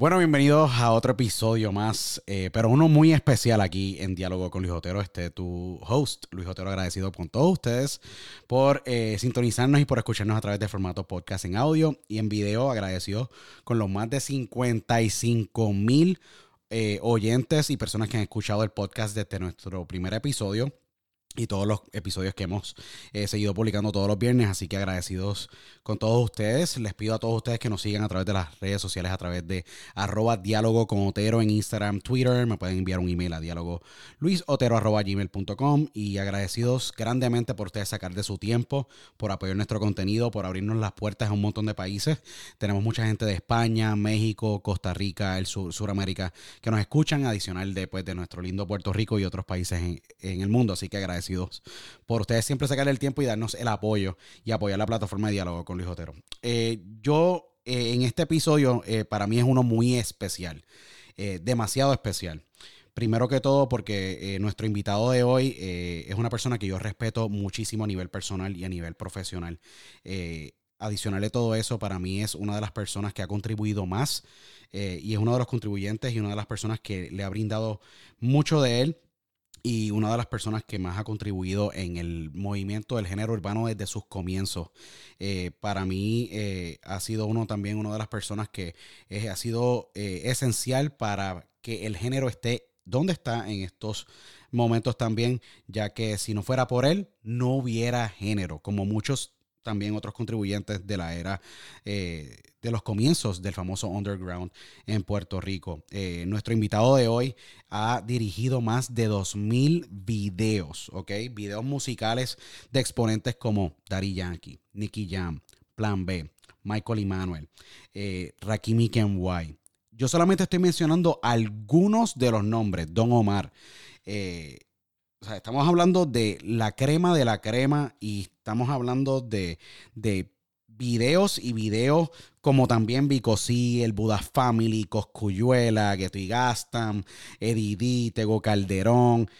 Bueno, bienvenidos a otro episodio más, eh, pero uno muy especial aquí en Diálogo con Luis Otero. Este tu host, Luis Otero, agradecido con todos ustedes por eh, sintonizarnos y por escucharnos a través de formato podcast en audio y en video. Agradecido con los más de 55 mil eh, oyentes y personas que han escuchado el podcast desde nuestro primer episodio y todos los episodios que hemos eh, seguido publicando todos los viernes. Así que agradecidos con todos ustedes. Les pido a todos ustedes que nos sigan a través de las redes sociales, a través de arroba diálogo con Otero en Instagram, Twitter. Me pueden enviar un email a diálogo luisotero arroba gmail.com y agradecidos grandemente por ustedes sacar de su tiempo, por apoyar nuestro contenido, por abrirnos las puertas a un montón de países. Tenemos mucha gente de España, México, Costa Rica, el sur, Suramérica, que nos escuchan, adicional de, pues, de nuestro lindo Puerto Rico y otros países en, en el mundo. Así que agradecidos por ustedes siempre sacar el tiempo y darnos el apoyo y apoyar la plataforma de diálogo con Luis Otero. Eh, yo, eh, en este episodio, eh, para mí es uno muy especial, demasiado especial. Primero que todo, porque nuestro invitado de hoy es una persona que yo respeto muchísimo a nivel personal y a nivel profesional. Adicional de todo eso, para mí es una de las personas que ha contribuido más y es uno de los contribuyentes y una de las personas que le ha brindado mucho de él y una de las personas que más ha contribuido en el movimiento del género urbano desde sus comienzos. Eh, para mí eh, ha sido uno también una de las personas que eh, ha sido esencial para que el género esté donde está en estos momentos también, ya que si no fuera por él, no hubiera género, como muchos también otros contribuyentes de la era eh, de los comienzos del famoso underground en Puerto Rico. Eh, nuestro invitado de hoy ha dirigido más de 2.000 videos, ¿ok? Videos musicales de exponentes como Daddy Yankee, Nicky Jam, Plan B, Michael Emanuel, eh, Rakimi Kenway. Yo solamente estoy mencionando algunos de los nombres. Don Omar. eh, o sea, estamos hablando de la crema de la crema y estamos hablando de, de videos y videos como también Vicosí, el Buda Family, Coscuyuela, Gueto y Gastam, Eddie D, Tego Calderón.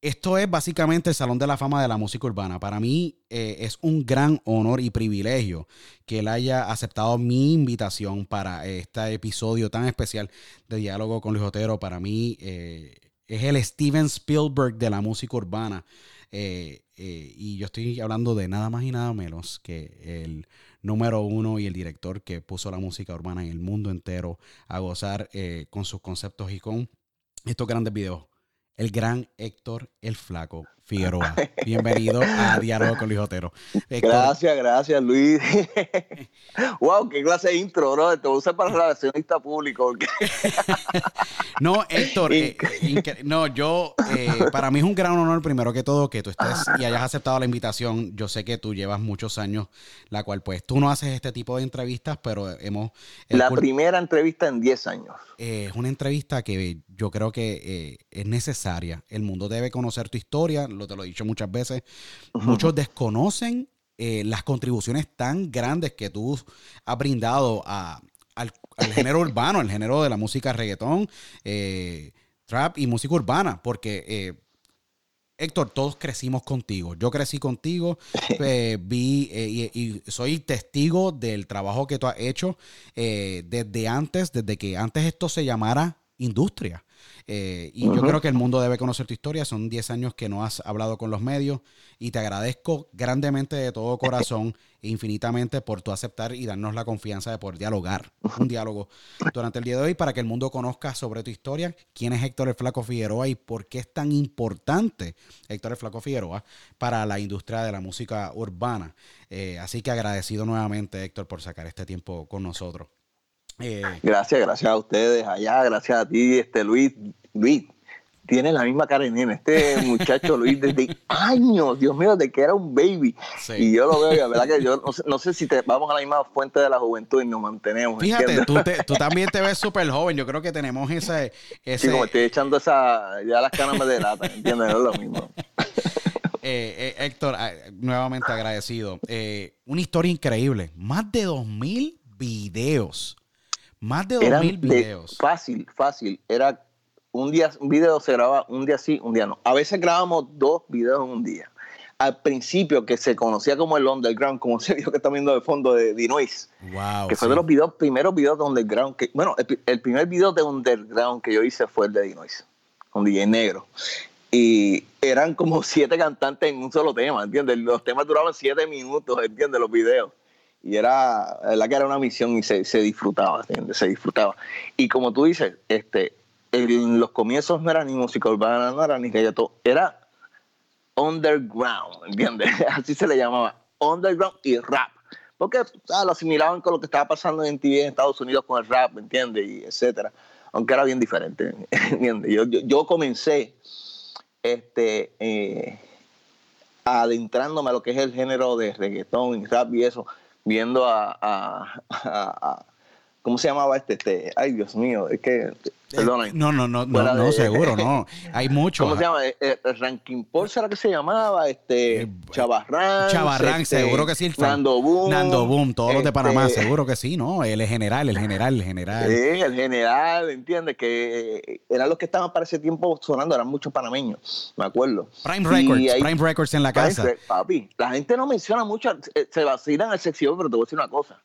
Esto es básicamente el Salón de la Fama de la Música Urbana. Para mí eh, es un gran honor y privilegio que él haya aceptado mi invitación para este episodio tan especial de Diálogo con Luis Otero. Para mí eh, es el Steven Spielberg de la música urbana. Eh, eh, y yo estoy hablando de nada más y nada menos que el número uno y el director que puso la música urbana en el mundo entero a gozar eh, con sus conceptos y con estos grandes videos. El gran Héctor el Flaco Figueroa. Bienvenido a Diálogo con Luis Otero. Héctor, Gracias, gracias, Luis. wow, qué clase de intro, bro. Te usar para relacionista público. No, Héctor, eh, no, yo, eh, para mí es un gran honor, primero que todo, que tú estés y hayas aceptado la invitación. Yo sé que tú llevas muchos años, la cual, pues, tú no haces este tipo de entrevistas, pero hemos. La primera entrevista en 10 años. eh, es una entrevista que yo creo que es necesaria. El mundo debe conocer tu historia, lo te lo he dicho muchas veces. Muchos desconocen eh, las contribuciones tan grandes que tú has brindado a- al, al género urbano, al género de la música reggaetón, eh, trap y música urbana, porque... eh, Héctor, todos crecimos contigo. Yo crecí contigo, eh, vi eh, y, y soy testigo del trabajo que tú has hecho eh, desde antes, desde que antes esto se llamara industria. Eh, y yo creo que el mundo debe conocer tu historia. Son 10 años que no has hablado con los medios y te agradezco grandemente de todo corazón e infinitamente por tu aceptar y darnos la confianza de poder dialogar, un diálogo durante el día de hoy para que el mundo conozca sobre tu historia, quién es Héctor el Flaco Figueroa y por qué es tan importante Héctor el Flaco Figueroa para la industria de la música urbana. Eh, así que agradecido nuevamente, Héctor, por sacar este tiempo con nosotros. Eh, Gracias, gracias a ustedes allá, gracias a ti, este Luis. Luis, tiene la misma cara de nene. Este muchacho Luis desde años, Dios mío, de que era un baby. Sí. Y yo lo veo, y la verdad que yo no sé, no sé si te, vamos a la misma fuente de la juventud y nos mantenemos. Fíjate, tú, te- tú también te ves súper joven. Yo creo que tenemos ese... Sí, ese como estoy echando esa, ya las canas me delatan, ¿entiendes? No es lo mismo. eh, Héctor, eh, nuevamente agradecido. Eh, una historia increíble. Más de 2.000 videos. Más de 2.000 Eran de- videos. fácil, fácil. Era un día, un video se graba un día sí, un día no. A veces grabamos dos videos en un día. Al principio, que se conocía como el underground, como se vio que está viendo de fondo de Dinois, Wow. que fue sí. de los videos, primeros videos de underground. Que, bueno, el, el primer video de underground que yo hice fue el de Dinois, con DJ Negro. Y eran como siete cantantes en un solo tema, ¿entiendes? Los temas duraban siete minutos, ¿entiendes? Los videos. Y era, la que era una misión y se, se disfrutaba, ¿entiendes? Se disfrutaba. Y como tú dices, este, en los comienzos no era ni música urbana, no era ni reggaetón, era underground, ¿entiendes? Así se le llamaba, underground y rap. Porque ah, lo asimilaban con lo que estaba pasando en TV en Estados Unidos con el rap, ¿entiendes? Y etcétera. Aunque era bien diferente, ¿entiendes? Yo, yo, yo comencé este, eh, adentrándome a lo que es el género de reggaetón y rap y eso, viendo a, a- a- ¿cómo se llamaba este? este? Ay, Dios mío, es que, perdona. Eh, No, no, no, no, no, seguro, no. Hay muchos. ¿Cómo se llama? Eh, eh, Ranking Paul, ¿será que se llamaba? Este, Eh, Chavarrán. Chavarrán, este, seguro que sí. Nando Boom. Nando Boom, todos los de Panamá, este, seguro que sí, ¿no? El general, el general, el general. Sí, el general, ¿entiendes? Que eh, eran los que estaban para ese tiempo sonando, eran muchos panameños, me acuerdo. Prime Records, Prime Records en la casa. Papi, la gente no menciona mucho, eh, se vacilan al Boy, pero te voy a decir una cosa.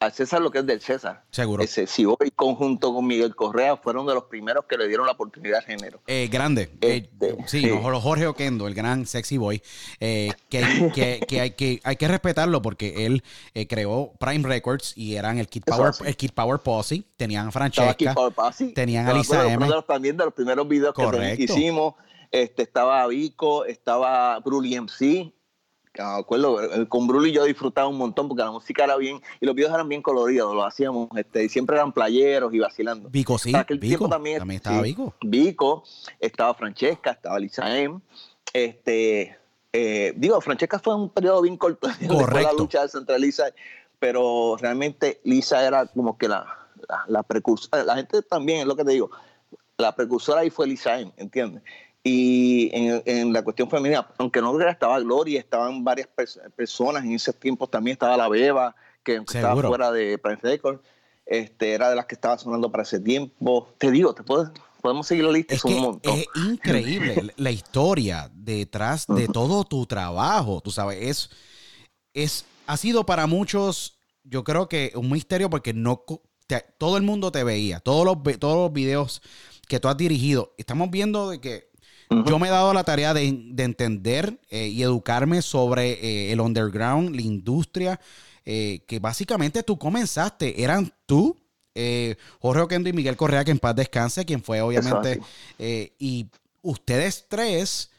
Al César lo que es del César. Seguro. El Sexy Boy, conjunto con Miguel Correa, fueron de los primeros que le dieron la oportunidad al género. Eh, grande. Eh, Este, sí, sí. no, Jorge Oquendo, el gran sexy boy, eh, que, que- que hay que hay que respetarlo porque él eh, creó Prime Records y eran el Kid Power, el Kid Power Posse, tenían a Francesca, Paul Pasi, tenían a Lisa M. uno de los- también de los primeros videos que hicimos. Este, estaba Vico, estaba Bruli MC. Acuerdo, con Bruli yo disfrutaba un montón porque la música era bien y los videos eran bien coloridos, lo hacíamos, este, y siempre eran playeros y vacilando. Vico, sí, Para aquel Vico, tiempo también, también estaba sí, Vico. Vico, estaba Francesca, estaba Lisa M. Este, eh, digo, Francesca fue un periodo bien corto de la lucha entre Lisa, pero realmente Lisa era como que la, la, la precursora. La gente también, es lo que te digo, la precursora ahí fue Lisa M, ¿entiendes? Y en, en la cuestión femenina, aunque no era, estaba Gloria, estaban varias pers- personas en esos tiempos, también estaba la Beba, que estaba fuera de Prime Records, este, era de las que estaba sonando para ese tiempo. Te digo, te puedes, podemos seguir la lista, Es son un que montón. es increíble la historia detrás de todo tu trabajo, tú sabes, es, es, ha sido para muchos, yo creo que un misterio porque no, te- todo el mundo te veía, todos los, todos los videos que tú has dirigido, estamos viendo de que yo me he dado la tarea de, de entender eh, y educarme sobre eh, el underground, la industria, eh, que básicamente tú comenzaste, eran tú, eh, Jorge Oquendo y Miguel Correa, que en paz descanse, quien fue obviamente, y ustedes tres,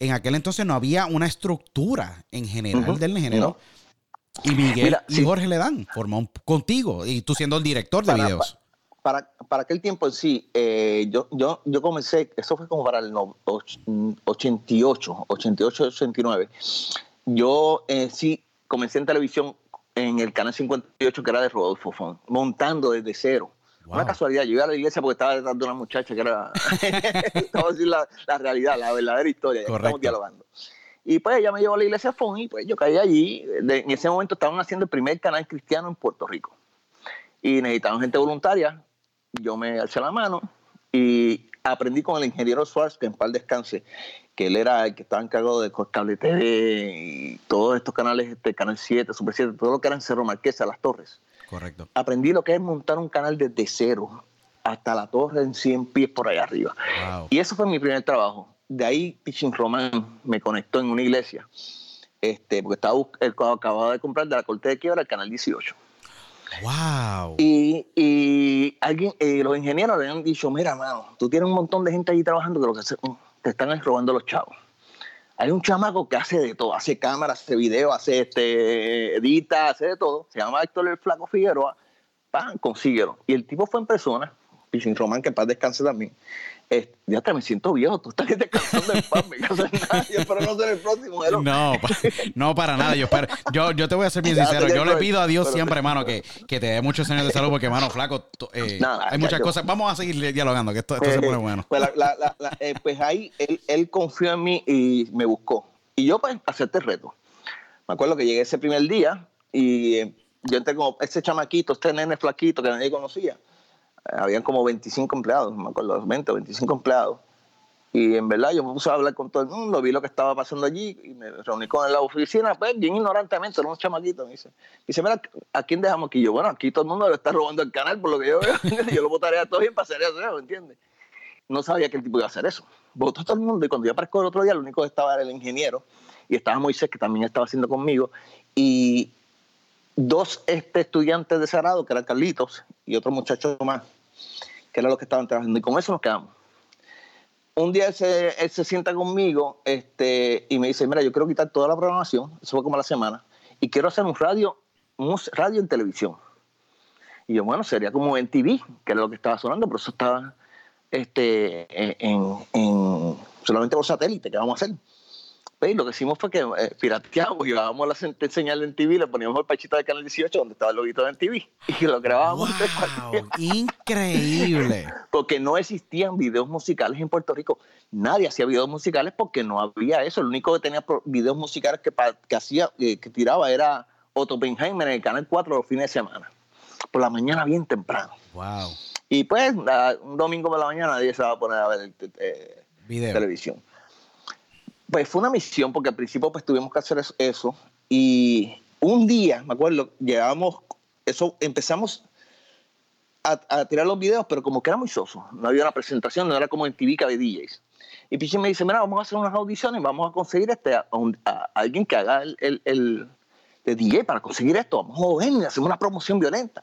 en aquel entonces no había una estructura en general del género. no. Y Miguel Mira, y sí. Jorge le dan, formó un- contigo, y tú siendo el director de Para- videos. Para, para aquel tiempo en sí, eh, yo, yo, yo comencé, eso fue como para el no- och- 88, 88, 89. Yo eh, sí comencé en televisión en el canal 58 que era de Rodolfo Fon, montando desde cero. Wow. Una casualidad, yo iba a la iglesia porque estaba detrás de una muchacha que era, decir la, la realidad, la verdadera historia, Correcto. estamos dialogando. Y pues ella me llevó a la iglesia Fon y pues yo caí allí. De- en ese momento estaban haciendo el primer canal cristiano en Puerto Rico y necesitaban gente voluntaria. Yo me alcé la mano y aprendí con el ingeniero Suárez, que en paz descanse, que él era el que estaba encargado de Cable TV y todos estos canales, este, Canal 7, Super 7, todo lo que era en Cerro Marquesa, Las Torres. Correcto. Aprendí lo que es montar un canal desde cero hasta la torre en 100 pies por allá arriba. Wow. Y eso fue mi primer trabajo. De ahí Pichin Román me conectó en una iglesia, este, porque estaba, él acababa de comprar de la corte de quiebra el canal 18. Wow. Y, y alguien, eh, los ingenieros le han dicho, mira, mano, tú tienes un montón de gente allí trabajando se- te están es robando los chavos. Hay un chamaco que hace de todo, hace cámaras, hace video, hace este, edita, hace de todo. Se llama Héctor el Flaco Figueroa. ¡Pam! Consíguelo. Y el tipo fue en persona, y Román, que en paz descanse también. Eh, ya te me siento viejo, tú estás descansando en paz, me caso en nada. Yo espero no ser el próximo. hello. No, pa- no para nada. Yo, espero- yo, yo te voy a ser bien sincero. Yo le pido a Dios pero- siempre, hermano, que, que te dé muchos años de salud, porque, hermano, flaco, eh, Nada, hay ya, muchas yo- cosas. Vamos a seguir dialogando, que esto, esto se Eh, pone bueno. Pues, la- la- la- la- eh, pues ahí él, él confió en mí y me buscó. Y yo, pues, acepté el reto. Me acuerdo que llegué ese primer día y eh, yo entré como ese chamaquito, este nene flaquito que nadie conocía. Habían como 25 empleados, me acuerdo, 20 o 25 empleados. Y en verdad yo me puse a hablar con todo el mundo, vi lo que estaba pasando allí y me reuní con la oficina, pues bien ignorantemente, era un chamaquito. Me dice, me dice, mira, ¿a quién dejamos aquí? Yo, bueno, aquí todo el mundo le está robando el canal por lo que yo veo. yo lo votaría a todos bien para hacer eso, ¿entiendes? No sabía que el tipo iba a hacer eso. Votó todo el mundo y cuando yo aparezco el otro día, lo único que estaba era el ingeniero y estaba Moisés, que también estaba haciendo conmigo, y dos este, estudiantes de Cerrado, que eran Carlitos, y otro muchacho más, que eran los que estaban trabajando. Y con eso nos quedamos un día él se, se, sienta conmigo este, y me dice, mira, yo quiero quitar toda la programación, eso fue como la semana, y quiero hacer un radio, un radio en televisión. Y yo, bueno, sería como en TV, que era lo que estaba sonando, pero eso estaba este, en, en, solamente por satélite, ¿qué vamos a hacer? Pues, lo que hicimos fue que eh, pirateamos, llevábamos la señal en TV, le poníamos el pachito del canal 18 donde estaba el loguito de TV y lo grabábamos. Wow, increíble. porque no existían videos musicales en Puerto Rico. Nadie hacía videos musicales porque no había eso. El único que tenía videos musicales que, que hacía, eh, que tiraba era Otto Benjamin en el canal 4 los fines de semana. Por la mañana bien temprano. Wow. Y pues un domingo por la mañana nadie se va a poner a ver eh, televisión pues fue una misión, porque al principio pues tuvimos que hacer eso, y un día, me acuerdo, llegábamos, eso, empezamos a, tirar los videos, pero como que era muy soso, no había una presentación, no era como en TV que había DJs. Y Pichi me dice, mira, vamos a hacer unas audiciones, vamos a conseguir este, a, alguien que haga el, el, de DJ para conseguir esto, vamos a joder, hacemos una promoción violenta.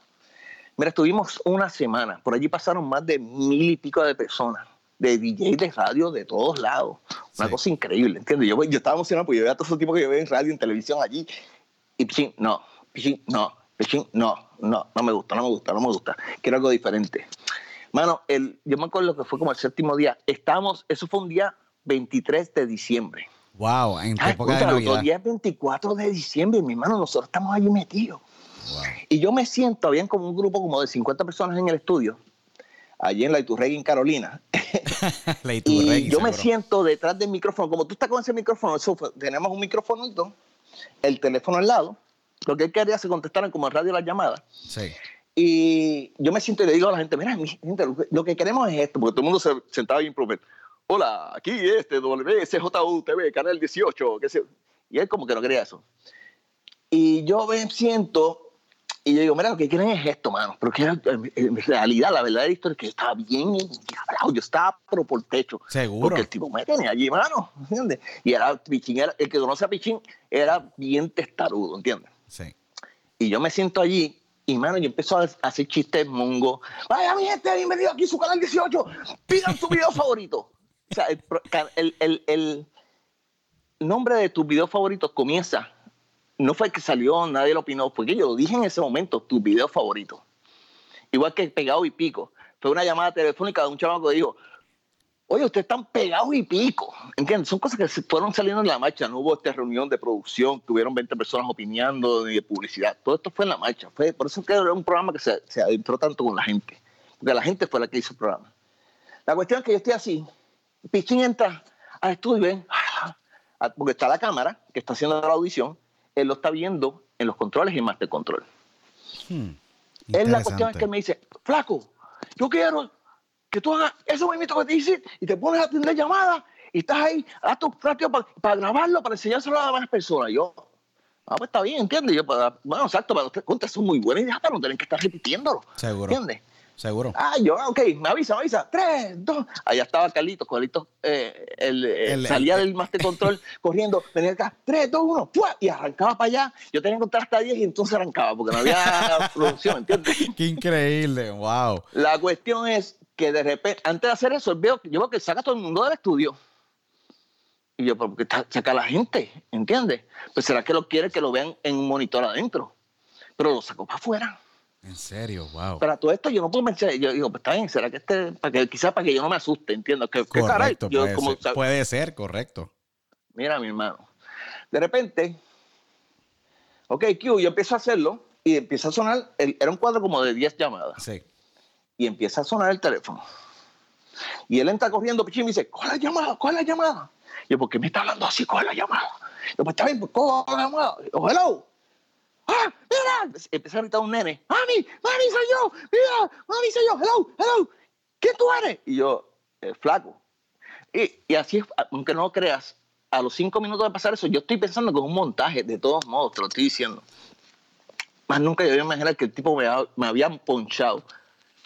Mira, estuvimos una semana, por allí pasaron más de mil y pico de personas de DJ de radio de todos lados. Una cosa increíble, ¿entiendes? Yo, yo estaba emocionado porque yo veía a todos esos tipos que yo veo en radio, en televisión allí. Y Pichín, no, Pichín, no, Pichín, no, no, no me gusta, no me gusta, no me gusta. Quiero algo diferente. Mano, el, yo me acuerdo que fue como el séptimo día. Estábamos, eso fue un día 23 de diciembre. Wow, en Ay, época de Navidad. Los días 24 de diciembre, mi hermano, nosotros estamos allí metidos. Wow. Y yo me siento, habían como un grupo como de 50 personas en el estudio allí en la Iturregui, en Carolina. la Iturregui, y yo me siento detrás del micrófono, como tú estás con ese micrófono, eso fue, tenemos un micrófonito, el teléfono al lado, lo que él quería se contestaran como en radio las llamadas. Sí. Y yo me siento y le digo a la gente, mira, gente, lo que queremos es esto, porque todo el mundo se sentaba ahí en Hola, aquí este WSJUTV, Canal 18, qué sé. Y él como que no quería eso. Y yo me siento y yo digo, mira, lo que quieren es esto, mano. Pero que en realidad, la verdad historia es que estaba bien diablado. Yo estaba pero por techo. Seguro. Porque el tipo me tenía allí, mano. ¿Entiendes? Y era Pichín, era, el que conoce a Pichín era bien testarudo, ¿entiendes? Sí. Y yo me siento allí y, mano, yo empiezo a hacer chistes mongo. Vaya, mi gente, bienvenido aquí a su canal 18. Pidan su video favorito. O sea, el, el, el, el nombre de tus videos favoritos comienza no fue que salió, nadie lo opinó, fue que yo lo dije en ese momento, tu video favorito. Igual que Pegado y Pico. Fue una llamada telefónica de un chaval que dijo, oye, ustedes están pegados y pico. ¿Entiendes? Son cosas que se fueron saliendo en la marcha. No hubo esta reunión de producción, tuvieron 20 personas opinando de publicidad. Todo esto fue en la marcha. Fue, por eso que era un programa que se, se adentró tanto con la gente. Porque la gente fue la que hizo el programa. La cuestión es que yo estoy así. Pichín entra al estudio y ven, porque está la cámara que está haciendo la audición él lo está viendo en los controles y en Master Control. Hmm, es la cuestión es que me dice, flaco, yo quiero que tú hagas ese movimiento que te hice y te pones a atender llamadas y estás ahí, haz tu práctica para, grabarlo, para enseñárselo a las personas. Yo, ah, pues está bien, ¿entiendes? Yo, para, bueno, exacto, para ustedes son muy buenas ideas para no tener que estar repitiéndolo. Seguro. ¿Entiendes? Seguro. Ah, yo, ok, me avisa, me avisa. Tres, dos. Allá estaba Carlitos, Carlitos eh, el, el, salía el, del Master Control corriendo, venía acá, tres, dos, uno, y arrancaba para allá. Yo tenía que contar hasta 10 y entonces arrancaba, porque no había producción, ¿entiendes? Qué increíble, wow. La cuestión es que de repente, antes de hacer eso, veo, yo veo que saca todo el mundo del estudio. Y yo, ¿por qué saca a la gente? ¿Entiendes? Pues será que lo quiere que lo vean en un monitor adentro. Pero lo sacó para afuera. En serio, wow. Para todo esto yo no puedo pensar, yo digo, pues está bien, será que este, para que, quizás para que yo no me asuste, entiendo. Que, correcto, caray, yo, puede, como, ser, puede ser, correcto. Mira, mi hermano, de repente, ok, Q, yo empiezo a hacerlo y empieza a sonar, el, era un cuadro como de 10 llamadas. Sí. Y empieza a sonar el teléfono. Y él entra corriendo, y me dice, ¿cuál es la llamada? ¿Cuál es la llamada? Y yo, ¿por qué me está hablando así? ¿Cuál es la llamada? Yo, pues está bien, pues cojo la almohada. Yo, hello. ¡Ah, mira! Empecé a gritar un nene. ¡Mami! ¡Mami, soy yo! ¡Mira! ¡Mami, soy yo! ¡Hello! ¡Hello! ¿Quién tú eres? Y yo, eh, flaco. Y, y así, aunque no lo creas, a los cinco minutos de pasar eso, yo estoy pensando que es un montaje, de todos modos, te lo estoy diciendo. Más nunca yo iba a imaginar que el tipo me, me había ponchado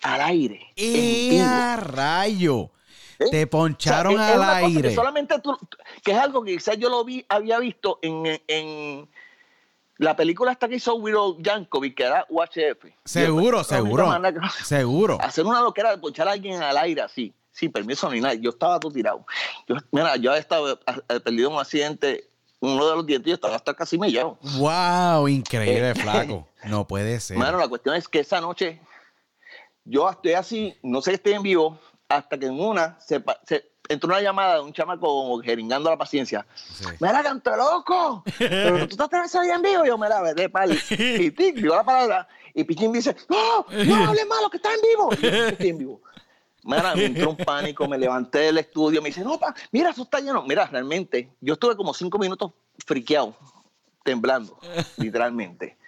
al aire. en ¡Eh, vivo. a rayo! ¿Eh? Te poncharon O sea, es- es al aire. Que solamente tú, que es algo que quizás yo lo vi, había visto en, en la película esta que hizo Willow Yankovic, que era UHF. Seguro, seguro. Seguro. Hacer una loquera de ponchar a alguien al aire así, sin permiso ni nada. Yo estaba todo tirado. Yo, mira, yo estaba he perdido un accidente, uno de los dientes, estaba hasta casi me llevo. ¡Wow! Increíble, Eh, flaco. No puede ser. Bueno, la cuestión es que esa noche yo estoy así, no sé si estoy en vivo, hasta que en una se, pa- se- entró una llamada de un chamaco como jeringando la paciencia. Sí. ¡Mira, canto loco! Pero tú estás ahí en vivo. Y yo me la veré, pal. Y tic, digo la palabra. Y Pichín dice: ¡No! ¡No hables malo, que está en vivo! Y yo, estoy en vivo. Mira, me entró un pánico, me levanté del estudio, me dice, no, pa, mira, eso está lleno. Mira, realmente, yo estuve como cinco minutos friqueado, temblando, literalmente.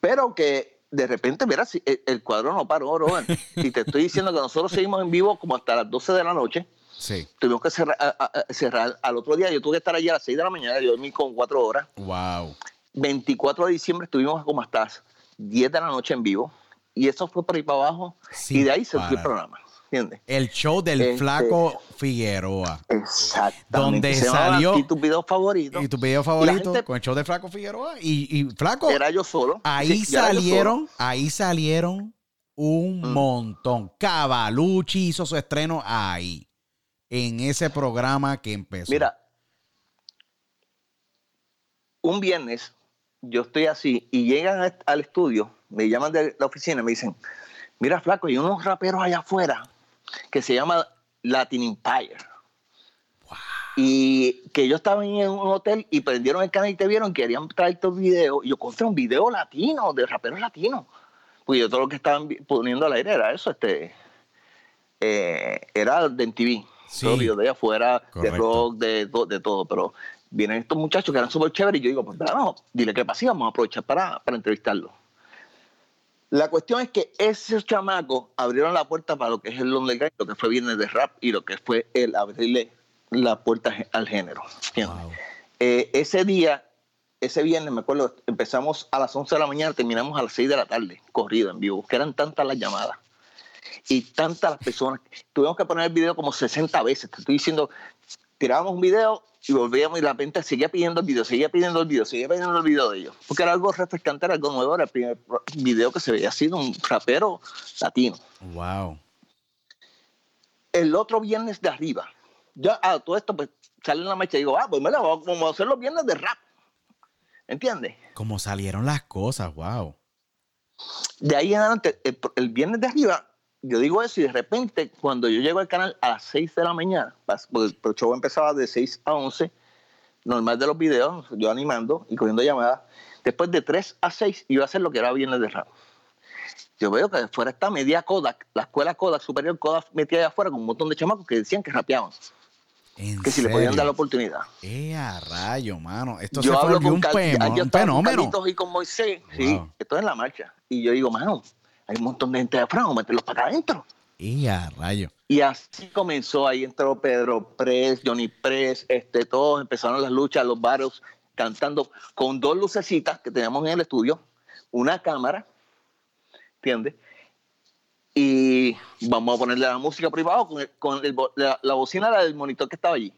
Pero que de repente, mira, si el, el cuadro no paró, Robert. Y te estoy diciendo que nosotros seguimos en vivo como hasta las 12 de la noche. Sí. Tuvimos que cerrar, a- a- a- cerrar al otro día. Yo tuve que estar allí a las 6 de la mañana, yo dormí con cuatro horas. ¡Wow! 24 de diciembre estuvimos como hasta las 10 de la noche en vivo. Y eso fue por ahí para abajo. Sin y de ahí se fue el programa. ¿Entiendes? El show del Este- flaco Figueroa. Exactamente. Donde Se salió- ¿Y tus videos favoritos? ¿Y tu video Y la favorito? gente- Con el show de Flaco Figueroa. Y, y Flaco, Era yo solo. ahí Sí, salieron, ahí salieron un Mm. montón. Cavalucci hizo su estreno ahí. En ese programa que empezó. Mira, un viernes yo estoy así y llegan al estudio, me llaman de la oficina y me dicen, mira flaco, hay unos raperos allá afuera que se llama Latin Empire. Y que ellos estaban en un hotel y prendieron el canal y te vieron, querían traer estos videos. Y yo conté un video latino, de raperos latinos. Porque yo todo lo que estaban poniendo al aire era eso, este, eh, era de MTV. Sí. Todos los videos de allá afuera, de rock, de, de todo. Pero vienen estos muchachos que eran súper chéveres y yo digo, pues vamos, dile qué pasa y vamos a aprovechar para, para entrevistarlo. La cuestión es que esos chamacos abrieron la puerta para lo que es el underground, lo que fue Viernes de Rap y lo que fue el abrirle la puerta al género. Eh, ese día, ese viernes, me acuerdo, empezamos a las 11 de la mañana, terminamos a las 6 de la tarde, corrido en vivo, que eran tantas las llamadas y tantas las personas. Tuvimos que poner el video como 60 veces. Te estoy diciendo, tirábamos un video y volvíamos y la gente seguía pidiendo el video, seguía pidiendo el video, seguía pidiendo el video de ellos. Porque era algo refrescante, era algo nuevo, era el primer video que se veía así de un rapero latino. Wow. El otro viernes de arriba, ya a todo esto pues sale en la marcha y digo, ah, pues mira, vamos vamos a hacer los viernes de rap. ¿Entiendes? Como salieron las cosas, wow. de ahí en adelante, el, el viernes de arriba, yo digo eso y de repente, cuando yo llego al canal a las 6 de la mañana, porque el show empezaba de 6 a 11, normal de los videos, yo animando y cogiendo llamadas, después de 3 a 6 iba a hacer lo que era viernes de rap. Yo veo que fuera esta media Kodak, la escuela Kodak superior Kodak metida allá afuera con un montón de chamacos que decían que rapeaban, ¿En que si le podían dar la oportunidad. ¡Eh, a rayo, mano! Esto yo se hablo con un, fenómeno, yo un fenómeno. Carlitos y con Moisés, sí, Wow. esto es en la marcha. Y yo digo, mano, hay un montón de gente de afuera, vamos a meterlos para acá adentro. ¡Eh, a rayo! Y así comenzó, ahí entró Pedro Press, Johnny Press, este, todos empezaron las luchas, los battles, cantando con dos lucecitas que teníamos en el estudio, una cámara, ¿entiendes? Y vamos a ponerle la música privada con, el- con el la, la bocina del monitor que estaba allí.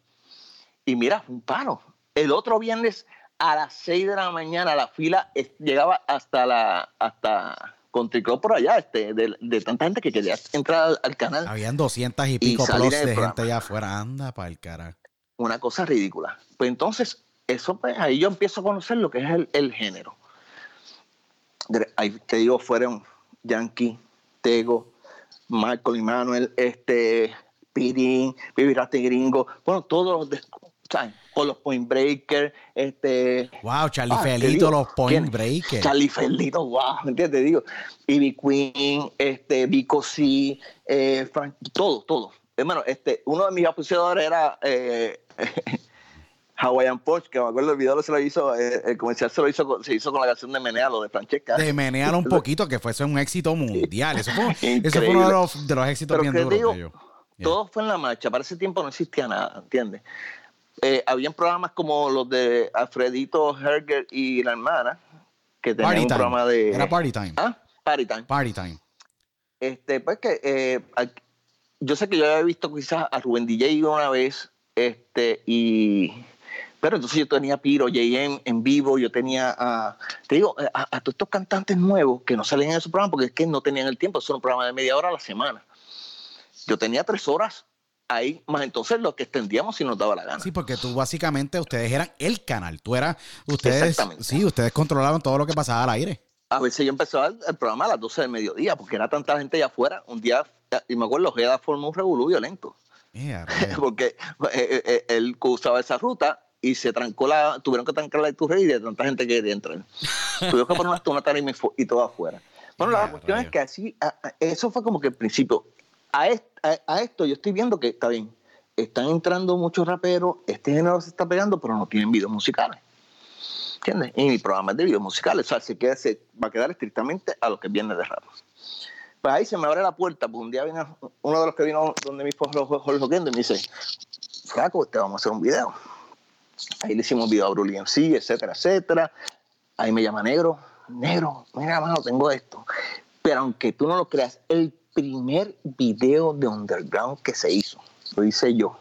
Y mira, fue un paro. El otro viernes a las 6 de la mañana la fila es- llegaba hasta la hasta Contricó por allá, este, de, de tanta gente que quería entrar al, al canal. Habían 200 y pico plus de programa. gente allá afuera. Anda para el carajo. una cosa ridícula. Pues entonces, eso pues, ahí yo empiezo a conocer lo que es el, el género. Ahí te digo, fueron Yankee, Tego, Michael y Manuel, este, Pirín, Vivirate Gringo, bueno, todos los de, ¿sabes? Con los Point Breaker, este, Wow, Charlie Ah, Felito, los Point. Breakers. Charlie Felito, wow, ¿me entiendes? Digo, Ivy Queen, este, Vico C, eh, Frank, todo, todo. Hermano, este, uno de mis auspiciadores era eh, Hawaiian Punch, que me acuerdo el video se lo hizo, eh, el comercial se lo hizo, con- se hizo con la canción de Menealo de Francesca. De menealo un poquito, que fuese un éxito mundial. Eso fue, eso fue uno de los, de los éxitos Pero bien duros digo, de ellos. Yeah. todo fue en la marcha. Para ese tiempo no existía nada, ¿entiendes? Eh, habían programas como los de Alfredito Herger y la hermana, que tenían Party un time. programa de... Era party time. ¿Ah? Party Time. Party time. Este, pues que eh, yo sé que yo había visto quizás a Rubén DJ una vez, este, y pero entonces yo tenía Piro, JM en vivo, yo tenía a, te digo, a, a todos estos cantantes nuevos que no salen en esos programas porque es que no tenían el tiempo, eso era un programa de media hora a la semana. Yo tenía tres horas ahí, más entonces lo que extendíamos si nos daba la gana. Sí, porque tú básicamente, ustedes eran el canal. Tú eras, ustedes, Exactamente. sí, ustedes controlaban todo lo que pasaba al aire. A veces yo empezaba el, el programa a las 12 del mediodía porque era tanta gente allá afuera. Un día, y me acuerdo, Ojeda formó un revolú violento. Yeah, porque eh, eh, él usaba esa ruta y se trancó la, tuvieron que trancar la Iturrey de tanta gente que quería entrar. Tuvieron que poner una, tarima y, y todo afuera. Bueno, la cuestión es que así, a- a- eso fue como que el principio. A, est- a, esto yo estoy viendo que está bien, están entrando muchos raperos, este género se está pegando, pero no tienen videos musicales. ¿Entiendes? Y mi programa es de videos musicales, o sea, se, queda, se va a quedar estrictamente a lo que viene de rap. Pues ahí se me abre la puerta, pues un día viene uno de los que vino donde mi esposo Jorge Oquendo y me dice, Flaco, te vamos a hacer un video. Ahí le hicimos video a Bruli MC, etcétera, etcétera. Ahí me llama Negro. Negro, mira, mano, tengo esto. Pero aunque tú no lo creas, el primer video de Underground que se hizo, lo hice yo.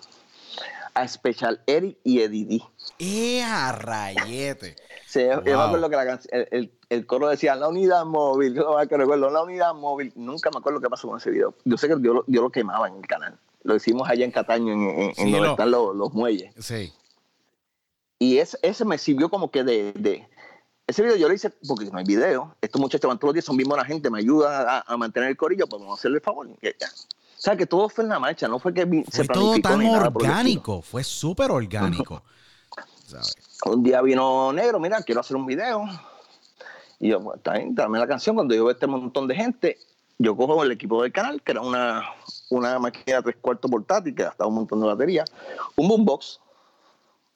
A Special Eric y Eddie D. ¡Ea, rayete! Sí, yo me Wow. acuerdo que la el, el- el coro decía la unidad móvil, yo que recuerdo, la unidad móvil. Nunca me acuerdo qué pasó con ese video. Yo sé que yo, lo- yo lo quemaba en el canal. Lo hicimos allá en Cataño, en, en- en Sí, donde lo- están los, los muelles. Sí. Y ese, ese me sirvió como que de, de- Ese video yo lo hice porque no hay video. Estos muchachos van todos los días, son bien buena gente, me ayudan a, a mantener el corillo, pues vamos a hacerle el favor. O sea, que todo fue en la marcha, no fue que se Fue todo tan orgánico. Fue súper orgánico. ¿Sabes? Un día vino Negro, mira, quiero hacer un video. Y yo, pues, bien, dame la canción. Cuando yo veo este montón de gente, yo cojo el equipo del canal, que era una, una máquina de tres cuartos portátil, que gastaba un montón de batería, un boombox,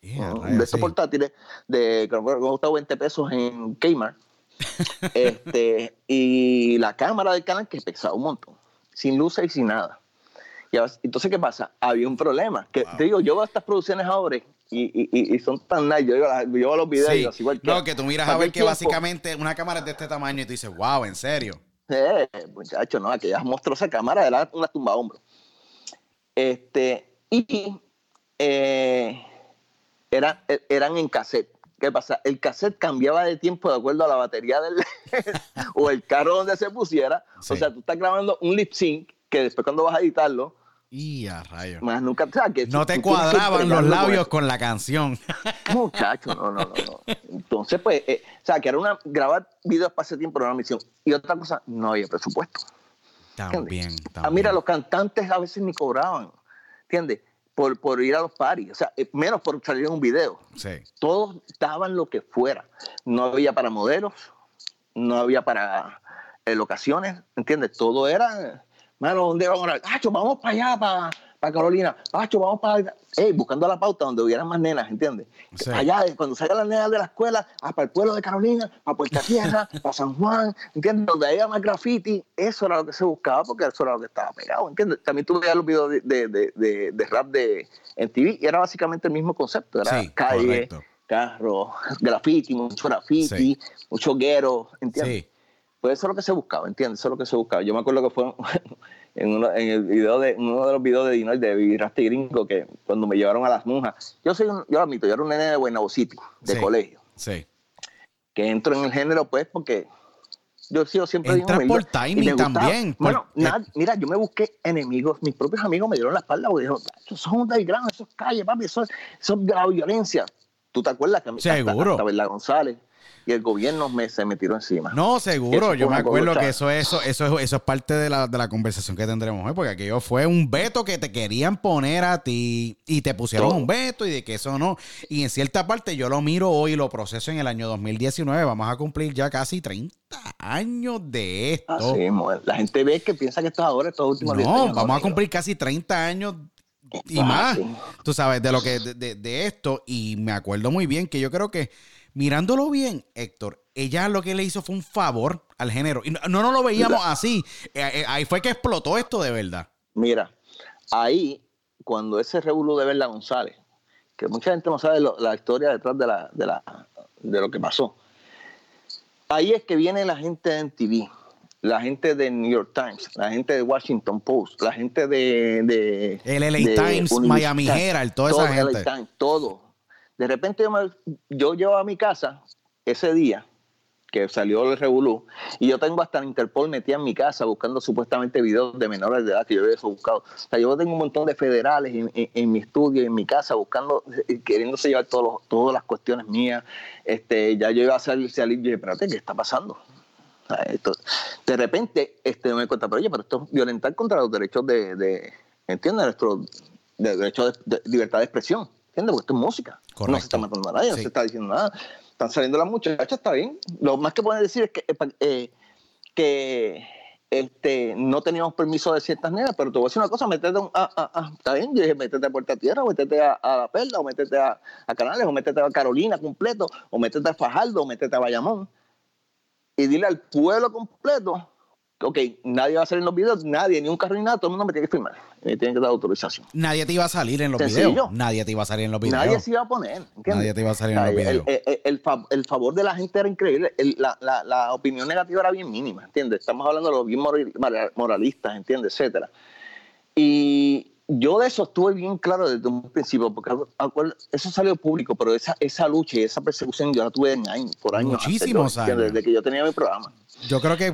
¡Ea, ¿no? rayos, de estos portátiles, de que me costaba 20 pesos en Kmart. este, y la cámara del canal que pesaba un montón, sin luces y sin nada. Y entonces, ¿qué pasa? Había un problema. Que, Te digo, yo veo estas producciones ahora y, y, y- son tan nice. Yo, yo veo los videos Sí. así igual que. No, que tú miras a ver que tiempo, básicamente una cámara es de este tamaño y tú dices, wow, en serio. Eh, muchacho, no, aquella monstruosa cámara era una tumba hombro. Este, y eh, era- eran en cassette. ¿Qué pasa? El cassette cambiaba de tiempo de acuerdo a la batería del o el carro donde se pusiera. Sí. O sea, tú estás grabando un lip sync que después cuando vas a editarlo, Y a rayos. más nunca o sea, que No te cuadraban los con labios eso. con la canción. Muchacho, no, no, no, no. Entonces, pues, eh, o sea, que era una grabar videos para ese tiempo era una misión. Y otra cosa, no había presupuesto. También, Ah, también. mira, los cantantes a veces ni cobraban, ¿entiendes? Por, por ir a los paris, o sea, eh, menos por salir en un video. Sí. Todos daban lo que fuera. No había para modelos, no había para eh, locaciones, ¿entiendes? Todo era, mano, ¿dónde vamos a Pacho, vamos para allá, para, para Carolina. Pacho, vamos para Ey, buscando la pauta donde hubieran más nenas, ¿entiendes? Sí. Allá, eh, cuando salgan las nenas de la escuela, ah, para el pueblo de Carolina, para Puerta Tierra, para San Juan, ¿entiendes? Donde haya más graffiti, eso era lo que se buscaba porque eso era lo que estaba pegado, ¿entiendes? También tuve los videos de, de, de, rap de, en TV y era básicamente el mismo concepto, era Sí, calle, correcto. carro, graffiti, mucho graffiti, Sí. mucho guero, ¿entiendes? Sí. Pues eso es lo que se buscaba, ¿entiendes? Eso es lo que se buscaba. Yo me acuerdo que fue en, uno, en el video de, uno de los videos de Dinoy de y Gringo que cuando me llevaron a las monjas, yo soy un- yo lo admito, yo era un nene de Guaynabo City, de Sí. colegio, Sí. que entro en el género pues porque yo he sido siempre Entras humilde por timing también, por- Bueno, nada, mira, yo me busqué enemigos, mis propios amigos me dieron la espalda porque dijeron, eso es un underground, eso es calle, papi, eso es, eso es la violencia. ¿Tú te acuerdas que a mí- Seguro. hasta, hasta Verla González y el gobierno me, se me tiró encima? No, seguro. Yo me acuerdo que eso, eso, eso, es- eso es parte de la, de la conversación que tendremos hoy, porque aquello fue un veto que te querían poner a ti y te pusieron Todo. un veto y de que eso no. Y en cierta parte yo lo miro hoy y lo proceso en el año 2019. Vamos a cumplir ya casi 30 años de esto. Así la gente ve que piensa que esto es ahora, estos últimos 10 No, años, vamos a cumplir casi 30 años y más, tú sabes, de lo que de, de, esto. Y me acuerdo muy bien que yo creo que mirándolo bien, Héctor, ella lo que le hizo fue un favor al género. Y no, no lo veíamos así. Eh, eh, ahí fue que explotó esto de verdad. Mira, ahí, cuando ese revolú de Verla González, que mucha gente no sabe la historia detrás de, la, de, la, de lo que pasó. Ahí es que viene la gente de MTV, la gente de New York Times, la gente de Washington Post, la gente de... de el LA Times, Miami Herald, toda esa gente. todo. De repente yo, yo llevo a mi casa ese día que salió el Revolú, y yo tengo hasta Interpol metida en mi casa buscando supuestamente videos de menores de edad que yo había buscado. O sea, yo tengo un montón de federales en, mi estudio, en mi casa, buscando, eh, queriéndose llevar todos todas las cuestiones mías. Este, ya yo iba a salir, salir y dije, espérate, ¿qué está pasando? esto, de repente este, me cuenta, pero oye, pero esto es violentar contra los derechos de, de ¿entiendes? Nuestro de, derecho de, libertad de expresión, ¿entiendes? Porque esto es música. No se está matando a nadie, no se está diciendo nada están saliendo las muchachas, está bien. Lo más que pueden decir es que, eh, eh, que este, no teníamos permiso de ciertas nenas, pero te voy a decir una cosa, métete a, a, a, está bien, yo dije, métete a Puerta Tierra, o métete a, La Perla, o métete a, Canales, o métete a Carolina completo, o métete a Fajardo, o métete a Bayamón, y dile al pueblo completo ok, nadie va a salir en los videos, nadie, ni un carro ni nada, todo el mundo me tiene que firmar, me tiene que dar autorización. Nadie te iba a salir en los videos. Nadie te iba a salir en los videos. Nadie se iba a poner. Nadie te iba a salir en los videos. El, favor de la gente era increíble, la, la, la, opinión negativa era bien mínima, ¿entiendes? Estamos hablando de los bien moralistas, ¿entiendes? Etcétera. Y yo de eso estuve bien claro desde un principio, porque eso salió público, pero esa, esa lucha y esa persecución yo la tuve en años, por años. Muchísimos años. Desde que yo tenía mi programa. Yo creo que,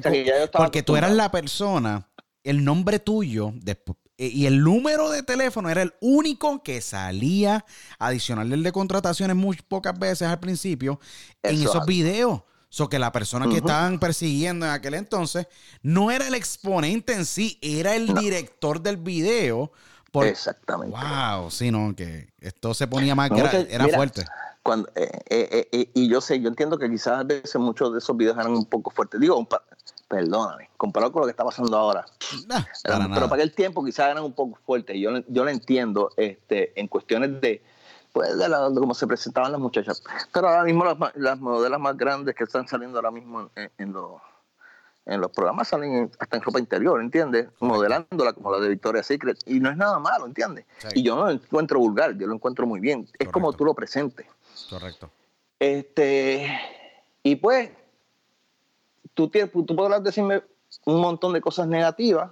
porque tú eras la persona, el nombre tuyo eh, y el número de teléfono era el único que salía adicional del de contrataciones muy pocas veces al principio en esos videos. So que la persona que estaban persiguiendo en aquel entonces no era el exponente en sí, era el director del video. Exactamente. Wow, sí, no, que esto se ponía más, que era, fuerte. Cuando, eh, eh, eh, y yo sé, yo entiendo que quizás a veces muchos de esos videos eran un poco fuertes. Digo, perdóname, comparado con lo que está pasando ahora. pero para aquel tiempo quizás eran un poco fuertes. Yo, yo lo entiendo este, en cuestiones de, pues, de, cómo se presentaban las muchachas. Pero ahora mismo las, las modelos más grandes que están saliendo ahora mismo en, los en los programas salen hasta en ropa interior, ¿entiendes? Modelándola como la de Victoria's Secret. Y no es nada malo, ¿entiendes? Y yo no lo encuentro vulgar, yo lo encuentro muy bien. Es como tú lo presentes. Correcto. Este, y pues, tú, tú podrás decirme un montón de cosas negativas,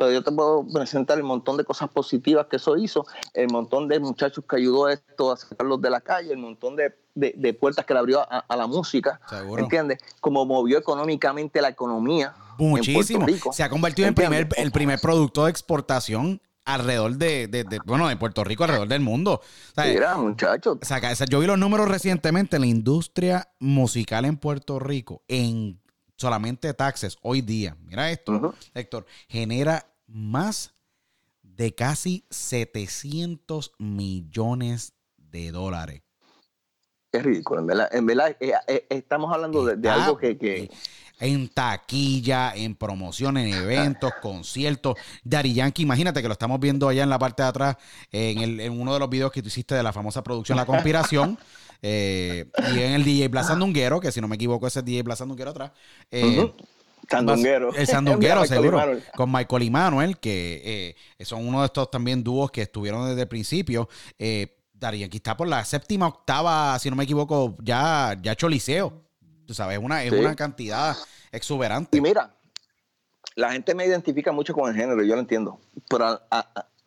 pero yo te puedo presentar el montón de cosas positivas que eso hizo, el montón de muchachos que ayudó a esto a sacarlos de la calle, el montón de, de, puertas que le abrió a, la música, ¿entiendes? Como movió económicamente la economía. Muchísimo. Se ha convertido en primer, el primer producto de exportación alrededor de, bueno, de Puerto Rico, alrededor del mundo. Mira, muchachos. yo vi los números recientemente, la industria musical en Puerto Rico, en solamente taxes, hoy día, mira esto, Héctor, genera más de casi 700 millones de dólares. Es ridículo, en verdad, en verdad eh, eh, estamos hablando de, algo que, En taquilla, en promoción, en eventos, conciertos. Dari Yankee, imagínate que lo estamos viendo allá en la parte de atrás, en, en uno de los videos que tú hiciste de la famosa producción La Conspiración. Eh, y en el DJ Blas Sandunguero, que si no me equivoco, ese es DJ Blas Sandunguero atrás. Eh, Sandunguero. El Sandunguero, seguro. Con Michael y Manuel, que son uno de estos también dúos que estuvieron desde el principio. Eh, aquí está por la séptima, octava, si no me equivoco, ya, ya hecho liceo. Tú sabes, una, es una cantidad exuberante. Y mira, la gente me identifica mucho con el género, yo lo entiendo. Pero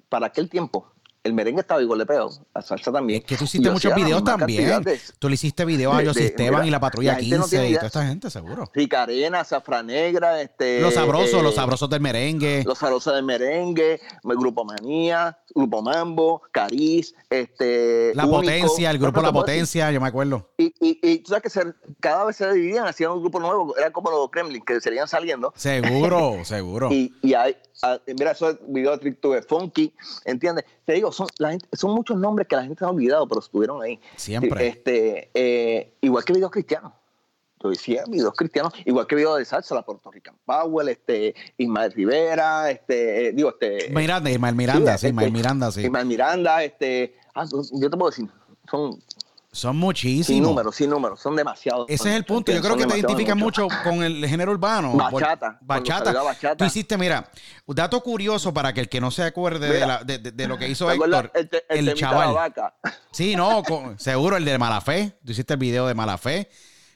para aquel tiempo, el merengue estaba igual de peor, la salsa también. Es que tú hiciste muchos videos también. tú le hiciste videos a José Esteban y la Patrulla 15 y toda esta gente, seguro. Ricarena, Zafra Negra, este... Los sabrosos, los eh, sabrosos del merengue. Los sabrosos del merengue, Grupo Manía, Grupo Mambo, Cariz, este... La Potencia, el Grupo La Potencia, yo me acuerdo. Y, y, y tú sabes que cada vez se dividían, hacían un grupo nuevo, era como los Kremlin, que serían saliendo. Seguro, seguro. Y, y hay, ah, mira, esos videos de Funky, ¿entiendes? Te digo, son, la gente, son muchos nombres que la gente ha olvidado, pero estuvieron ahí. Siempre. Este, eh, igual que videos cristianos. Yo decía videos cristianos, igual que videos de salsa, la Puerto Rican Powell, este, Ismael Rivera, este, eh, digo, este. Miranda, Ismael Miranda, sí, Ismael este, Miranda, sí. Ismael Miranda, este. Ah, yo te puedo decir, son Son muchísimos. sin números, sin números, son demasiados. Ese es el punto. Yo creo que te identificas mucho con el género urbano. Bachata, Bachata. Tú hiciste, mira, un dato curioso para que el que no se acuerde de, la- de- de- de lo que hizo ¿Te acuerdas Héctor, el, te- el el, temita de la chaval. vaca? Sí, no, con- seguro el de Malafé. Tú hiciste el video de Malafé,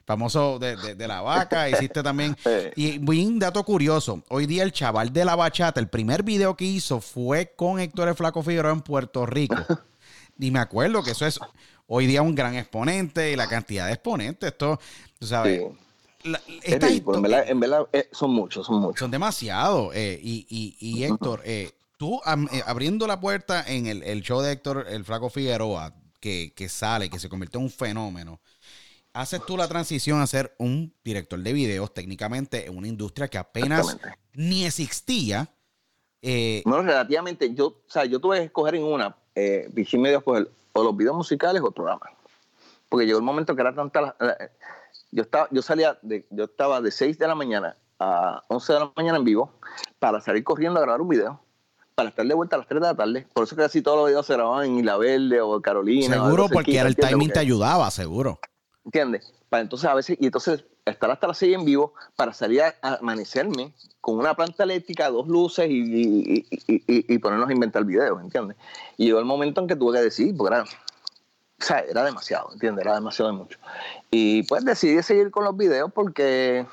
famoso de, la vaca. Hiciste también. Y un dato curioso: hoy día el chaval de la bachata, el primer video que hizo fue con Héctor el Flaco Figueroa en Puerto Rico. y me acuerdo que eso es hoy día un gran exponente y la cantidad de exponentes. Esto, tú sabes. Sí. la- Es estas ridículo, en verdad, en verdad, eh, son muchos, son muchos. son demasiados. eh, y, y, y Héctor, eh, tú am- abriendo la puerta en el, el show de Héctor, el Flaco Figueroa, que, que sale, que se convirtió en un fenómeno, haces tú la transición a ser un director de videos técnicamente en una industria que apenas ni existía. No, relativamente, yo, o sea, yo tuve que escoger en una, eh, y medio escoger o los videos musicales o el programa. Porque llegó el momento que era tanta la- la- yo estaba, yo salía de, yo estaba de 6 de la mañana a 11 de la mañana en vivo para salir corriendo a grabar un video, para estar de vuelta a las 3 de la tarde. Por eso casi todos los videos se grababan en Isla Verde o Carolina. seguro porque cerquita, era el timing te ayudaba, seguro. ¿Entiendes? Para entonces a veces, y entonces estar hasta las 6 en vivo para salir a, amanecerme con una planta eléctrica, dos luces y, y- y- y- ponernos a inventar videos, ¿entiendes? Y llegó el momento en que tuve que decidir, porque era, o sea, era demasiado, ¿entiendes? Era demasiado de mucho. Y pues decidí seguir con los videos porque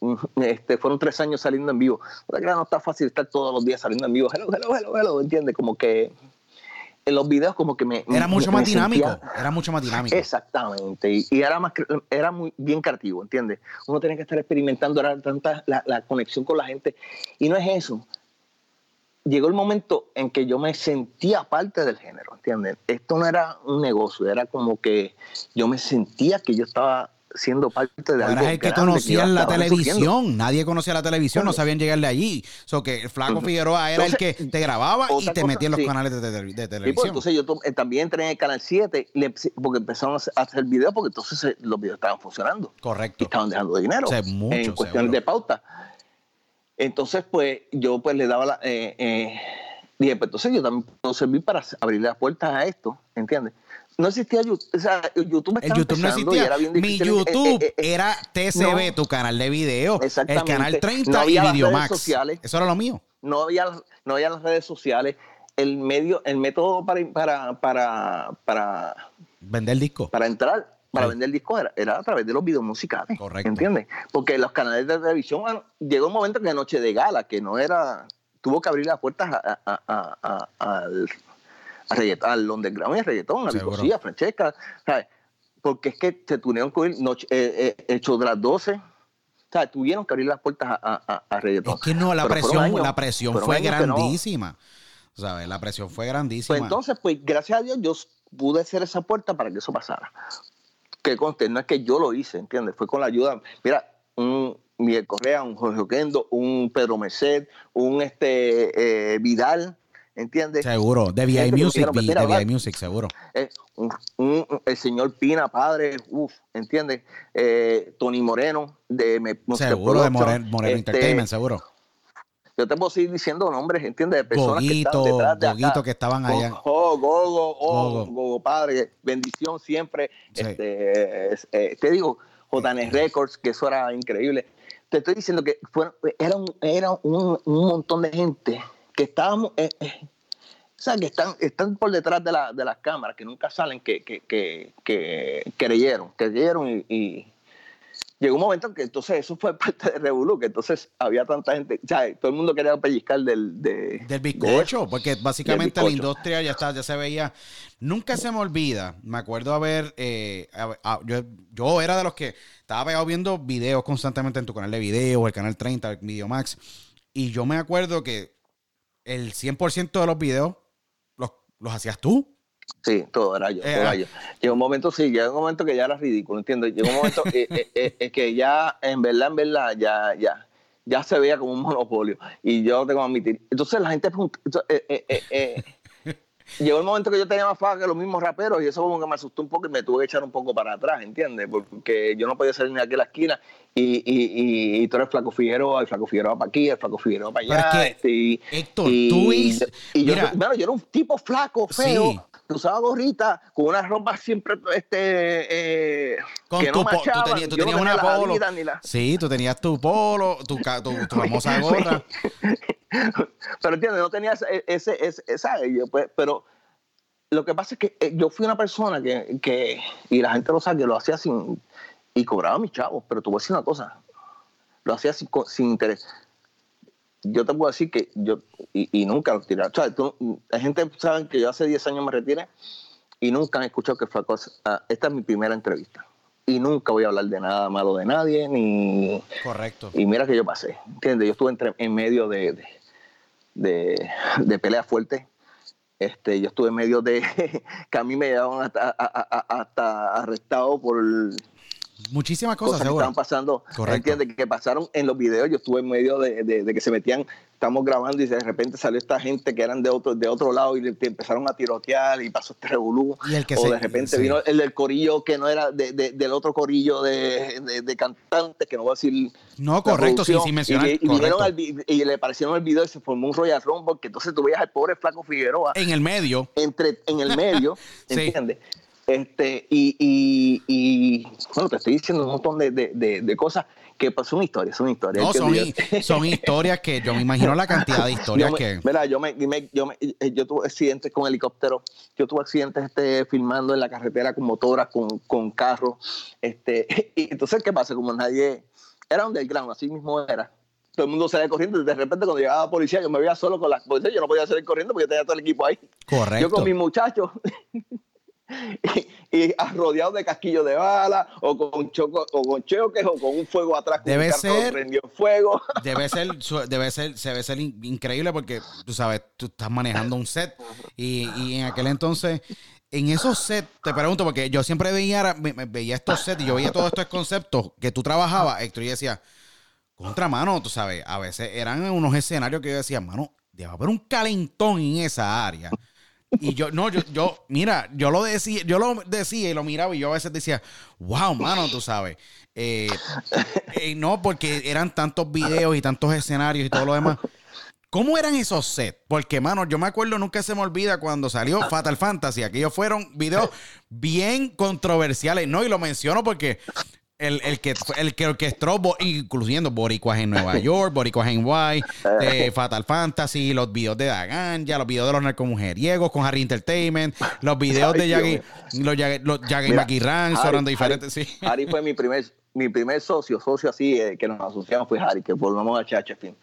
mm, este, fueron tres años saliendo en vivo. Que no está fácil estar todos los días saliendo en vivo, hello, hello, hello, hello, ¿entiendes? Como que en los videos como que me... Era mucho me- más me dinámico. sentía- Era mucho más dinámico. Exactamente, y, y era más era muy bien creativo, ¿entiendes? Uno tenía que estar experimentando, era tanta la, la conexión con la gente, y no es eso. Llegó el momento en que yo me sentía parte del género, ¿entiendes? Esto no era un negocio, era como que yo me sentía que yo estaba siendo parte de algo eras el que conocía la televisión. Nadie conocía la televisión, no sabían llegarle allí. So que el Flaco Figueroa era el que te graba y te metía en los sí. canales de, de- de Y pues, televisión. entonces yo eh, también entré en el canal 7 le- porque empezaron a hacer- videos porque entonces eh, los videos estaban funcionando. y Correcto. estaban dejando dinero O sea, mucho, en cuestiones seguro. de pauta. Entonces, pues, yo pues le daba la... eh, eh, dije, pues entonces yo también puedo servir para abrir las puertas a esto, ¿entiendes? No existía YouTube, o sea, YouTube El no empezando y existía. era bien Mi. YouTube Eh, eh, eh, era TCB, no. tu canal de video. El Exactamente. canal 30 No y había redes Videomax. sociales. Eso era lo mío. no había, no había las redes sociales. El medio, el método para, para, para, para, Vender disco. para entrar, para Sí. vender discos era, era a través de los videos musicales. Correcto. ¿Entiendes? Porque los canales de televisión, bueno, llegó un momento que Noche de Gala, que no era, tuvo que abrir las puertas a- a- a- al, a reggaet- al underground y al reggaetón, a. Vicosía, a Francesca, ¿sabes? Porque es que se tuvieron que ir noche, eh, eh, show de las 12. O sea, tuvieron que abrir las puertas a, a, a- reggaetón. Es que no, la Pero presión, años- la presión fue no. grandísima. ¿Sabes? La presión fue grandísima. Pues entonces, pues gracias a Dios, yo pude hacer esa puerta para que eso pasara. Que conste, no es que yo lo hice, ¿entiendes? Fue con la ayuda. Mira, un Miguel Correa, un Jorge Oquendo, un Pedro Merced, un este eh, Vidal, ¿entiendes? Seguro. De VI Music, dijeron, vi- "Mira, de VI Music, seguro. Eh, un- un- el señor Pina, padre, uff, ¿entiendes? Eh, Tony Moreno, de Me- Seguro de Moreno, Moreno este, Entertainment, seguro. Yo te puedo seguir diciendo nombres, ¿entiendes? De personas que están detrás de acá. Goguito que estaban allá. Oh, Gogo, oh, Gogo. Gogo, padre, bendición siempre. Sí. Este, es- eh, te digo, JN Records, que eso era increíble. Te estoy diciendo que fueron, era, un, era un, un montón de gente que estábamos, eh, eh, o sea, que están, están por detrás de, la, de las cámaras, que nunca salen, que, que, que, que creyeron, creyeron y, y llegó un momento en que entonces eso fue parte de Revolu, que entonces había tanta gente, o sea, todo el mundo quería pellizcar del, de, Del de bizcocho, porque básicamente la industria ya está, ya se veía. Nunca se me olvida. Me acuerdo haber. eh, a- a- yo, yo era de los que estaba pegado viendo videos constantemente en tu canal de videos, el canal 30, el Videomax. Y yo me acuerdo que el 100% de los videos los, los hacías tú. Sí, todo era yo, Eh, todo era ah. yo. Llegó un momento, sí, llegó un momento que ya era ridículo, ¿entiendes? Llegó un momento eh, eh, eh, que ya, en verdad, en verdad, ya, ya, ya se veía como un monopolio. Y yo tengo que admitir. Entonces la gente pregunta, entonces, eh, llegó el momento que yo tenía más fama que los mismos raperos y eso como que me asustó un poco y me tuve que echar un poco para atrás, ¿entiendes? Porque yo no podía salir ni aquí a la esquina y, y, y, y tú eres Flaco Figueroa, el Flaco Figueroa para aquí, el Flaco Figueroa para allá. Este, y, Héctor, y- tú y yo, mira. bueno, yo era un tipo flaco, feo, Sí. Que usaba gorrita, con una ropa siempre este, eh, Con que tu no tú tenías, tú no tenía una polo. La- Sí, tú tenías tu polo, tu, tu, tu famosa gorra. pero entiendes, no tenía ese, ese, ese- esa, pues, pero lo que pasa es que eh, yo fui una persona que, que, y la gente lo sabe, que lo hacía sin, y cobraba mis chavos, pero te voy a decir una cosa, lo hacía sin, sin interés. Yo te puedo decir que yo, y, y nunca lo tiré. O sea, tú- la gente sabe que yo hace 10 años me retiré y nunca han escuchado que Flaco, ah, esta es mi primera entrevista. Y nunca voy a hablar de nada malo de nadie, ni, Correcto. y mira que yo pasé, ¿entiendes? Yo estuve entre- en medio de, de, de, de peleas fuertes. Este, yo estuve en medio de que a mí me llevaban hasta, a- a- a- hasta arrestado por Muchísimas cosas, cosas que estaban pasando, Correcto. ¿entiendes? Que pasaron en los videos. Yo estuve en medio de, de- de que se metían, estamos grabando y de repente salió esta gente que eran de otro, de otro lado y te empezaron a tirotear y pasó este revolú. Y el que o se- de repente sí. vino el del corillo que no era de- de- del otro corillo de, cantantes, que no voy a decir. No, correcto, sí, mencionar. Y, y vinieron correcto. al y le aparecieron el video y se formó un Royal Rumble, que entonces tú veías al pobre Flaco Figueroa En el medio. entre, en el medio, Sí. ¿entiendes? Este, y, y, y, bueno, te estoy diciendo un montón de, de, de, de cosas que pues, son historias, son historias. No, son, olvidar- hi- son historias que yo me imagino la cantidad de historias yo me- que. Mira, yo, me, me- yo, me- eh, yo tuve accidentes con helicóptero, yo tuve accidentes este, filmando en la carretera con motoras, con, con carros. Este, y entonces, ¿qué pasa? Como nadie era underground, así mismo era. Todo el mundo salía corriendo y de repente cuando llegaba la policía, yo me veía solo con la policía, yo no podía salir corriendo porque tenía todo el equipo ahí. Correcto. Yo con mis muchachos y, y rodeado de casquillos de bala o con choco, o con choques o con un fuego atrás Debe un ser- prendió fuego. Debe ser, debe ser, se debe ser in- increíble porque tú sabes, tú estás manejando un set y, y en aquel entonces, en esos sets, te pregunto, porque yo siempre veía, veía estos sets y yo veía todos estos conceptos que tú trabajabas, Héctor, y decía, contra mano, tú sabes, a veces eran unos escenarios que yo decía, mano, debe haber un calentón en esa área. Y yo, no, yo, yo, mira, yo lo decía, yo lo decía y lo miraba y yo a veces decía, wow, mano, tú sabes. Eh, eh, no, porque eran tantos videos y tantos escenarios y todo lo demás. ¿Cómo eran esos sets? Porque, mano, yo me acuerdo, nunca se me olvida cuando salió Fatal Fantasy. Aquellos fueron videos bien controversiales. No, y lo menciono porque el, el que, el que orquestó, bo- incluyendo Boricuas en Nueva York, Boricuas en eh, Fatal Fantasy, los videos de Dagan, ya los videos de los narcomujeriegos con Harry Entertainment, los videos de Yagi, los Yagi, los Yagi Maquirran, Harry- diferentes, sí. Harry fue mi primer, mi primer socio, socio así, eh, que nos asociamos fue Harry, que volvamos a Chacha Film.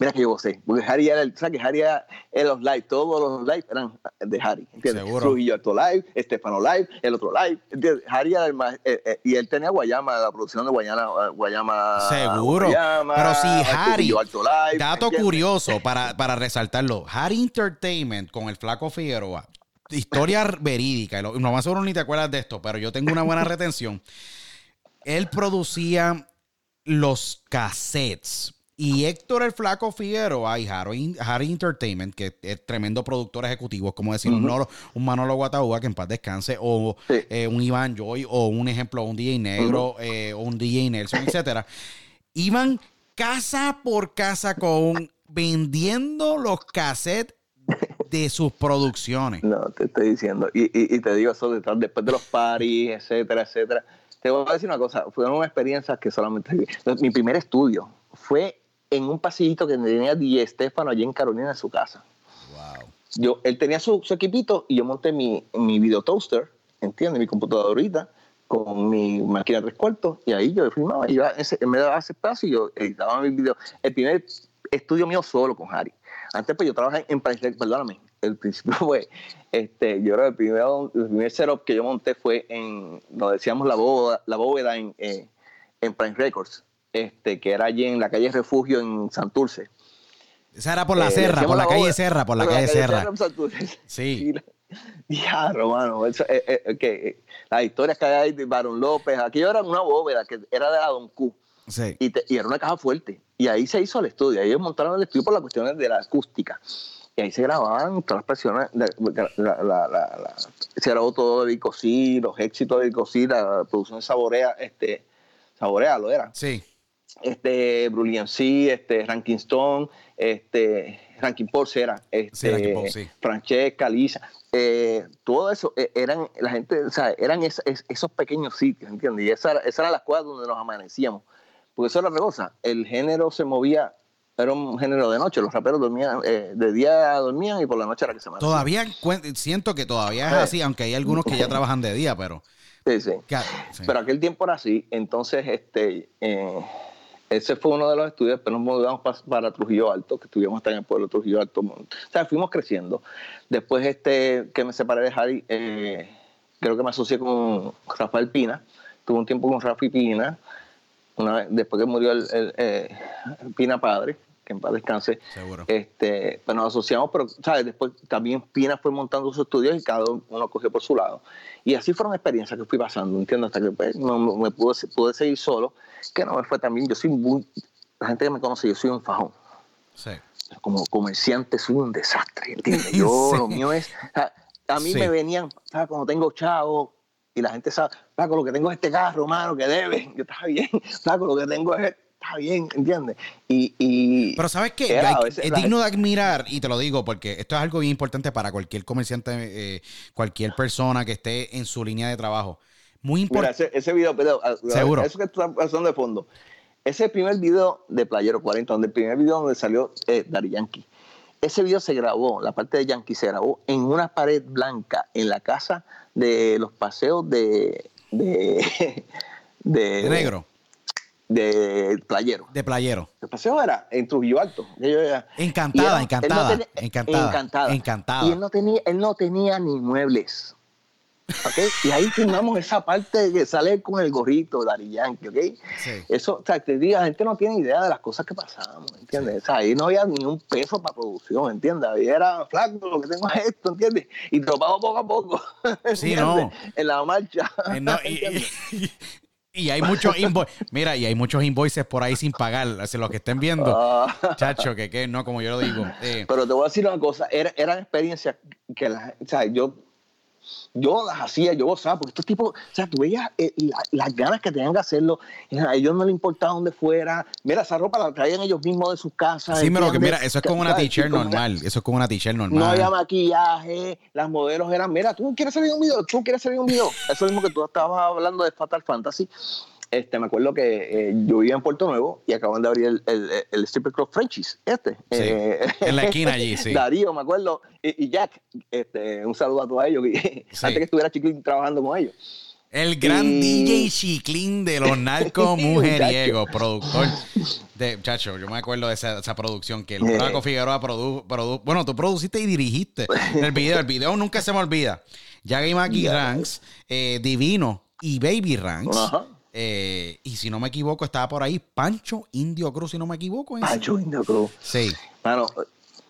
Mira que yo gocé, porque Harry era, el, ¿sabes que Harry era en los live, todos los live eran de Harry, ¿entiendes? Seguro. Trujillo Alto Live, Estefano Live, el otro live, ¿entiendes? Harry era el más, eh, eh, y él tenía Guayama, la producción de Guayana, eh, Guayama. Seguro. Guayama, Pero si Harry, Alto Live, dato ¿entiendes? curioso para, para resaltarlo, Harry Entertainment con el flaco Figueroa, historia verídica, lo, no más seguro ni te acuerdas de esto, pero yo tengo una buena retención. Él producía los cassettes. Y Héctor el Flaco Figueroa y Harry, Harry Entertainment, que es tremendo productor ejecutivo, como decir, un, Nolo- un Manolo Guataúba, que en paz descanse, o Sí. eh, un Iván Joy, o un ejemplo, un DJ Negro, eh, o un DJ Nelson, etcétera, iban casa por casa con vendiendo los cassettes de sus producciones. No, te estoy diciendo. Y, y, y te digo eso detrás, después de los paris, etcétera, etcétera. Te voy a decir una cosa, fueron experiencias que solamente... Mi primer estudio fue en un pasillito que tenía DJ Estefano allí en Carolina en su casa. Wow. Yo, él tenía su, su equipito y yo monté mi, mi video toaster, ¿entiendes? Mi computadorita con mi máquina de tres cuartos y ahí yo filmaba. Y yo ese, me daba ese espacio y yo editaba mi video. El primer estudio mío solo con Harry. Antes pues yo trabajé en Rec, perdóname. El principio fue, este, yo creo que el primer, el primer setup que yo monté fue en, nos decíamos la bóveda, la bóveda en, eh, en Prime Records, este, que era allí en la calle Refugio en Santurce. Esa era por la Eh, Serra, por la calle bóveda- Serra, por la calle Serra. en Santurce. Sí. Ya, Romano, eso, eh, eh, que, eh, las historias que hay de Barón López, aquello era una bóveda que era de la Don Q Sí. y, te- y era una caja fuerte. Y ahí se hizo el estudio. Ahí ellos montaron el estudio por las cuestiones de la acústica. y ahí se grababan todas las presiones, de- la, la- la- la- se grabó todo de Vicosí, los éxitos de Vicosí, la producción de Saborea, este, Saborea lo era, Sí. Este, Brilliant Sea, este, Ranking Stone, este, Ranking Force era, este, Sí, Rankin Paul, sí. Francesca, Lisa, eh, todo eso eh, eran, la gente, o sea, eran es- es- esos pequeños sitios, ¿entiendes? Y esa, era- esa era la escuela donde nos amanecíamos, porque eso era otra cosa, el género se movía, era un género de noche, los raperos dormían, eh, de día dormían y por la noche era que se amanecían. Todavía siento que todavía es Sí. así, aunque hay algunos que ya trabajan de día, pero. Sí, sí. ca- sí. Pero aquel tiempo era así, entonces este, eh, ese fue uno de los estudios, pero nos mudamos pa- para Trujillo Alto, que estuvimos hasta en el pueblo de Trujillo Alto. O sea, fuimos creciendo. Después este, que me separé de Harry, eh, creo que me asocié con Rafael Pina, tuve un tiempo con Rafi Pina, una vez, después que murió el, el, eh, Pina padre, que en paz descanse, Seguro. este, pues nos asociamos, pero ¿sabes? después también Pina fue montando sus estudios y cada uno cogió por su lado. Y así fueron experiencias que fui pasando, entiendo, hasta que pues, no, me pude, pude seguir solo, que no me fue también, yo soy muy, la gente que me conoce, yo soy un fajón. Sí. Como comerciante soy un desastre, ¿entiendes? Yo Sí. lo mío es, sea, a mí Sí. me venían, ¿sabes? Cuando tengo chavo y la gente sabe, con lo que tengo es este carro, mano, que debe, yo está bien, con lo que tengo es, está bien, ¿entiendes? Y, y Pero ¿sabes qué? Era, es digno de admirar, y te lo digo porque esto es algo bien importante para cualquier comerciante, eh, cualquier persona que esté en su línea de trabajo. Muy importante. ese, ese video, pero, a- a- Seguro. Eso que tú estás pasando de fondo. Ese primer video de Playero 40, donde el primer video donde salió eh, Daddy Yankee. Ese video se grabó, la parte de Yankee se grabó en una pared blanca en la casa de los paseos de. de. de, De negro, de Playero. de playero. El paseo era en Trujillo Alto. Era- Encantada, encantada, encantada, encantada. encantada. Y él no tenía, él no tenía ni muebles. ¿ok? Y ahí filmamos esa parte que sale con el gorrito Dari Yankee, ¿ok? Sí. Eso, o sea, te digo, la gente no tiene idea de las cosas que pasamos, ¿entiendes? O sea, ahí no había ni un peso para producción, ¿entiendes? Ahí era flaco, lo que tengo es esto, ¿entiendes? Y pago poco a poco. Sí, no. En la marcha. Eh, no, y- y hay muchos invoices. Mira, y hay muchos invoices por ahí sin pagar. Así, los que estén viendo, Ah. chacho, que, que no, como yo lo digo. eh, Pero te voy a decir una cosa, era, eran experiencias que la- o sea, yo, yo las hacía, yo gozaba, porque estos tipos, o sea, tú veías eh, la- las ganas que tenían de hacerlo, a ellos no les importaba dónde fuera, mira, esa ropa la traían ellos mismos de sus casas. sí, pero que mira, eso es como una t-shirt normal. Eso es como una t-shirt normal. No había maquillaje, las modelos eran, mira, tú quieres salir un video, tú quieres salir un video. Eso mismo que tú estabas hablando de Fatal Fantasy. Este, me acuerdo que eh, yo vivía en Puerto Nuevo y acaban de abrir el, el, el stripper club Frenchies, este. eh, en la esquina allí, sí. Darío, me acuerdo, y, y Jack, este, un saludo a todos ellos, Sí. antes que estuviera Chiquín trabajando con ellos. El gran Y- DJ Chiclin de los narcos mujeriegos, productor de chacho, yo me acuerdo de esa, esa producción que el Eh. Flaco Figueroa produjo, bueno, tú produciste y dirigiste el video, el video nunca se me olvida. Yagi Maki Ya. Ranks, eh, Divino y Baby Ranks. Ajá. Eh, y si no me equivoco, estaba por ahí Pancho Indio Cruz, si no me equivoco. Pancho Indio Cruz. Sí. Mano,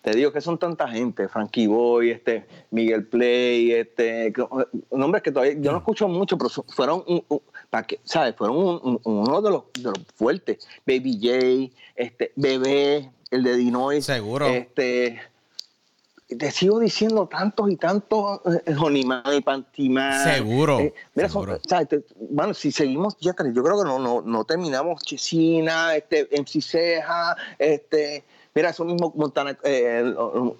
te digo que son tanta gente, Frankie Boy, este, Miguel Play, este, que- nombres que todavía yo no escucho mucho, pero fueron, un- un- para que, ¿sabes? Fueron un- uno de los, de los fuertes. Baby J, este, Bebé, el de Dinois. Seguro. Este, te sigo diciendo tantos y tantos, eh, Honeyman y Pantiman. Seguro, Eh, mira, son- seguro. ¿sabes? Te- bueno, si seguimos, ya yo creo que no, no, no terminamos Chesina, este, MC Ceja, este, mira, eso mismo Montana, eh,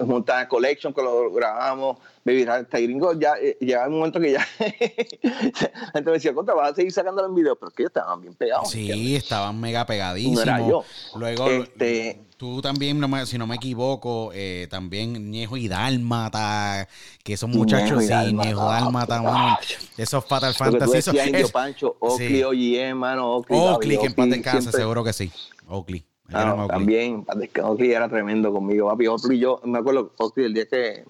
Montana Collection que lo grabamos, Baby Rasta Gringo, ya eh, llegaba un momento que ya la gente me decía, contra, vas a seguir sacándolo en video, pero es que ellos estaban bien pegados. Sí, estaban mega pegadísimos. No era yo. Luego, Este- tú también, no me- si no me equivoco, eh, también Ñejo y Dálmata, que esos muchachos, Ñejo y sí, Dálmata, Ñejo Dálmata, mano, ah. esos Fatal Fantasy. eso- Indio Pancho, Oakley, sí. OGM, mano, Oakley. Oakley, Gaby, que en paz descanse, seguro que sí. Oakley. Ah, no, también, Oakley era tremendo conmigo, papi. Oakley, yo me acuerdo, Oakley, el día que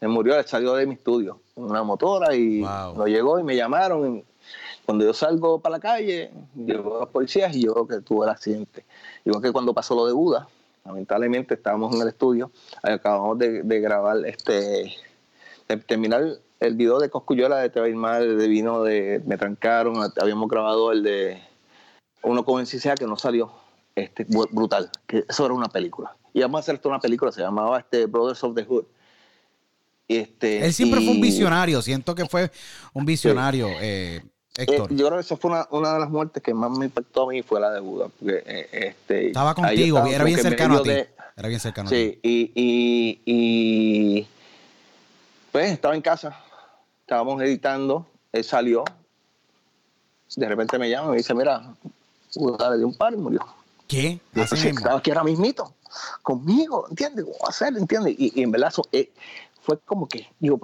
me murió, él salió de mi estudio, en una motora, y Wow. no llegó y me llamaron. cuando yo salgo para la calle, llegó los policías y yo creo que tuve el accidente. Igual que cuando pasó lo de Buda, lamentablemente estábamos en el estudio, acabamos de, de grabar, este, de terminar el video de Coscuyola de Te va a ir mal, de vino de Me trancaron, habíamos grabado el de uno con sea que no salió. este, brutal, que eso era una película. Y vamos a hacer esto una película, se llamaba este Brothers of the Hood. Este, Él siempre fue un visionario. Siento que fue un visionario, eh, Eh, Héctor. yo creo que esa fue una, una de las muertes que más me impactó a mí fue la de Buda. Porque, eh, este, Estaba contigo, estaba era bien cercano a ti. Era bien cercano a ti. Sí, y, y, y pues estaba en casa, estábamos editando, él salió, de repente me llama y me dice, mira, Buda le dio un par y murió. ¿Qué? Así estaba aquí ahora mismito, conmigo, ¿entiendes? ¿Cómo va a ser? ¿Entiendes? Y, y en verdad eso, eh, fue como que, digo,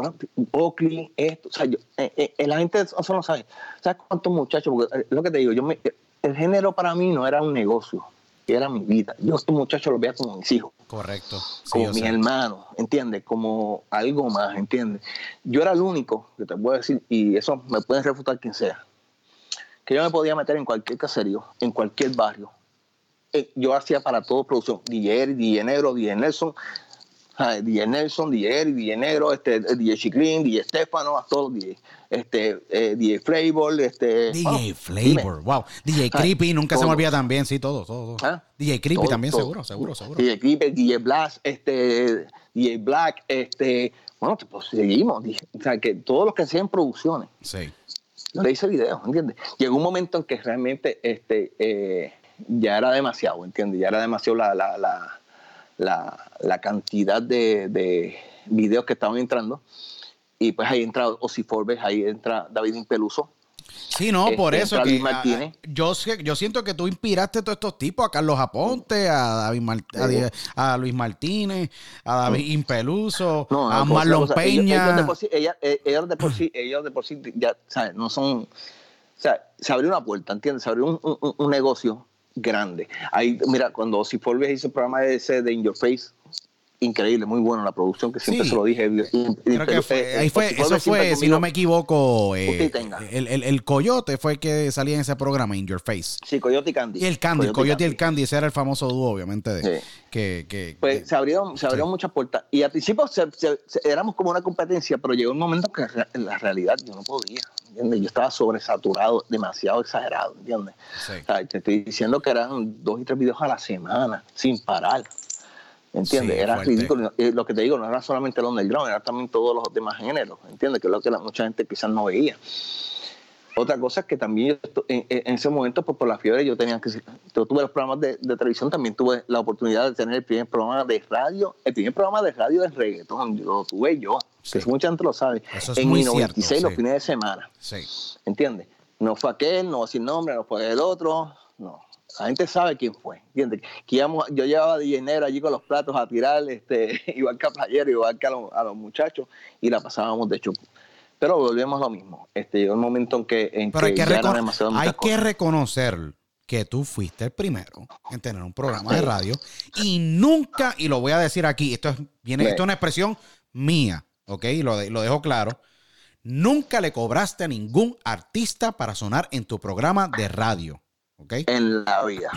Oakley, esto, o sea, yo, eh, eh, la gente eso no sabe. ¿Sabes cuántos muchachos? Porque eh, lo que te digo, yo me, el género para mí no era un negocio, era mi vida. Yo a estos muchachos los veía como mis hijos Correcto. Sí, como mis sé. hermanos, ¿entiendes? Como algo más, ¿entiendes? Yo era el único, que te puedo decir, y eso me pueden refutar quien sea, que yo me podía meter en cualquier caserío, en cualquier barrio. Eh, Yo hacía para todo producción, DJ DJ Negro, DJ Nelson, DJ Nelson, DJ Eric, DJ Negro, este, DJ Chiclin, DJ Stefano, a todos DJ, este, eh, DJ Flavor, este... DJ dime. Flavor, wow. DJ Creepy, nunca se me todos. olvida también, sí, todo, todo. todo. ¿Ah? DJ Creepy también, todo. seguro, seguro, seguro. DJ Creeper, DJ Black, este, DJ Black, este, bueno, pues seguimos. O sea, que todos los que hacían producciones, Sí. yo le hice videos, ¿entiendes? Llegó un momento en que realmente este, eh, ya era demasiado, ¿entiendes? Ya era demasiado la, la, la, la, la cantidad de, de videos que estaban entrando. Y pues ahí entra Ozzy Forbes, ahí entra David Impeluso. Sí, no, por Este, eso David que Martínez. ah, yo sé- yo siento que tú inspiraste a todos estos tipos, a Carlos Aponte, a David a, a Luis Martínez, a David Impeluso, No, a no, Marlon cosa, Peña. Ellos, de por sí, ella- eh, ellos de por sí, ellos de por sí, ya, ¿sabes? No son. O sea, se abrió una puerta, ¿entiendes? Se abrió un, un- un negocio grande. Ahí, mira, cuando Ozzy Forbes hizo el programa ese de In Your Face, increíble, muy bueno la producción, que siempre Sí. se lo dije. Creo que fue, ahí fue, eso fue, si no me equivoco, eh, el, el, el Coyote fue el que salía en ese programa, In Your Face. Sí, Coyote y Candy. Y el Candy, el Coyote y el Candy, ese era el famoso dúo, obviamente, de, Sí. que, que, Pues que- se abrieron, se abrieron Sí. muchas puertas. Y al principio se- se- se- éramos como una competencia, pero llegó un momento que en la realidad yo no podía. ¿entiendes? Yo estaba sobresaturado, demasiado exagerado, ¿entiendes? Sí. O sea, te estoy diciendo que eran dos y tres videos a la semana, sin parar. ¿Entiendes? Sí, era fuerte. ridículo. Lo que te digo, no era solamente el underground, era también todos los demás géneros, ¿entiendes? Que es lo que la- mucha gente quizás no veía. Otra cosa es que también yo en, en ese momento, pues por la fiebre, yo tenía que. Yo tuve los programas de, de televisión, también tuve la oportunidad de tener el primer programa de radio, el primer programa de radio de reggaetón, lo tuve yo, Sí. que mucha gente lo sabe, Eso es en muy mi 96, cierto, los sí. fines de semana, sí. ¿entiendes? No fue aquel, no sin nombre, no fue el otro, no. La gente sabe quién fue, ¿entiendes? Que íbamos- yo llevaba Negro allí con los platos a tirar, este, igual que a Playero, igual que a los, a los muchachos, y la pasábamos de chupo. Pero volvemos a lo mismo. Este, llegó un momento en que, en Pero hay que que, recono- demasiado muchas hay que reconocer que tú fuiste el primero en tener un programa de radio y nunca, y lo voy a decir aquí, esto es, viene, Sí. esto es una expresión mía, ¿ok? Y lo, de- lo dejo claro. Nunca le cobraste a ningún artista para sonar en tu programa de radio, en la vida.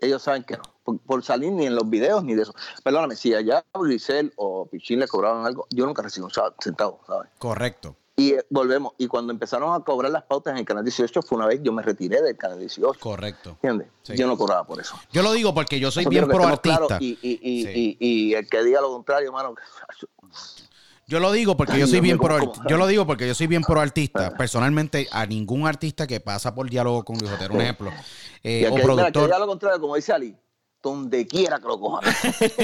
Ellos saben que no. Por, por salir ni en los videos ni de eso. Perdóname, si allá Grisel o Pichín le cobraban algo, yo nunca recibí un centavo, ¿sabes? Correcto. Y eh, volvemos. Y cuando empezaron a cobrar las pautas en el canal 18, fue una vez yo me retiré del canal 18. Correcto. ¿Entiendes? Sí. Yo no cobraba por eso. Yo lo digo porque yo soy Eso bien pro artista. y, y, y, Sí. y, y el que diga lo contrario, mano, Yo lo digo porque yo soy bien pro yo lo digo porque yo soy bien pro artista. Personalmente, a ningún artista que pasa por diálogo con Luis Otero, un ejemplo, eh, el o que, mira, que productor, lo contrario, como dice Ali, donde quiera que lo cojan.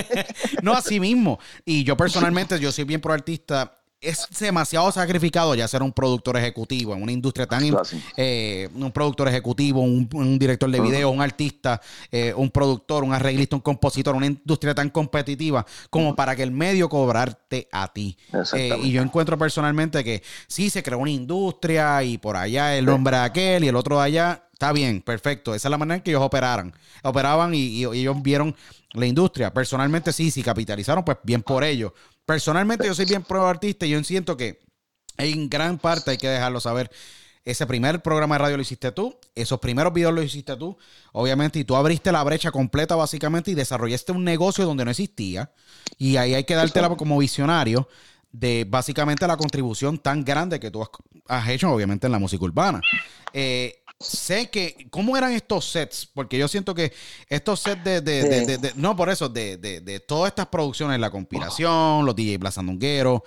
no así mismo. Y yo personalmente, yo soy bien pro artista. Es demasiado sacrificado ya ser un productor ejecutivo en una industria tan... Eh, un productor ejecutivo, un, un director de video, un artista, eh, un productor, un arreglista, un compositor, una industria tan competitiva como para que el medio cobrarte a ti. Eh, y yo encuentro personalmente que sí se creó una industria y por allá el nombre de aquel y el otro de allá. Está bien, perfecto. Esa es la manera en que ellos operaran. Operaban y, y- y ellos vieron la industria. Personalmente sí, si capitalizaron, pues bien por ellos. Personalmente yo soy bien pro artista y yo siento que en gran parte hay que dejarlo saber. Ese primer programa de radio lo hiciste tú, esos primeros videos lo hiciste tú, obviamente, y tú abriste la brecha completa básicamente y desarrollaste un negocio donde no existía. Y ahí hay que dártela como visionario de básicamente la contribución tan grande que tú has, hecho, obviamente, en la música urbana. Eh, sé que, ¿cómo eran estos sets? Porque yo siento que estos sets de, de, de- Sí. de- de- no por eso, de, de, de todas estas producciones, La Conspiración, los DJ Blazandungueros,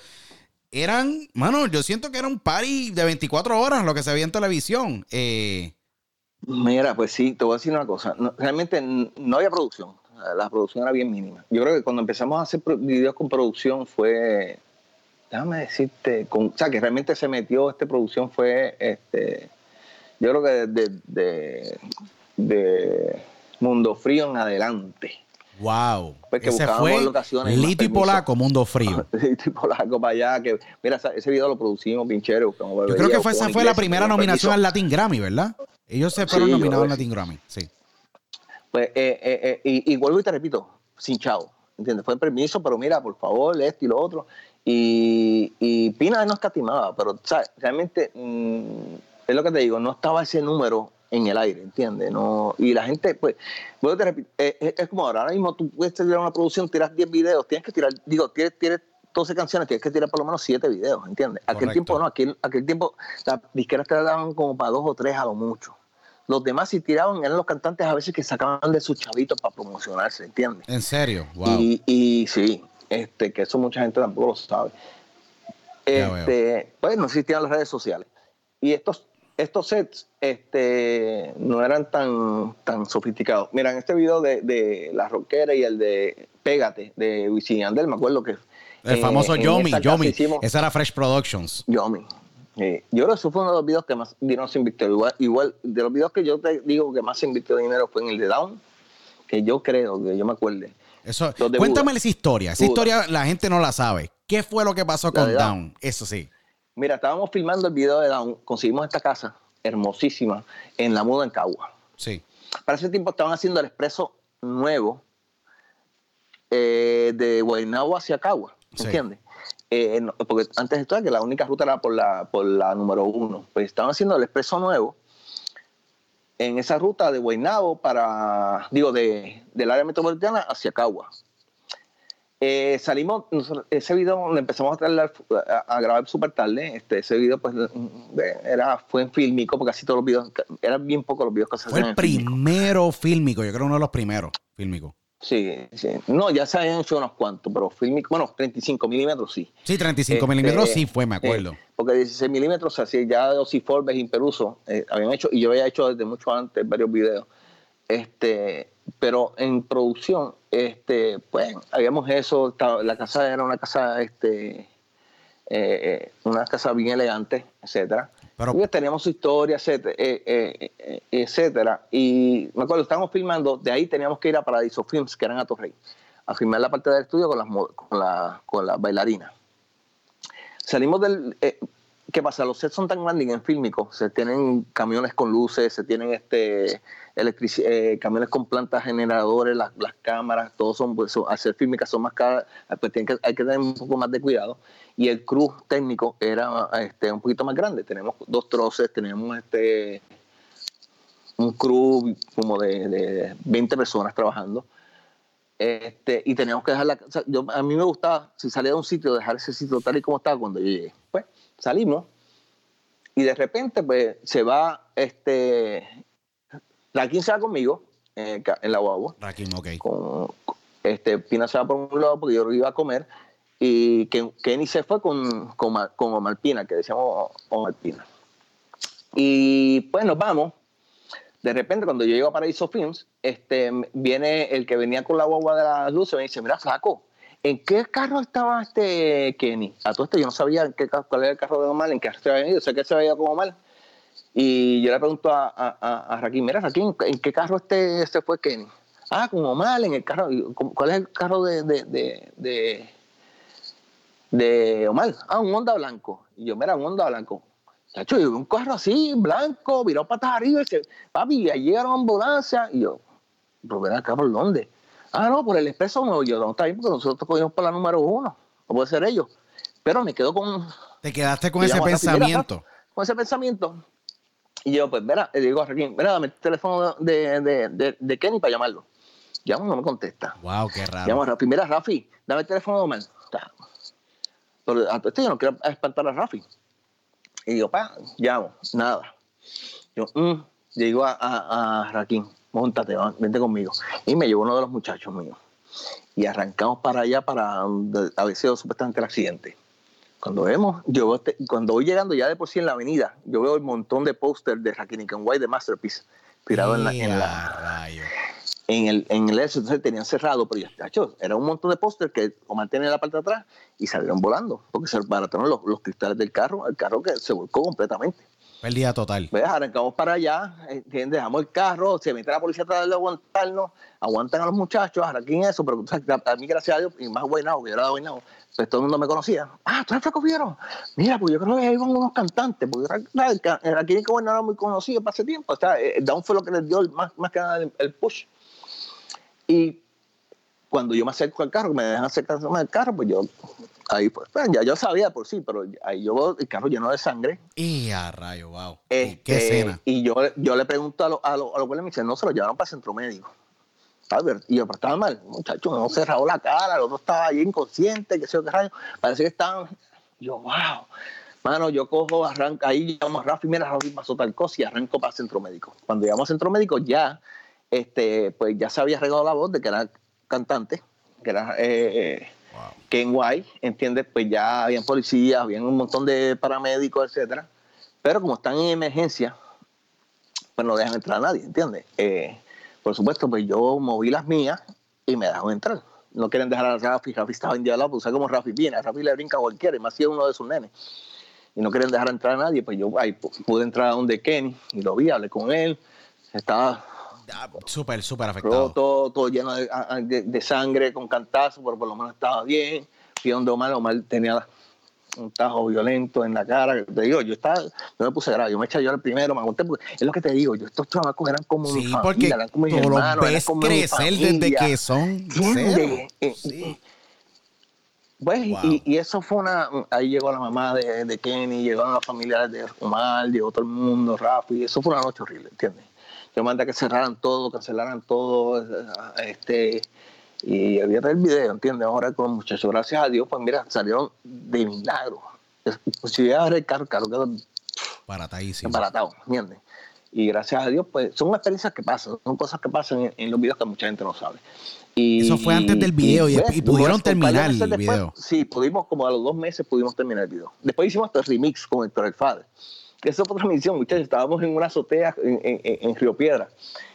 eran, mano, yo siento que era un party de 24 horas lo que se veía en televisión. Eh, Mira, pues sí, te voy a decir una cosa. No- realmente no había producción. La producción era bien mínima. Yo creo que cuando empezamos a hacer videos con producción fue, déjame decirte, con, o sea, que realmente se metió esta producción fue, este, yo creo que de, de, de Mundo Frío en adelante. wow. Pues que Ese fue locaciones y Lito y. Polaco, Mundo Frío. tipo largo para allá, que mira, ese video lo producimos, pinchero. Yo creo que fue, esa fue la primera nominación al Latin Grammy, ¿verdad? Ellos se fueron Sí, nominados al Latin Grammy, sí. Pues, eh, eh, eh, y, y vuelvo y te repito, sin chavo, ¿entiendes? Fue permiso, pero mira, por favor, esto y lo otro. Y, y Pina no escatimaba, pero, ¿sabes? Realmente, mm, es lo que te digo, no estaba ese número en el aire, ¿entiendes? No, y la gente, pues, y te repito, eh, eh, es como ahora, ahora mismo tú puedes tirar una producción, tiras 10 videos, tienes que tirar, digo, tienes, tienes 12 canciones, tienes que tirar por lo menos 7 videos, ¿entiendes? Aquel tiempo no, aquel, aquel tiempo las disqueras te daban como para dos o tres a lo mucho. Los demás si tiraban eran los cantantes a veces que sacaban de sus chavitos para promocionarse, ¿entiendes? En serio, wow. Y, y sí, este, que eso mucha gente tampoco lo sabe. Este, pues no existían las redes sociales. Y estos, estos sets este, no eran tan, tan sofisticados. Mira, en este video de, de La Rockera y el de Pégate, de Wisin y Yandel, me acuerdo que... El eh, famoso Yomi, Yomi. hicimos- Esa era Fresh Productions. Yomi. Eh, yo creo que eso fue uno de los videos que más dinero se invirtió. Igual, igual, de los videos que yo te digo que más se invirtió dinero fue en el de Down, que yo creo, que yo me acuerde. Eso, cuéntame esa historia. Esa Buda. historia la gente no la sabe. ¿Qué fue lo que pasó con? Down. Eso sí. Mira, estábamos filmando el video de Down, conseguimos esta casa hermosísima en La Muda, en Cagua. Sí. Para ese tiempo estaban haciendo el expreso nuevo eh, de Guaynabo hacia Cagua, Sí. ¿entiendes? Eh, no, porque antes de era que la única ruta era por la, por la número uno. Pues estaban haciendo el expreso nuevo en esa ruta de Guaynabo para, digo, de, del área metropolitana hacia Cagua. Eh, salimos, nosotros- ese video lo empezamos a, a, a grabar súper tarde. Este, ese video pues era, fue en fílmico, porque así todos los videos, eran bien pocos los videos que se Fue el primero fílmico. Yo creo uno de los primeros fílmicos. Sí, sí. No, ya se habían hecho unos cuantos, pero fílmico, bueno, 35 milímetros sí. Sí, 35 Este, milímetros sí fue, me eh, acuerdo. porque 16 milímetros, así ya Ozzy Forbes y Peruso eh, habían hecho, y yo había hecho desde mucho antes varios videos. Este, pero en producción, este, pues, habíamos eso, la casa era una casa, este, eh, eh, una casa bien elegante, etcétera. Pero- Y teníamos su historia, etcétera, eh, etcétera. Y me acuerdo, estábamos filmando, de ahí teníamos que ir a Paradiso Films, que eran a Torrey, a filmar la parte del estudio con las, con la, con las bailarinas. Salimos del... ¿Qué pasa? Los sets son tan grandes en fílmico, se tienen camiones con luces, se tienen este eh, camiones con plantas generadores, las, las cámaras, todos son, pues, son- al ser fílmicas son más caras, pues tienen hay que tener un poco más de cuidado. Y el crew técnico era este, un poquito más grande. Tenemos dos troces, tenemos este un crew como de, de 20 personas trabajando. Este, y teníamos que dejar la casa. Yo, a mí me gustaba, si salía de un sitio, dejar ese sitio tal y como estaba cuando yo llegué. Salimos y de repente pues se va, este, la 15 va conmigo en la guagua. Rakim, ok. Con, este, Pina se va por un lado porque yo iba a comer y que Kenny se fue con, con, con Omar Pina, que decíamos Omar Pina. Y pues nos vamos. De repente, cuando yo llego a Paraíso Films, este, viene el que venía con la guagua de las luces y me dice, mira, flaco, ¿en qué carro estaba este Kenny? A todo esto yo no sabía en qué, cuál era el carro de Omar, en qué carro se había venido, sé que se había ido con Omar. Y yo le pregunto a, a, Raquín, mira, Raquín, ¿en qué carro este se fue Kenny? Ah, con Omar, en el carro. Y yo, ¿cómo- ¿Cuál es el carro de, de, de, de? Ah, un Honda blanco. Y yo, mira, un Honda blanco. Chacho, yo un carro así, blanco, virado patas arriba, y dice, papi, ahí llegaron ambulancia. Y yo, pero ven acá, ¿por dónde? Ah, no, por el expreso nuevo. Y yo, no, está bien, porque nosotros cogimos por la número uno. No puede ser ellos. Pero me quedo con, Te quedaste con ese pensamiento. Rafa, con ese pensamiento. Y yo, pues, mira, le digo a Raquín, mira, dame el teléfono de, de, de, de Kenny para llamarlo. Llamo, no me contesta. Wow, qué raro. Llamo a Rafi, mira, Rafi, dame el teléfono de Omar. Pero a todo esto yo no quiero espantar a Rafi. Y yo, pa, llamo, nada. Yo, mm, Llego a, a, a Raquín, montate, vente conmigo. Y me llevó uno de los muchachos míos. Y arrancamos para allá para donde había sido supuestamente el accidente. Cuando vemos, yo este- cuando voy llegando ya de por sí en la avenida, yo veo el montón de póster de y White de Masterpiece tirado en la, en ¡Ea, la, en el, en el eso, entonces tenían cerrado, pero ya, tacho, era un montón de póster que Omar tenía en la parte de atrás y salieron volando, porque se barataron los, los cristales del carro, el carro que se volcó completamente. Pérdida total. Pues arrancamos para allá, ¿entiendes? dejamos el carro, se mete la policía atrás de aguantarnos, aguantan a los muchachos, aquí en eso, pero tú sabes, a, a mí gracias a Dios, y más Guaynabo, que yo era Guaynabo, pues todo el mundo me conocía. Ah, tú eres Flaco Fierro. Mira, pues yo creo que ahí iban unos cantantes, porque aquí en Guaynabo era muy conocido para ese tiempo, o sea, eh, Down fue lo que les dio el- más, más que nada el, el push. Y cuando yo me acerco al carro, me dejan acercarme al carro, pues yo, ahí pues, pues, ya yo sabía por sí, pero ahí yo el carro lleno de sangre, ¡Ea, rayo! ¡Wow! ¿Qué, qué este, escena? Y yo, yo le pregunto a los a los a guardias, me dicen, no, se lo llevaron para el centro médico. ¿Sabes? Y yo, pero estaba mal, muchacho, no cerrado la cara, el otro estaba ahí inconsciente, que sé yo qué rayo. Parece que estaban. Yo, wow. Mano, yo cojo, arranco, ahí llamo a Rafi, mira, Rafi pasó tal cosa y arranco para el centro médico. Cuando llegamos al centro médico, ya, este, pues ya se había regado la voz de que era cantante, que era eh, Wow. Ken White, ¿entiendes? Pues ya habían policías, habían un montón de paramédicos, etcétera. Pero como están en emergencia, pues no dejan entrar a nadie, ¿entiendes? Eh, por supuesto, pues yo moví las mías y me dejaron entrar. No quieren dejar a Rafi, Rafi estaba indialado, pues sabes cómo Rafi viene, a Rafi le brinca cualquiera, y más si es uno de sus nenes. Y no quieren dejar entrar a nadie, pues yo ahí pu- pude entrar a donde Kenny y lo vi, hablé con él, estaba Súper, súper afectado. roto, todo lleno de, de- de sangre, con cantazo, pero por lo menos estaba bien. Fui donde Omar, Omar tenía un tajo violento en la cara. Te digo, yo estaba, yo me puse grave, yo me eché yo el primero, me aguanté, porque es lo que te digo, yo estos chamacos eran como mi Sí, familia, porque eran como mis tú hermanos, eran ves como mi crecer desde que son cero. Eh, Sí. Pues, Wow. y, y eso fue una. Ahí llegó la mamá de, de Kenny, llegaron los familiares de Omar, llegó todo el mundo, Rafi, eso fue una noche horrible, ¿entiendes? Yo mandé a que cerraran todo, cancelaran todo, este. Y había el video, ¿entiendes? Ahora con los muchachos, gracias a Dios, pues mira, salieron de milagro. Si voy a ver el carro, carro quedó Baratadísimo. embaratado, ¿entiendes? Y gracias a Dios, pues son experiencias que pasan, son cosas que pasan en, en los videos que mucha gente no sabe. Y, Eso fue antes del video y- pues, y pudieron terminar el después, video. Sí, pudimos, como a los dos meses pudimos terminar el video. Después hicimos hasta el remix con El Fader. Eso fue otra misión, muchachos. Estábamos en una azotea en, en- en- Río Piedra,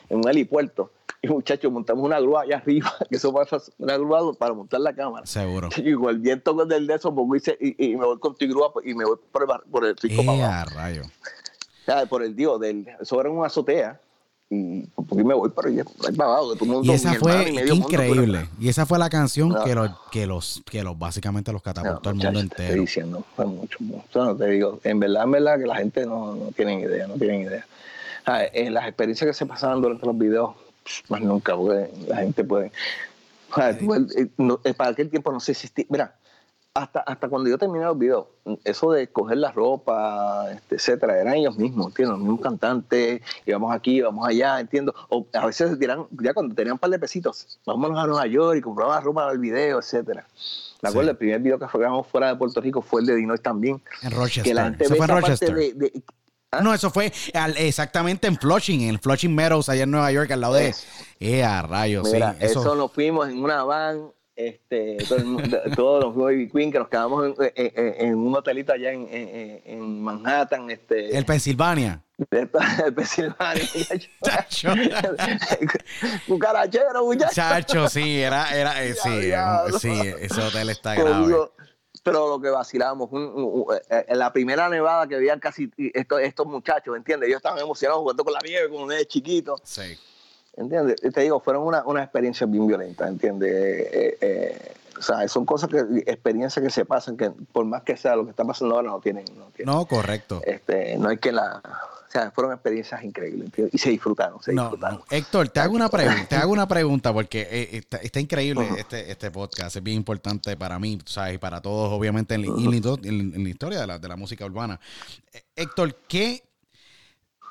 en un helipuerto. Y muchachos, montamos una grúa allá arriba, que eso fue una grúa para montar la cámara. Seguro. Y con el viento con el de eso, y, se- y- y me voy con tu grúa y me voy por el, por el rico para abajo. ¡Ea, rayo! O sea, por el Dios, del, eso era una azotea. Y porque me voy para allá, Y esa fue medio mundo, increíble. Y esa fue la canción No. que los, que los, que los básicamente los catapultó No, al mundo te estoy entero. diciendo, fue mucho, mucho. No, te digo, en verdad, en verdad, que la gente no, no tienen idea, no tienen idea. Sea, en las experiencias que se pasaban durante los videos, más nunca, porque la gente puede. Tú, eh, eh, para aquel tiempo no si existía. Mira, hasta, hasta cuando yo terminé los videos, eso de coger la ropa, este, etcétera, eran ellos mismos, ¿entiendes? Los mismos cantantes, íbamos aquí, íbamos allá, entiendo. O a veces tiran, ya cuando tenían un par de pesitos, vámonos a Nueva York y compramos la ropa para el video, etcétera. Me Sí. acuerdo, el primer video que grabamos fuera de Puerto Rico fue el de Dinois también. En Rochester. Que la gente Eso fue en Rochester. de- de- No, eso fue al- exactamente en Flushing, en Flushing Meadows, allá en Nueva York, al lado de. Eso. ¡Ea, rayo! Mira, sí, eso. eso. nos fuimos en una van, este, todo el mundo- todos los Baby Queen, que nos quedamos en, en- en- en un hotelito allá en, Manhattan, este, El Pensilvania. de- de Pensilvania. Chacho. Cucarachero, muchacho. Chacho, sí, era, era, eh, sí, sí, ese hotel está Pero grave. digo, Pero lo que vacilamos, un- un- un- eh, en la primera nevada que veían casi estos, estos muchachos, ¿entiendes? Ellos estaban emocionados jugando con la nieve, con un chiquito. Sí. ¿Entiendes? Te digo, fueron una, una experiencia bien violenta, ¿entiendes? Eh, eh, o sea, son cosas que, experiencias que se pasan, que por más que sea lo que está pasando ahora, no tienen. No, tienen. No, correcto. Este, no hay que la. O sea, fueron experiencias increíbles ¿entiendes? y se disfrutaron, se No, disfrutaron. no. Héctor, te hago una pregunta, te hago una pregunta porque eh, está, está increíble este, este podcast, es bien importante para mí, sabes, y para todos, obviamente, en, la- y en la histo- en- en la historia de la, de la música urbana. Eh, Héctor, ¿qué,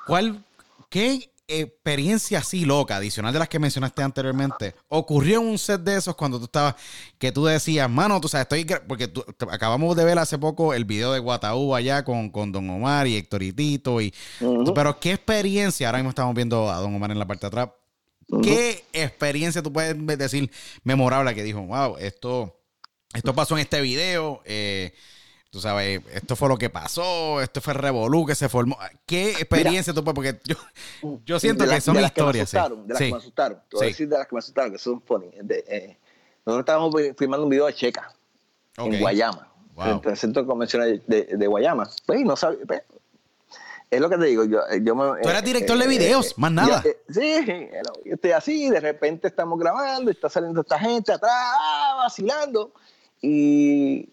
cuál, qué experiencia así loca, adicional de las que mencionaste anteriormente, ocurrió en un set de esos cuando tú estabas, que tú decías, mano, tú sabes, estoy, porque tú- acabamos de ver hace poco el video de Guataú allá con, con Don Omar y Héctor y Tito, y, pero qué experiencia, ahora mismo estamos viendo a Don Omar en la parte de atrás, qué experiencia tú puedes decir memorable que dijo, wow, esto, esto pasó en este video, eh, Tú sabes, esto fue lo que pasó, esto fue el revolú que se formó. ¿Qué experiencia tú puedes? Porque yo, yo siento que son de las historias. Que me asustaron, sí. de las Sí. que me asustaron. Te voy a decir de las que me asustaron, que son funny. De, eh, nosotros estábamos filmando un video de Checa en Guayama, Wow. frente al centro convencional de, de Guayama. Pues, no sabía, pues, es lo que te digo. Yo, yo me, Tú eres eh, director de eh, videos, eh, más nada. yo, eh, sí, yo estoy así, de repente estamos grabando, está saliendo esta gente atrás, ah, vacilando. Y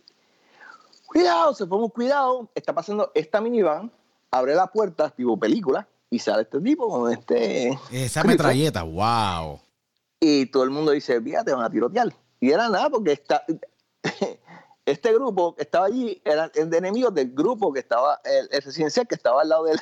cuidado, se fue muy cuidado. Está pasando esta minivan, abre la puerta, tipo película, y sale este tipo con este. Esa metralleta, wow. Y todo el mundo dice, fíjate, van a tirotear. Y era nada, porque está, este grupo que estaba allí era el de enemigos del grupo que estaba, el, el residencial que estaba al lado del,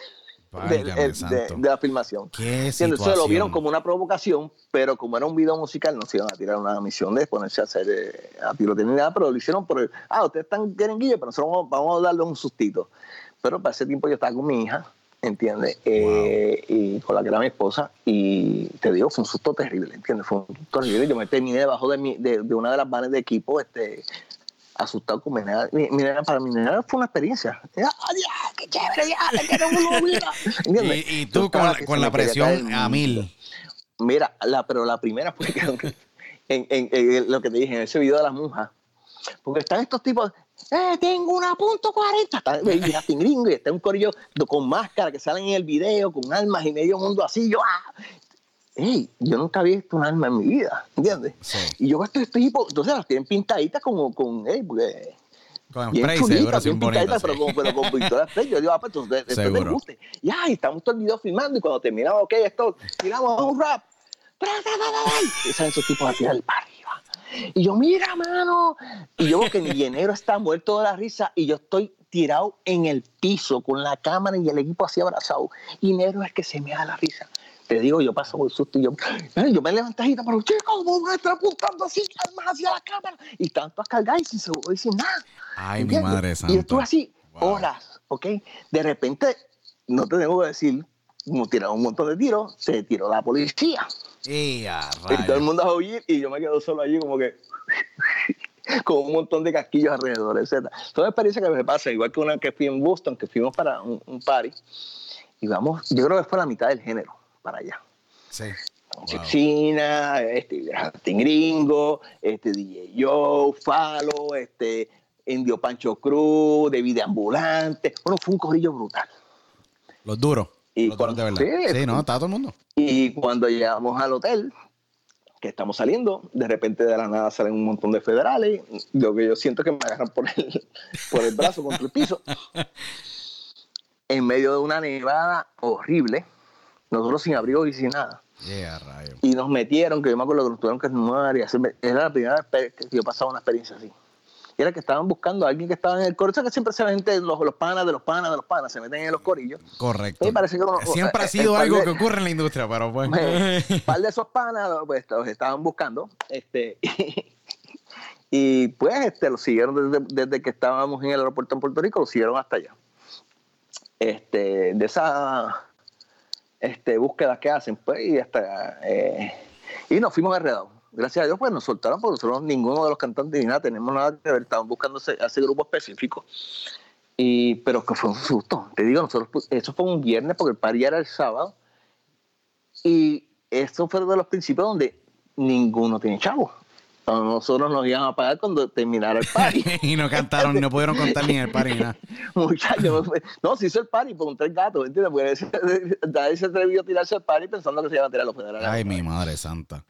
Válgame el- de, santo. de la filmación. Qué. Entonces lo vieron como una provocación, pero como era un video musical, no se iban a tirar una misión de ponerse a hacer eh, a tirotear ni nada, pero lo hicieron por el, ah, ustedes están guille, pero nosotros vamos, vamos a darle un sustito. Pero para ese tiempo yo estaba con mi hija, ¿entiendes? Eh, y con la que era mi esposa, y te digo, fue un susto terrible, ¿entiendes? Fue un susto terrible. Yo me terminé debajo de, mi, de, de una de las vanes de equipo, este asustado con mi nena. Mi, mi nena, para mi nena fue una experiencia. Ya, ya, qué chévere, quiero. Y, y tú con, la- con la presión a mil. Mira, la, pero la primera fue que en, en- en lo que te dije en ese video de las monjas, porque están estos tipos, eh, tengo una punto 40, está y Gringo, y está un corillo con máscara que salen en el video, con armas y medio mundo así, yo, ah, ey, yo nunca había visto un arma en mi vida, ¿entiendes? Sí. Y yo estos tipos, entonces las tienen pintaditas como con, ey, porque Con spray seguro, bien pintaditas, pero, con, pero con Victoria Spray. Yo digo, ah, pues entonces esto es Seguro. del guste. Y ay, estamos todo el video filmando y cuando terminamos, ok, esto, tiramos a un rap. Y salen esos tipos a tirar para arriba. Y yo, mira, mano. Y yo que mi enero está muerto de la risa y yo estoy tirado en el piso con la cámara y el equipo así abrazado. Y Nero es que se me da la risa. Te digo, yo paso por susto y yo, yo me levanté agita, pero chicos, vamos a estar apuntando así, armas hacia la cámara. Y están todas cargadas y sin seguro y sin nada. Ay, mi madre santa. Y estuve así Wow. horas, ¿ok? De repente, no te tengo que decir, como tiraron un montón de tiros, se tiró la policía. Y a Y todo el mundo a huir y yo me quedo solo allí como que con un montón de casquillos alrededor, etc. Son experiencias que me pasa, igual que una que fui en Boston, que fuimos para un, un party y vamos, yo creo que fue la mitad del género para allá. Sí. Wow. China, este, Justin Gringo, este DJ Joe, Falo, este Indio Pancho Cruz, David Ambulante. Bueno, fue un corrillo brutal. Los duros. Y los duros de cuando- verdad. sí, Sí, no, está todo el mundo. Y cuando llegamos al hotel, que estamos saliendo, de repente de la nada salen un montón de federales. Lo que yo siento que me agarran por el, por el brazo contra el piso. En medio de una nevada horrible, nosotros sin abrigo y sin nada. Yeah, rayos. y nos metieron, que yo me acuerdo que nos tuvieron que desnudar y hacerme, era la primera vez que yo pasaba una experiencia así. Y era que estaban buscando a alguien que estaba en el corillo, que siempre se ve gente, los, los panas de los panas de los panas, se meten en los corillos. Correcto. Sí, parece que uno- Siempre ha eh, sido algo de- que ocurre en la industria, pero pues. Un par de esos panas pues, los estaban buscando, este, y pues este, lo siguieron desde, desde que estábamos en el aeropuerto en Puerto Rico, lo siguieron hasta allá. Este, de esa este, búsqueda que hacen, pues, y hasta eh, y nos fuimos enredados. Gracias a Dios, pues nos soltaron, porque nosotros ninguno de los cantantes ni nada tenemos nada que ver, estaban buscando ese, grupo específico. Y, pero que fue un susto. Te digo, nosotros, pu- eso fue un viernes, porque el party era el sábado. Y eso fue de los principios donde ninguno tiene chavo. Nosotros nos iban a pagar cuando terminara el party. y no cantaron, no pudieron contar ni el party ni nada. Muchachos, no, se hizo el party por un tres gatos, ¿entiendes? Porque nadie se atrevió a tirarse el party pensando que se iban a tirar los federales. Ay, mi madre santa.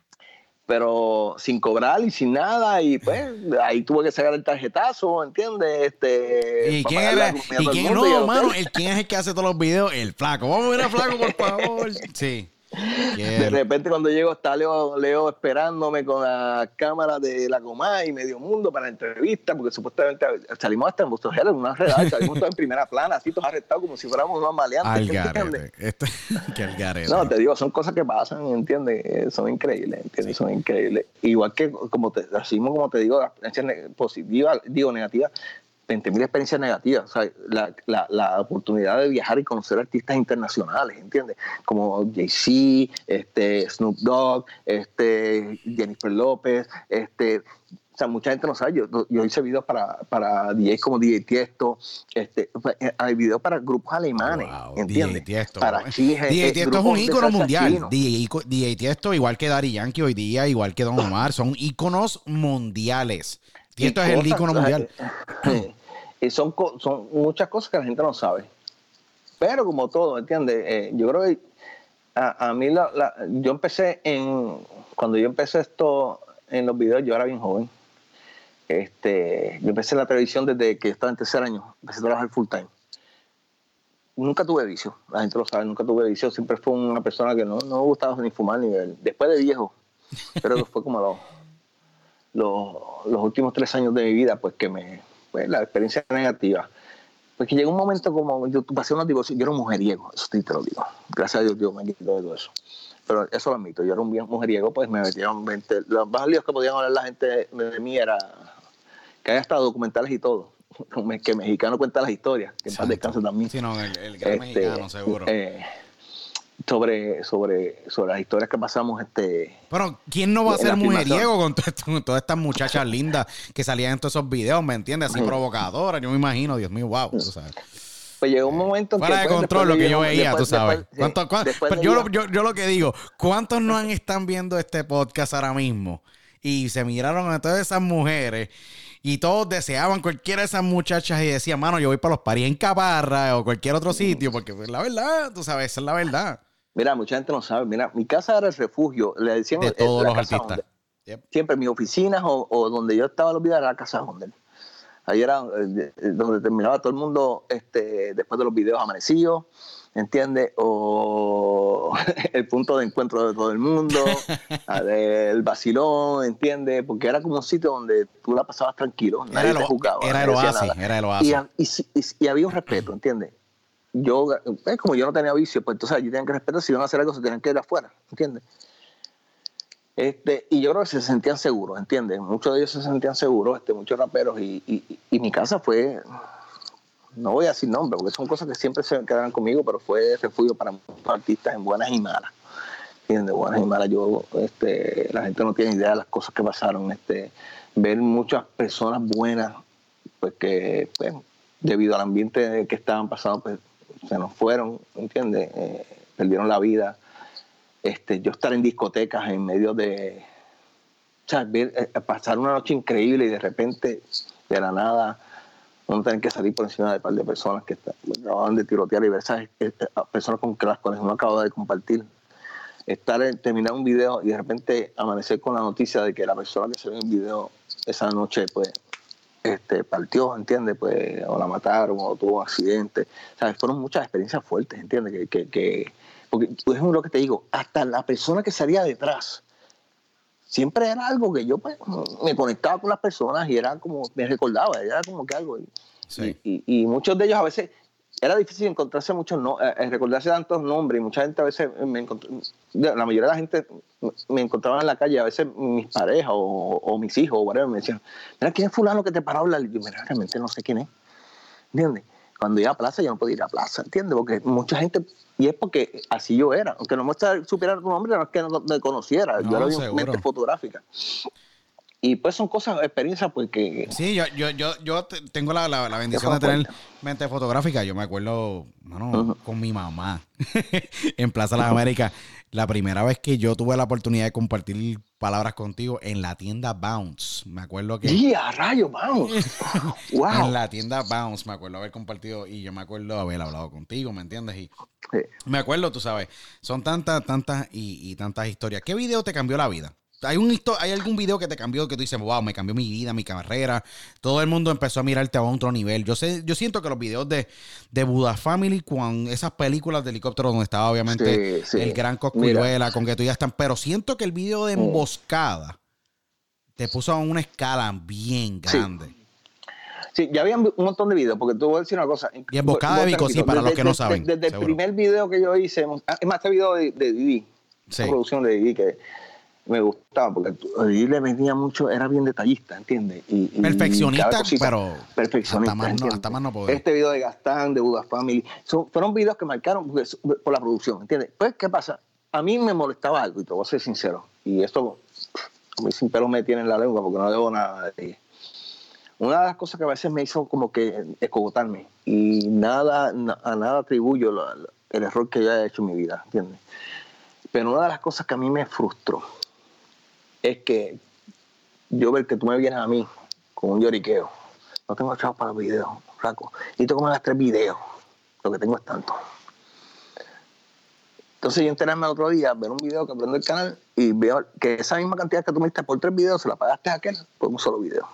Pero sin cobrar y sin nada, y pues ahí tuve que sacar el tarjetazo, ¿entiendes? Este, ¿Y quién era? ¿Y quién no, al mano? hotel. El quién es el que hace todos los videos, el flaco. Vamos a ver a flaco, por favor. Sí. De repente cuando llego está Leo, Leo esperándome con la cámara de la Comay y Medio Mundo para la entrevista, porque supuestamente salimos hasta en Busto en una redada, salimos todos en primera plana, así todos arrestados como si fuéramos unos maleantes. Este, que. No, te digo, son cosas que pasan, ¿entiendes? Eh, Son increíbles, ¿entiendes? Son increíbles. Igual que, como te, así como te digo, las experiencias positivas, digo negativas, 20.000 experiencias negativas. O sea, la, la, la oportunidad de viajar y conocer artistas internacionales, ¿entiendes? Como Jay-Z, este, Snoop Dogg, este, Jennifer López, este. O sea, mucha gente no sabe. Yo, yo hice videos para, para DJs como DJ Tiesto. Este, hay videos para grupos alemanes. Wow, ¿Entiendes? DJ Tiesto. Para. Chile, DJ eh, Tiesto es un ícono mundial. DJ, DJ Tiesto, igual que Daddy Yankee hoy día, igual que Don Omar, son íconos mundiales. Tiesto es el cosas, ícono o sea, mundial. Y son, son muchas cosas que la gente no sabe. Pero como todo, ¿entiendes? Eh, yo creo que a, a mí, la, la- yo empecé en, cuando yo empecé esto en los videos, yo era bien joven. Este, yo empecé en la televisión desde que estaba en tercer año, empecé a trabajar full time. Nunca tuve vicio, la gente lo sabe, nunca tuve vicio, siempre fui una persona que no, no me gustaba ni fumar ni beber. Después de viejo, que fue como los, los, los últimos tres años de mi vida, pues que me, pues la experiencia negativa. Pues que llegó un momento como, yo pasé unos divorcios, yo era un mujeriego, eso sí te lo digo. Gracias a Dios, Dios me quitó de todo eso. Pero eso lo admito, yo era un bien mujeriego, pues me metieron 20, los más líos que podían hablar la gente de, mí era que hay hasta documentales y todo, que mexicano cuenta las historias, que en paz descanse también. Sí, no, el, el gran Este, mexicano, seguro. eh, sobre, sobre, sobre las historias que pasamos, este, Pero, ¿quién no va a ser mujeriego con, esto- con todas estas muchachas lindas que salían en todos esos videos, ¿me entiendes? Así provocadoras, yo me imagino, Dios mío, wow, tú sabes. pues llegó un momento en Fuera que, de pues, control lo que yo veía, después- tú sabes. después- sí, ¿Cuánto- cuán- después pero de yo, yo- lo- yo, yo lo que digo, ¿cuántos no han están viendo este podcast ahora mismo? Y se miraron a todas esas mujeres y todos deseaban cualquiera de esas muchachas y decían, mano, yo voy para los paris en Caparra o cualquier otro sitio, porque pues, la verdad, tú sabes, esa es la verdad. Mira, mucha gente no sabe. Mira, mi casa era el refugio. Le decían De todos la los casa artistas. Yep. Siempre mis oficinas o, o donde yo estaba en los videos era la casa Honda. Ahí era eh, eh, donde terminaba todo el mundo este, después de los videos amanecidos, ¿entiendes? O el punto de encuentro de todo el mundo, el vacilón, ¿entiendes? Porque era como un sitio donde tú la pasabas tranquilo, nadie Era te el, juzgaba. era el oasis, era el Y, oasis. y y si- y había un respeto, ¿entiendes? Yo, es como yo no tenía vicio, pues entonces allí tenían que respetar, si iban a hacer algo se tenían que ir afuera, ¿entiendes? Este, y yo creo que se sentían seguros, ¿entiendes? Muchos de ellos se sentían seguros, este, muchos raperos, y, y, mi casa fue, no voy a decir nombre, porque son cosas que siempre se quedarán conmigo, pero fue refugio para muchos artistas en buenas y malas. ¿Entiendes? Buenas y malas. Yo, este, la gente no tiene idea de las cosas que pasaron. Este, ver muchas personas buenas, pues que, pues, debido al ambiente que estaban pasando, pues se nos fueron, ¿entiendes? Eh, perdieron la vida. Este, yo estar en discotecas en medio de. O sea, eh, pasar una noche increíble y de repente, de la nada, uno tener que salir por encima de un par de personas que acababan de tirotear y eh, eh, personas con las cuales uno acaba de compartir. Estar en, terminar un video y de repente amanecer con la noticia de que la persona que se ve en el video esa noche, pues, este, partió, ¿entiendes? Pues, o la mataron, o tuvo un accidente. Sea, fueron muchas experiencias fuertes, ¿entiendes? Que, que, que- porque, por ejemplo, lo que te digo, hasta la persona que salía detrás, siempre era algo que yo pues, me conectaba con las personas y era como, me recordaba, era como que algo. Y, Sí. y, y- y muchos de ellos a veces, era difícil encontrarse muchos, no, eh, eh, recordarse tantos nombres y mucha gente a veces, me encontró, la mayoría de la gente me encontraba en la calle, a veces mis parejas o, o mis hijos o whatever, me decían, mira, ¿quién es fulano que te paró a hablar? Y yo, mira, realmente no sé quién es. ¿Entiendes? Cuando iba a plaza, yo no podía ir a plaza, ¿entiendes? Porque mucha gente, y es porque así yo era, aunque no me supiera tu nombre, no es que no me conociera, No, yo era de mente fotográfica. Y pues son cosas, experiencias, pues que... Sí, yo, yo, yo, yo te- tengo la, la- la bendición de tener mente fotográfica. Yo me acuerdo, mano, con mi mamá en Plaza Las Américas. La primera vez que yo tuve la oportunidad de compartir palabras contigo en la tienda Bounce. Me acuerdo que. ¡Y a rayo, vamos! ¡Wow! En la tienda Bounce me acuerdo haber compartido y yo me acuerdo haber hablado contigo, ¿me entiendes? Y Sí. me acuerdo, tú sabes, son tantas, tantas y, y tantas historias. ¿Qué video te cambió la vida? Hay, un, hay algún video que te cambió, que tú dices, wow, me cambió mi vida, mi carrera. Todo el mundo empezó a mirarte a otro nivel. Yo sé, yo siento que los videos de, de Buddha Family, con esas películas de helicóptero donde estaba obviamente Sí, sí. el gran Coscuyuela, con que tú ya están, pero siento que el video de emboscada te puso a una escala bien grande. Sí, ya había un montón de videos, porque tú voy a decir una cosa. Y emboscada de Vico, sí, para los que no saben, Desde, el primer video que yo hice, ah, es más, este video de, de Didi, Sí. la producción de Didi, que me gustaba, porque Didi le venía mucho, era bien detallista, ¿entiendes? Y, y Perfeccionista, cosita- pero perfeccionista, hasta más no- hasta más no poder. Este video de Gastán, de Buda Family, son- fueron videos que marcaron por la producción, ¿entiendes? Pues, ¿qué pasa? A mí me molestaba algo, y te voy a ser sincero, y esto a mí sin pelo me tiene en la lengua porque no debo nada de ella. Una de las cosas que a veces me hizo como que escogotarme y nada, na- a nada atribuyo la- la- el error que yo haya hecho en mi vida, ¿entiendes? Pero una de las cosas que a mí me frustró es que yo ver que tú me vienes a mí con un lloriqueo. No tengo chavos para los videos, flaco. Y tú me hagas tres videos. Lo que tengo es tanto. Entonces yo enterarme el otro día, ver un video que prendo el canal y veo que esa misma cantidad que tú me diste por tres videos se la pagaste a aquel por un solo video.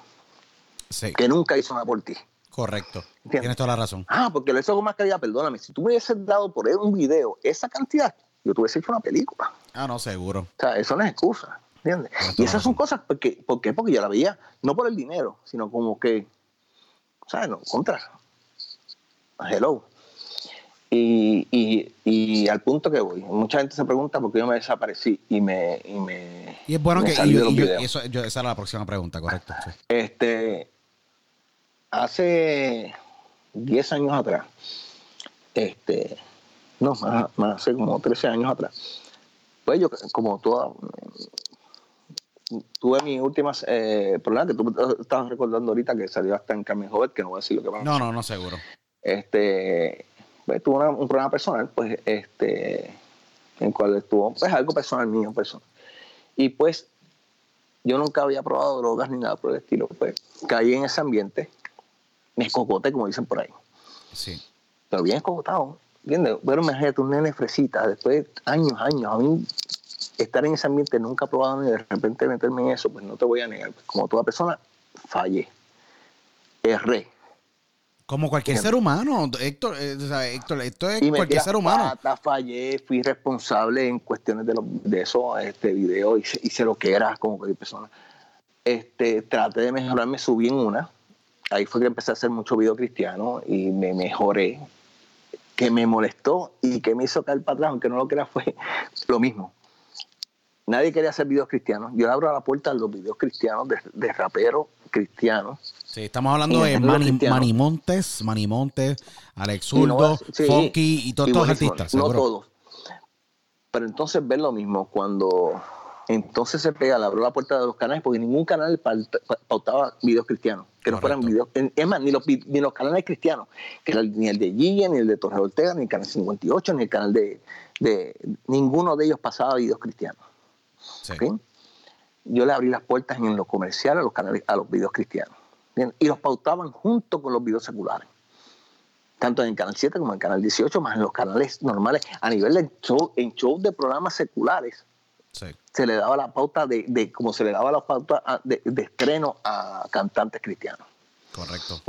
Sí, Que nunca hizo nada por ti. correcto. Tienes toda la razón. Ah, porque le hizo más calidad, perdóname. Si tú me hubieses dado por él un video esa cantidad, yo te hubiese hecho una película. Ah, no, seguro. O sea, eso no es excusa, ¿entiendes? Tienes Y esas son cosas, porque, ¿por qué? Porque yo la veía, no por el dinero, sino como que, ¿sabes? No, contra. Hello. Y, y, y al punto que voy, mucha gente se pregunta por qué yo me desaparecí y me... Y, me, Y es bueno me que. salí y- de los y yo- videos. eso, yo- esa era la próxima pregunta, correcto. sí. Este, hace 10 años atrás, este, no, más, más, hace como 13 años atrás, pues yo, como toda, tuve mis últimas eh, problemas que tú me estabas recordando ahorita que salió hasta en Carmen Jovet, que no voy a decir lo que pasó. No, no, no, seguro. Este, pues tuve una- un problema personal, pues, este, en cual estuvo, pues, algo personal mío, personal. Y pues, yo nunca había probado drogas ni nada por el estilo. Pues, caí en ese ambiente, me escocoté, como dicen por ahí. Sí. Pero bien escocotado, ¿entiendes? Pero imagínate, un nene fresita, después de años, años, a mí estar en ese ambiente nunca probado ni de repente meterme en eso, pues no te voy a negar. Como toda persona, fallé. Erré. Como cualquier ser humano, Héctor, eh, o sea, Héctor, esto es cualquier ser humano. patas, fallé, fui responsable en cuestiones de, los de esos este, videos, hice, hice lo que era como cualquier persona. Este, traté de mejorarme, subí en una. Ahí fue que empecé a hacer mucho video cristiano y me mejoré. Que me molestó y que me hizo caer para atrás, aunque no lo crea, fue lo mismo. Nadie quería hacer videos cristianos. Yo le abro la puerta a los videos cristianos de, de raperos cristianos. Sí, estamos hablando de Manny. Manny Montes, Manny Montes, Alex Zurdo, sí, Funky y todos estos artistas, No seguro. todos. Pero entonces ver lo mismo cuando entonces se pega, le abrió la puerta de los canales, porque ningún canal pauta- pautaba videos cristianos, que no fueran videos. Es más, ni los, ni los canales cristianos, que era ni el de Gilla, ni el de Torre Ortega, ni el canal 58, ni el canal de, de. Ninguno de ellos pasaba videos cristianos. Yo le abrí las puertas en lo comercial a los canales, a los videos cristianos. ¿bien? Y los pautaban junto con los videos seculares. Tanto en el canal 7 como en el canal 18, más en los canales normales. A nivel de show, en shows de programas seculares, Sí. se le daba la pauta de, de como se le daba la pauta a- de, de estreno a cantantes cristianos. Correcto.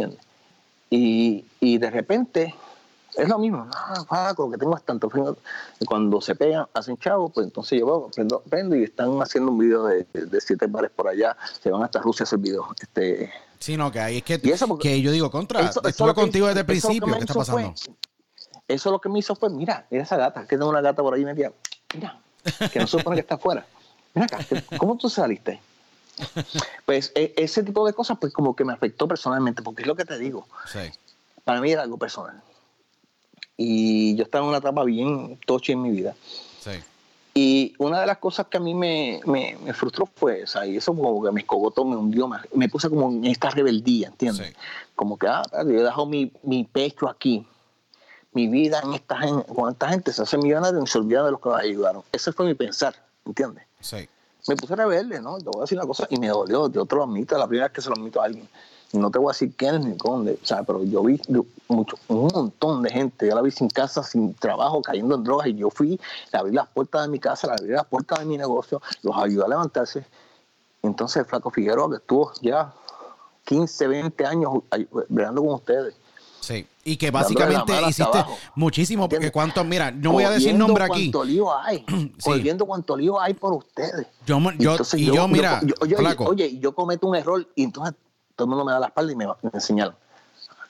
Y, y de repente es lo mismo, no, Paco, que tengo tanto frío. Cuando se pegan, hacen chavos, pues entonces yo prendo, prendo y están haciendo un video de, de siete bares por allá, se van hasta Rusia a hacer video. Este, Sí, no, que ahí es que, porque- que yo digo contra. eso- eso estuve que- contigo desde el que principio. ¿Qué está fue- pasando? eso lo que me hizo fue, mira, mira esa gata, que tengo una gata por ahí metida, mira, que no se supone que está afuera. Mira acá, ¿cómo tú saliste? Pues e- ese tipo de cosas, pues como que me afectó personalmente, porque es lo que te digo, Sí. para mí era algo personal. Y yo estaba en una etapa bien tocha en mi vida. Sí. Y una de las cosas que a mí me, me, me frustró fue esa, y eso como que me escogotó, me hundió más, me puse como en esta rebeldía, ¿entiendes? Sí. Como que, ah, yo dejo mi, mi pecho aquí, mi vida en esta gente, con esta gente se hace millonario y se olvida de los que nos ayudaron. Ese fue mi pensar, ¿entiendes? Sí. Me puse rebelde, ¿no? Te voy a decir una cosa, y me dolió, yo te lo admito, la primera vez que se lo admito a alguien. No te voy a decir quién ni dónde, o sea, pero yo vi mucho, un montón de gente, yo la vi sin casa, sin trabajo, cayendo en drogas, y yo fui, le abrí las puertas de mi casa, le abrí las puertas de mi negocio, los ayudé a levantarse. Entonces el Flaco Figueroa, que estuvo ya 15, 20 años bregando con ustedes. Sí, y que básicamente hiciste muchísimo, porque cuánto, mira, no voy a decir nombre aquí. Cuánto lío hay, sí. cuánto lío hay por ustedes. Yo, yo, y yo, mira, oye, yo cometo un error y entonces todo el mundo me da la espalda y me, me señala.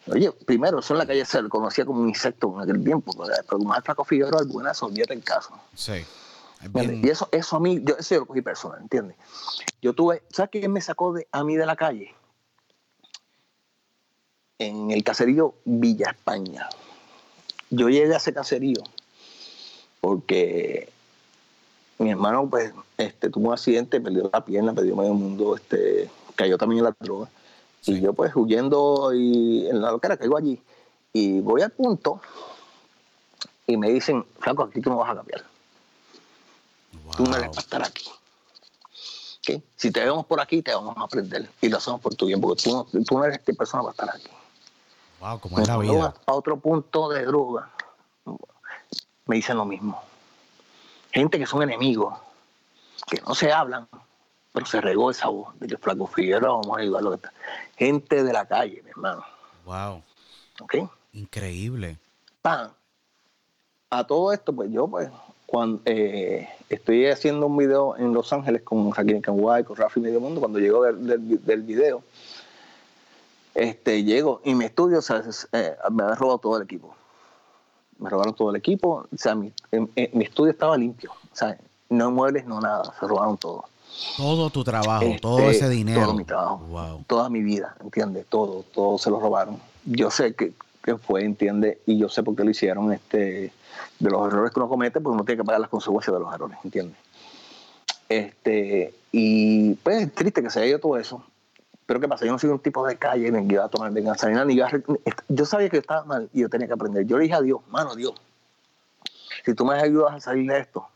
Oye, primero, eso en la calle se le conocía como un insecto en aquel tiempo, pero como el Flaco Figueroa, el buenazo, olvídate el caso. Sí. Y eso, eso a mí, yo, eso yo lo cogí personal, ¿entiendes? Yo tuve, ¿sabes quién me sacó de, a mí de la calle? en el caserío Villa España. Yo llegué a ese caserío porque mi hermano pues este, tuvo un accidente, perdió la pierna, perdió medio mundo, este, cayó también en la droga. Y yo pues huyendo y en la locura caigo allí. Y voy al punto y me dicen, Franco, aquí tú no vas a cambiar. Tú no eres para estar aquí. Si te vemos por aquí, te vamos a aprender. Y lo hacemos por tu bien, porque tú no, tú no eres esta persona para estar aquí. Wow, como es la vida. A otro punto de droga, me dicen lo mismo. Gente que son enemigos, que no se hablan, pero se regó esa voz de que Flaco Figueroa vamos a ayudarlo. que está. Gente de la calle, mi hermano. Wow. ¿Ok? Increíble. Pan. A todo esto, pues yo, pues, cuando eh, estoy haciendo un video en Los Ángeles con Raquel Canguay, con Rafi Medio Mundo, cuando llegó del, del, del video, este, llego y mi estudio, eh, me había robado todo el equipo. Me robaron todo el equipo, o sea, mi, mi estudio estaba limpio, o sea, no muebles, no nada, se robaron todo. Todo tu trabajo, todo este, ese dinero. Todo mi trabajo, toda mi vida, ¿entiendes? Todo, todo se lo robaron. Yo sé que, que fue, ¿entiendes? Y yo sé por qué lo hicieron, este, de los errores que uno comete, pues uno tiene que pagar las consecuencias de los errores, ¿entiendes? Este, y pues es triste que se haya ido todo eso, pero ¿qué pasa? Yo no soy un tipo de calle ni que iba a tomar venganza ni nada. Ni yo sabía que estaba mal y yo tenía que aprender. Yo le dije a Dios, mano, Dios, si tú me ayudas a salir de esto,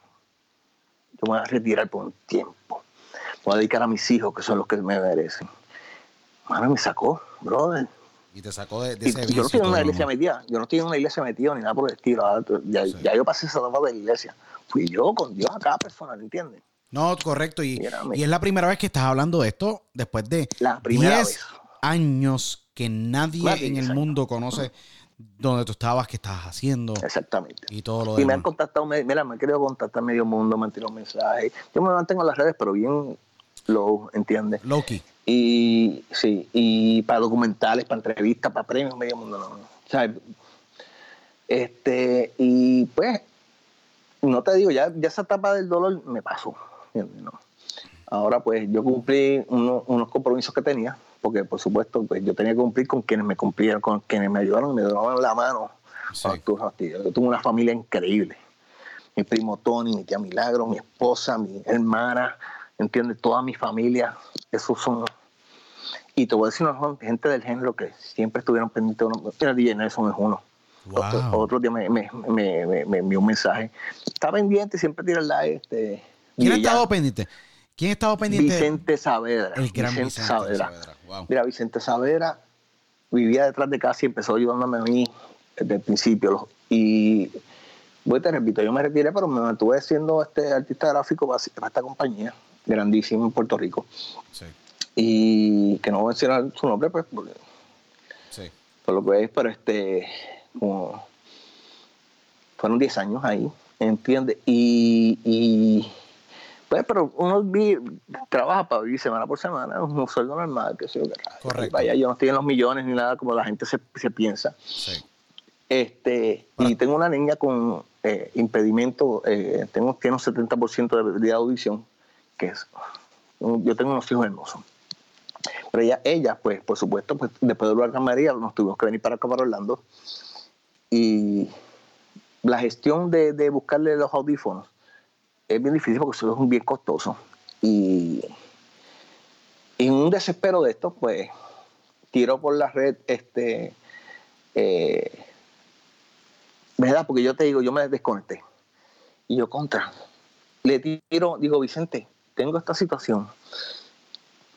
yo me voy a retirar por un tiempo. Voy a dedicar a mis hijos, que son los que me merecen. Mano, me sacó, brother. Y te sacó de, ese Yo no estoy en una iglesia metida. Yo no estoy en una iglesia metida ni nada por el estilo. Ah, ya, ya yo pasé esa etapa de la iglesia. Fui yo con Dios acá personal, ¿entiendes? No, correcto. Y, y, es la primera vez que estás hablando de esto después de 10 años que nadie en el mundo conoce dónde tú estabas, qué estabas haciendo. Exactamente. Y todo lo Y me han contactado, mira, me han querido contactar medio mundo, me han tirado mensajes. Yo me mantengo en las redes, pero bien low, ¿entiendes? Loki. Y sí, y para documentales, para entrevistas, para premios, medio mundo, no. O sea, este, y pues, no te digo, ya, ya esa etapa del dolor me pasó. Ahora pues yo cumplí unos compromisos que tenía, porque por supuesto pues yo tenía que cumplir con quienes me cumplieron, con quienes me ayudaron, me daban la mano. Yo tuve una familia increíble. Mi primo Tony, mi tía Milagro, mi esposa, mi hermana, ¿entiendes? Toda mi familia, esos son... Y te voy a decir una gente del género que siempre estuvieron pendientes de uno. Mira, DJ Nelson es uno. Otro, día me, me, me, me, envió un mensaje. Está pendiente, siempre tira el like. Este, ¿Quién ha estado pendiente? ¿Quién ha estado pendiente? Vicente Saavedra. El gran Vicente, Saavedra. Mira, Vicente Saavedra vivía detrás de casa y empezó ayudándome a mí desde el principio. Y voy te repito, yo me retiré, pero me mantuve siendo este artista gráfico para, esta compañía grandísima en Puerto Rico. Sí. Y que no voy a decir su nombre, pues, porque, sí. por lo que es, pero este, como, fueron 10 años ahí, ¿entiendes? y pues, pero uno trabaja para vivir semana por semana, un sueldo normal, que sé yo. Correcto. Vaya, yo no estoy en los millones ni nada como la gente se, se piensa. Sí. Este, y tengo una niña con eh, impedimento, eh, tengo, tiene un 70% de, de audición, que es, yo tengo unos hijos hermosos. Pero ella, ella, pues, por supuesto, pues, después de Huracán María, nos tuvimos que venir para acá, para Orlando. Y la gestión de, de buscarle los audífonos es bien difícil porque eso es bien costoso. Y en un desespero de esto, pues tiro por la red, este, eh, ¿verdad? Porque yo te digo, yo me desconecté. Y yo contra, le tiro, digo, Vicente, tengo esta situación.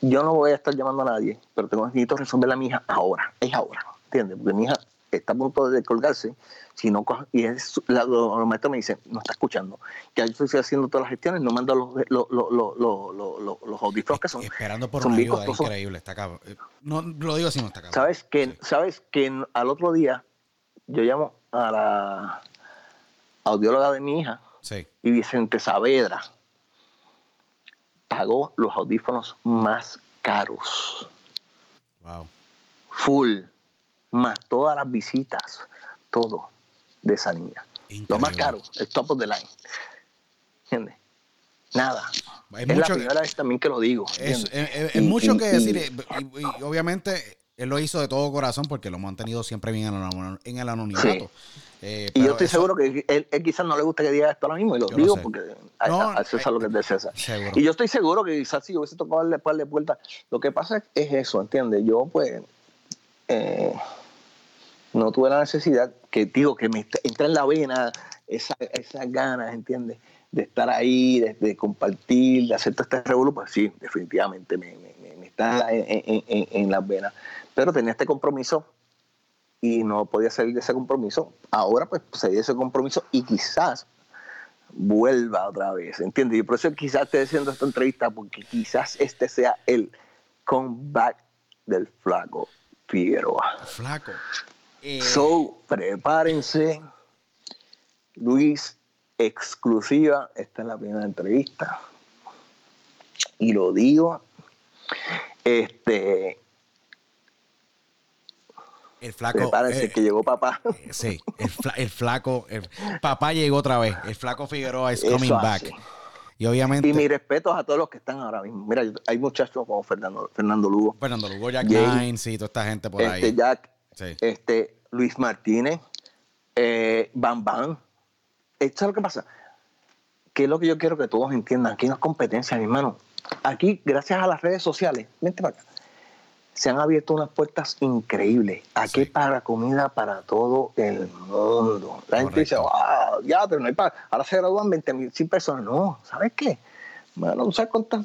yo no voy a estar llamando a nadie, pero tengo necesito resolver a mi hija ahora, es ahora, ¿entiendes? Porque mi hija está a punto de colgarse, si no coge- y es, la, los, maestros me dicen, no está escuchando, que yo estoy haciendo todas las gestiones, no mando los, los, los, los, los, audífonos que son. Esperando por son una ayuda costosos. increíble, está cabrón. Eh, No, lo digo así, no está cabrón. ¿Sabes que, Sí. ¿Sabes que al otro día yo llamo a la audióloga de mi hija Sí. y Vicente Saavedra pagó los audífonos más caros, Wow. full, más todas las visitas, todo de esa niña. Lo más caro, el top of the line. ¿Entiendes? Nada. Hay es mucho la que- primera vez también que lo digo. Es, ¿entiendes? es- es- Y- es mucho y- que decir. y obviamente él lo hizo de todo corazón porque lo hemos mantenido siempre bien en el, anonimato. Sí. Eh, Y yo estoy eso- seguro que él, él quizás no le gusta que diga esto ahora mismo, y lo digo porque a, No, a- a César eh, lo que es de César. seguro. Y yo estoy seguro que quizás si yo hubiese tocado darle par de puertas, lo que pasa es eso, ¿entiendes? Yo pues eh, no tuve la necesidad, que digo, que me entra en la vena esa- esas ganas, ¿entiendes? De estar ahí, de, de compartir, de hacer todo este revuelo, pues sí, definitivamente me, me- me- me está en, en- en- en las venas. Pero tenía este compromiso y no podía salir de ese compromiso. Ahora pues salí de ese compromiso y quizás vuelva otra vez, ¿entiendes? Y por eso quizás estoy haciendo esta entrevista, porque quizás este sea el comeback del flaco Figueroa. Flaco. Eh, So, prepárense. Luis, exclusiva. Esta es la primera entrevista. Y lo digo. Este, el flaco. prepárense eh, que llegó papá. eh, sí, el, fla- el flaco. el- papá llegó otra vez. El flaco Figueroa is Eso coming back. Y obviamente. Y mis respetos a todos los que están ahora mismo. Mira, hay muchachos como Fernando, Fernando Lugo, Fernando Lugo, Jack Nines y toda esta gente por este ahí. Jack, Sí. este Luis Martínez, eh, Bam Bam. Esto es lo que pasa. Que es lo que yo quiero que todos entiendan. Aquí no es competencia, mi hermano. Aquí, gracias a las redes sociales, vente para acá, se han abierto unas puertas increíbles. Aquí Sí. para comida para todo el mundo. La gente dice, wow, ya, pero no hay para. Ahora se gradúan 20 mil personas. No, ¿sabes qué? Bueno, ¿tú sabes cuántas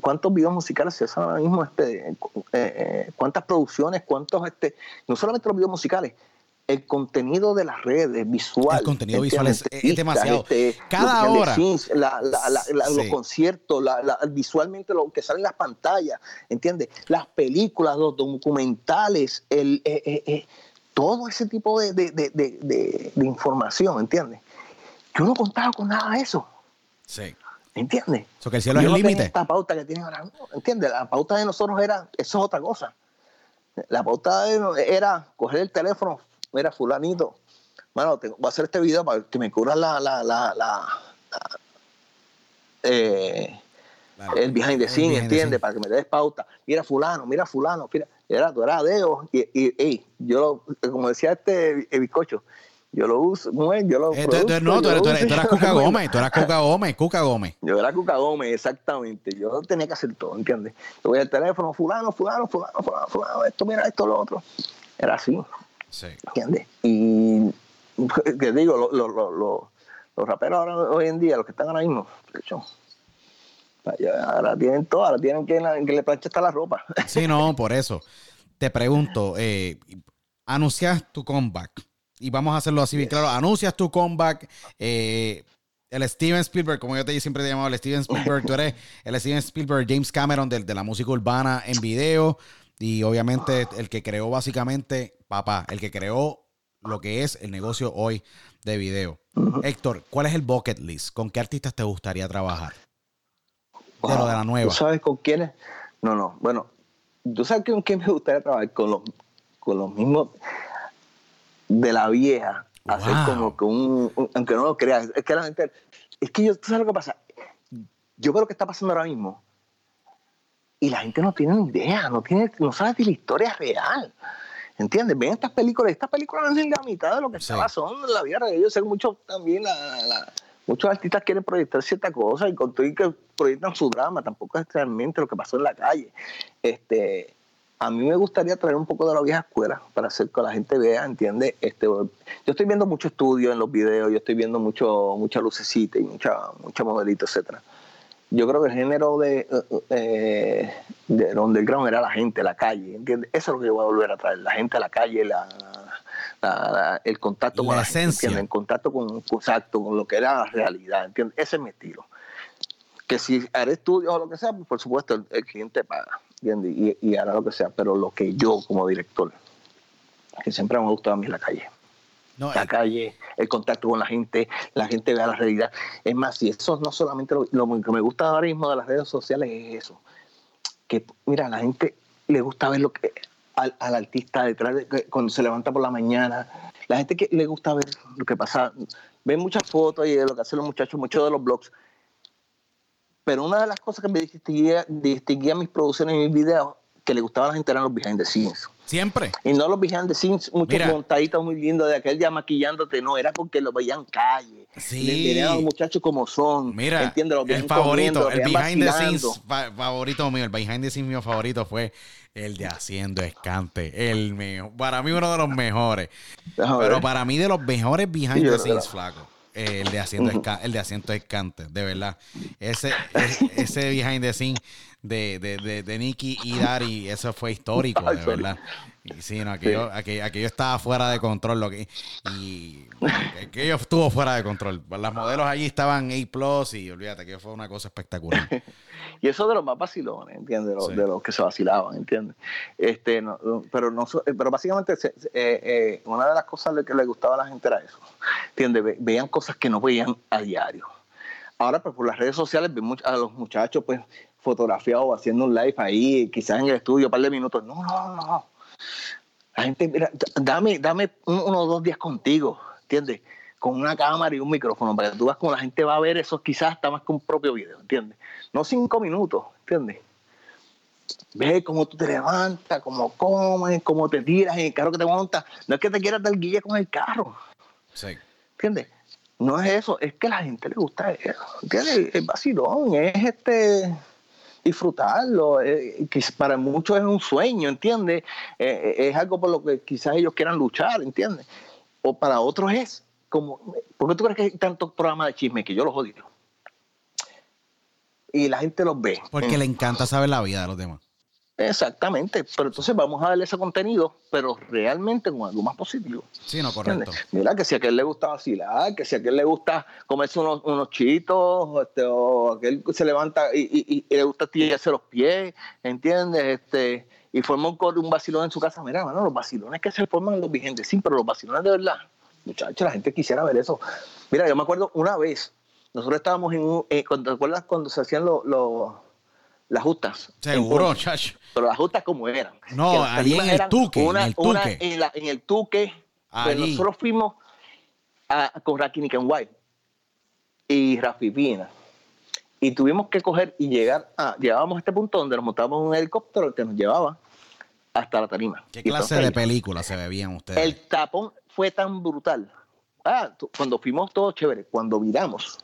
cuántos videos musicales se hacen ahora mismo, este, eh, eh, cuántas producciones, cuántos, este, no solamente los videos musicales, el contenido de las redes, visual. El contenido visual es- demasiado. Este, Cada los hora. scenes, la- la- la- la- los conciertos, visualmente lo que sale en las pantallas, ¿entiendes? Las películas, los documentales, el, eh, eh, eh, todo ese tipo de, de- de- información, ¿entiendes? Yo no contaba con nada de eso, Sí. ¿entiendes? So que el cielo es el no límite. Esta pauta que tienen ahora ¿entiendes? La pauta de nosotros era, eso es otra cosa. La pauta de- era coger el teléfono, mira, fulanito, bueno, voy a hacer este video para que me cubra la, la, la, la- la- eh, el behind the scene, ¿entiendes? Para que me des pauta. Mira fulano, mira fulano, mira, era, tú eras Deo, y, y, ey, yo, lo- como decía este el bizcocho, yo lo uso, ¿cómo es? yo lo Eh, tú- no, yo lo tú eras Cuca. Gómez, tú eras Cuca Gómez, Cuca Gómez. Yo era Cuca Gómez, exactamente. Yo tenía que hacer todo, ¿entiendes? Yo voy al teléfono, fulano, fulano, fulano, fulano, fulano, esto, mira, esto, lo otro. Era así, Sí. ¿entiendes? Y te digo, lo- lo- lo- lo- los raperos ahora, hoy en día, los que están ahora mismo, de ahora tienen todo, ahora tienen que, que le plancha hasta la ropa. Sí, no, por eso. Te pregunto, eh, anuncias tu comeback. Y vamos a hacerlo así bien claro. Anuncias tu comeback. eh, el Steven Spielberg, como yo te siempre te he llamado, el Steven Spielberg, tú eres el Steven Spielberg, James Cameron del- de, la música urbana en video. Y obviamente el que creó básicamente, papá, el que creó lo que es el negocio hoy de video. Héctor, ¿cuál es el bucket list? ¿Con qué artistas te gustaría trabajar? De lo de la nueva. ¿Tú sabes con quiénes? No, no, bueno, ¿tú sabes con quién me gustaría trabajar? Con los, con los mismos de la vieja. Hacer Wow. como que un, un- aunque no lo creas, es que la gente, es que yo, ¿tú sabes lo que pasa? Yo veo lo que está pasando ahora mismo y la gente no tiene ni idea, no, tiene, no sabe de la historia real. ¿Entiendes? Ven estas películas, estas películas no es la mitad de lo que Sí. está pasando en la vida real. Yo sé que muchos también, la- la- muchos artistas quieren proyectar cierta cosa y con todo y que proyectan su drama, tampoco es realmente lo que pasó en la calle. Este, a mí me gustaría traer un poco de la vieja escuela para hacer que la gente vea, ¿entiendes? Este, yo estoy viendo mucho estudio en los videos, yo estoy viendo mucho, mucha lucecita y mucha, mucha modelito, etcétera. Yo creo que el género de, eh, de underground era la gente, la calle, ¿entiendes? Eso es lo que yo voy a volver a traer, la gente a la calle, la, el contacto con la esencia. el contacto con, exacto, con lo que era la realidad, ¿entiendes? Ese es mi estilo. Que si haré estudios o lo que sea, pues por supuesto el, cliente paga, ¿entiendes? Y, y, hará lo que sea, pero lo que yo como director, que siempre me ha gustado a mí la calle. La calle, el contacto con la gente, la gente vea la realidad. Es más, y eso no solamente lo, lo que me gusta ahora mismo de las redes sociales es eso. Que, mira, a la gente le gusta ver lo que al, artista detrás, de, cuando se levanta por la mañana. La gente que le gusta ver lo que pasa, ve muchas fotos y de lo que hacen los muchachos, muchos de los blogs. Pero una de las cosas que me distinguía, distinguía mis producciones y mis videos, que le gustaba a la gente eran los behind the scenes. Siempre. Y no los behind the scenes, muchos montaditos muy lindos de aquel ya maquillándote, no, era porque lo veían calle. Sí. A los muchachos como son. Mira, el favorito, el behind the scenes favorito mío, el behind the scenes mío favorito fue el de Haciendo Escante. El mío. Para mí uno de los mejores. Pero para mí de los mejores behind the scenes, flaco. el de Haciendo Escante, el de Haciendo Escante, de verdad. Ese, ese, behind the scenes de, de, de, de Nicky y Dari, eso fue histórico, de verdad. Y sí, no, aquello, aquello, estaba fuera de control. Lo que, y aquello estuvo fuera de control. Las modelos allí estaban A y olvídate que fue una cosa espectacular. y eso de los más vacilones, ¿entiendes? De, los, que se vacilaban, ¿entiendes? Este, pero, no, pero básicamente eh, eh, una de las cosas que le gustaba a la gente era eso. ¿Entiendes? veían cosas que no veían a diario. Ahora, pues por las redes sociales a los muchachos pues fotografiados haciendo un live ahí, quizás en el estudio, un par de minutos. No, no, no la gente, mira, dame, dame uno o dos días contigo, ¿entiendes? Con una cámara y un micrófono, para que tú veas cómo la gente va a ver eso quizás hasta más que un propio video, ¿entiendes? No cinco minutos, ¿entiendes? Ve cómo tú te levantas, cómo comes, cómo te tiras en el carro que te montas. No es que te quieras dar guía con el carro. Sí. ¿Entiendes? No es eso, es que a la gente le gusta eso. ¿Entiendes? Es vacilón, es este disfrutarlo, eh, que para muchos es un sueño, ¿entiendes? Eh, eh, es algo por lo que quizás ellos quieran luchar, ¿entiendes? O para otros es como, ¿por qué tú crees que hay tantos programas de chisme que yo los odio? Y la gente los ve. Porque le encanta saber la vida de los demás. Exactamente, pero entonces vamos a darle ese contenido, pero realmente con algo más positivo. Sí, no, correcto. Mira, que si a aquel le gusta vacilar, que si a aquel le gusta comerse unos, unos chitos, este, o aquel se levanta y, le gusta tirarse los pies, ¿entiendes? Este, y forma un, un vacilón en su casa. Mira, mano, los vacilones que se forman los vigentes, sí, pero los vacilones de verdad. Muchachos, la gente quisiera ver eso. Mira, yo me acuerdo una vez, nosotros estábamos en un, eh, ¿te acuerdas cuando se hacían los las justas. Seguro, chacho. Pero las justas como eran. No, ahí en el tuque. en el tuque. en, la, en, el tuque. Pues nosotros fuimos a, con Rakim White y Rafi Pina. Y tuvimos que coger y llegar a. Llegábamos a este punto donde nos montábamos en un helicóptero que nos llevaba hasta la tarima. ¿Qué clase de película se bebían ustedes? El tapón fue tan brutal. Ah, cuando fuimos todos chévere, cuando viramos,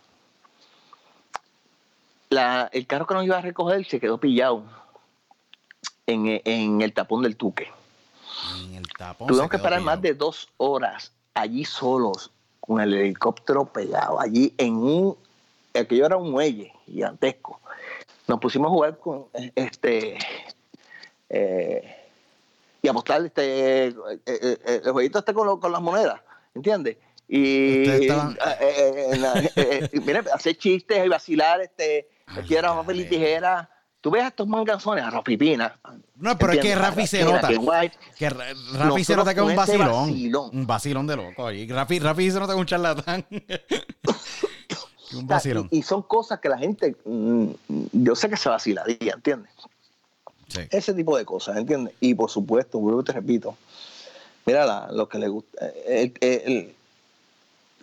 el carro que nos iba a recoger se quedó pillado en, el tapón del Tuque. Tuvimos que esperar más de dos horas allí solos, con el helicóptero pegado allí en un. Aquello era un muelle gigantesco. Nos pusimos a jugar con este. Eh, y apostar este, eh, eh, el jueguito este con, con las monedas, ¿entiendes? Y, hacer chistes y vacilar, este, Aquí era papel y tijera. Tú ves a estos manganzones, a Pina. No, pero es que Rafi se nota. Que Rafi se nota que es un vacilón. Un vacilón de loco. Y Rafi, Rafi se nota que es un charlatán. un vacilón. Y, son cosas que la gente, mm, yo sé que se vacilaría, ¿entiendes? Sí. Ese tipo de cosas, ¿entiendes? Y por supuesto, vuelvo te repito, mira lo que le gusta.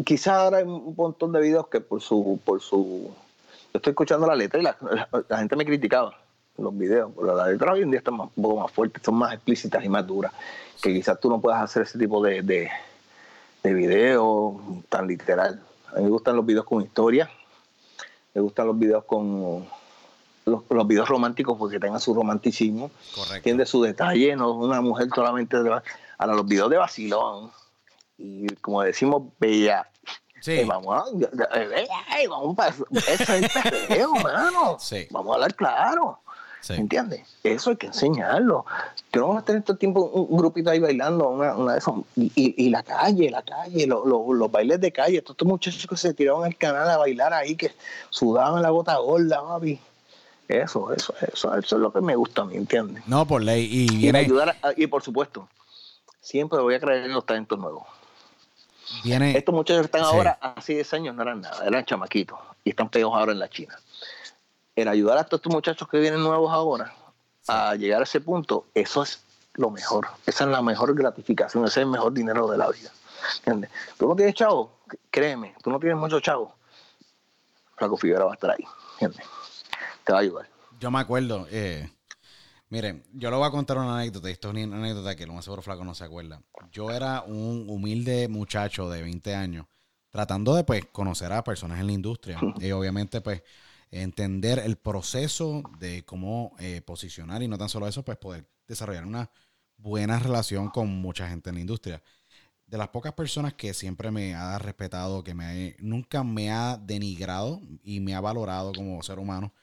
Quizás ahora hay un montón de videos que por su, por su yo estoy escuchando la letra y la, gente me criticaba los videos, pero la letra hoy en día está un poco más fuerte, son más explícitas y más duras, que quizás tú no puedas hacer ese tipo de, de, videos tan literal. A mí me gustan los videos con historia, me gustan los videos con los, los videos románticos porque tengan su romanticismo, tiene su detalle, no una mujer solamente de, ahora los videos de vacilón y como decimos bella Sí. Eh, vamos a, eh, eh, vamos para eso es el perreo, mano. Sí. Vamos a hablar claro. Sí. ¿Entiendes? Eso hay que enseñarlo. Que no vamos a tener todo el tiempo un, grupito ahí bailando, una, una de esos. Y, y- y la calle, la calle, lo- lo- los bailes de calle, todos estos muchachos que se tiraron al canal a bailar ahí, que sudaban la gota gorda, papi. Eso, eso, eso, eso es lo que me gusta a mí, ¿entiendes? No, por ley. Y Y viene, ayudar a- y por supuesto, siempre voy a creer en los talentos nuevos. Viene, Estos muchachos están Sí. ahora, hace 10 años no eran nada, eran chamaquitos y están pegados ahora en la China. El ayudar a todos estos muchachos que vienen nuevos ahora a llegar a ese punto, eso es lo mejor. Esa es la mejor gratificación, ese es el mejor dinero de la vida. ¿Entiendes? Tú no tienes chavo, créeme, tú no tienes mucho chavo. Flaco Figueroa va a estar ahí. ¿Entiendes? Te va a ayudar. yo me acuerdo. eh, miren, yo le voy a contar una anécdota. Esto es una anécdota que lo más seguro Flaco no se acuerda. Yo era un humilde muchacho de 20 años tratando de pues conocer a personas en la industria. Y obviamente pues entender el proceso de cómo eh, posicionar y no tan solo eso, pues poder desarrollar una buena relación con mucha gente en la industria. De las pocas personas que siempre me ha respetado, que me nunca me ha denigrado y me ha valorado como ser humano,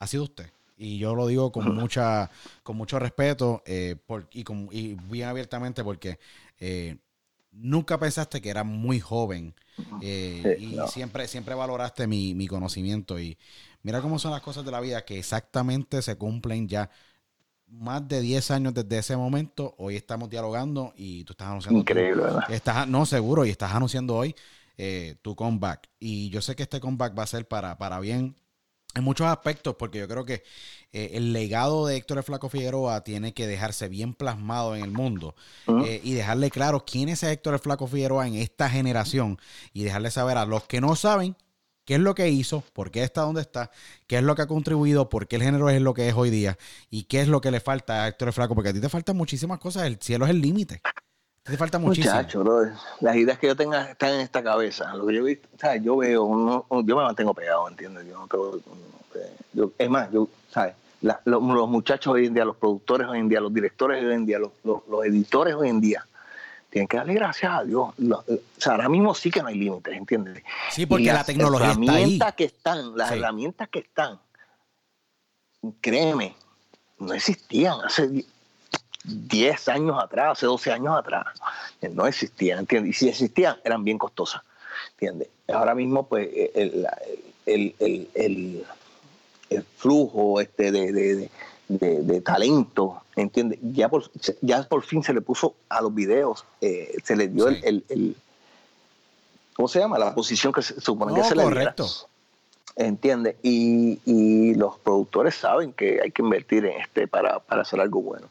ha sido usted. Y yo lo digo con mucha, con mucho respeto eh, por- y, con- y bien abiertamente porque eh, nunca pensaste que era muy joven eh, Sí, y no. siempre, siempre valoraste mi, mi conocimiento. Y mira cómo son las cosas de la vida que exactamente se cumplen ya más de 10 años desde ese momento. Hoy estamos dialogando y tú estás anunciando. Increíble, ¿verdad? Estás, no, seguro, y estás anunciando hoy eh, tu comeback. Y yo sé que este comeback va a ser para, para bien en muchos aspectos, porque yo creo que eh, el legado de Héctor el Flaco Figueroa tiene que dejarse bien plasmado en el mundo eh, y dejarle claro quién es Héctor el Flaco Figueroa en esta generación y dejarle saber a los que no saben qué es lo que hizo, por qué está donde está, qué es lo que ha contribuido, por qué el género es lo que es hoy día y qué es lo que le falta a Héctor el Flaco, porque a ti te faltan muchísimas cosas, el cielo es el límite. Te falta muchísimo. Muchacho, las ideas que yo tenga están en esta cabeza. Lo que yo ¿sabes? Yo veo, uno- yo me mantengo pegado, ¿entiendes? Yo no eh, yo- es más, yo, ¿sabes? La- los muchachos hoy en día, los productores hoy en día, los directores hoy en día, los, los- los editores hoy en día, tienen que darle gracias a Dios. O sea, ahora mismo sí que no hay límites, ¿entiendes? Sí, porque Y la las tecnología está ahí. herramientas que están, las Sí. herramientas que están, créeme, no existían hace 10 años atrás, hace 12 años atrás. Eh, No existían, ¿entiendes? Y si existían, eran bien costosas, ¿entiendes? Ahora mismo, pues, el, la- el, el- el- el flujo este de, de- de- talento, ¿entiendes? Ya por, ya por fin se le puso a los videos, eh, se le dio Sí. el, ¿Cómo se llama? La posición que se supone No, que se le correcto. ¿Entiendes? Y, y los productores saben que hay que invertir en este para, para hacer algo bueno.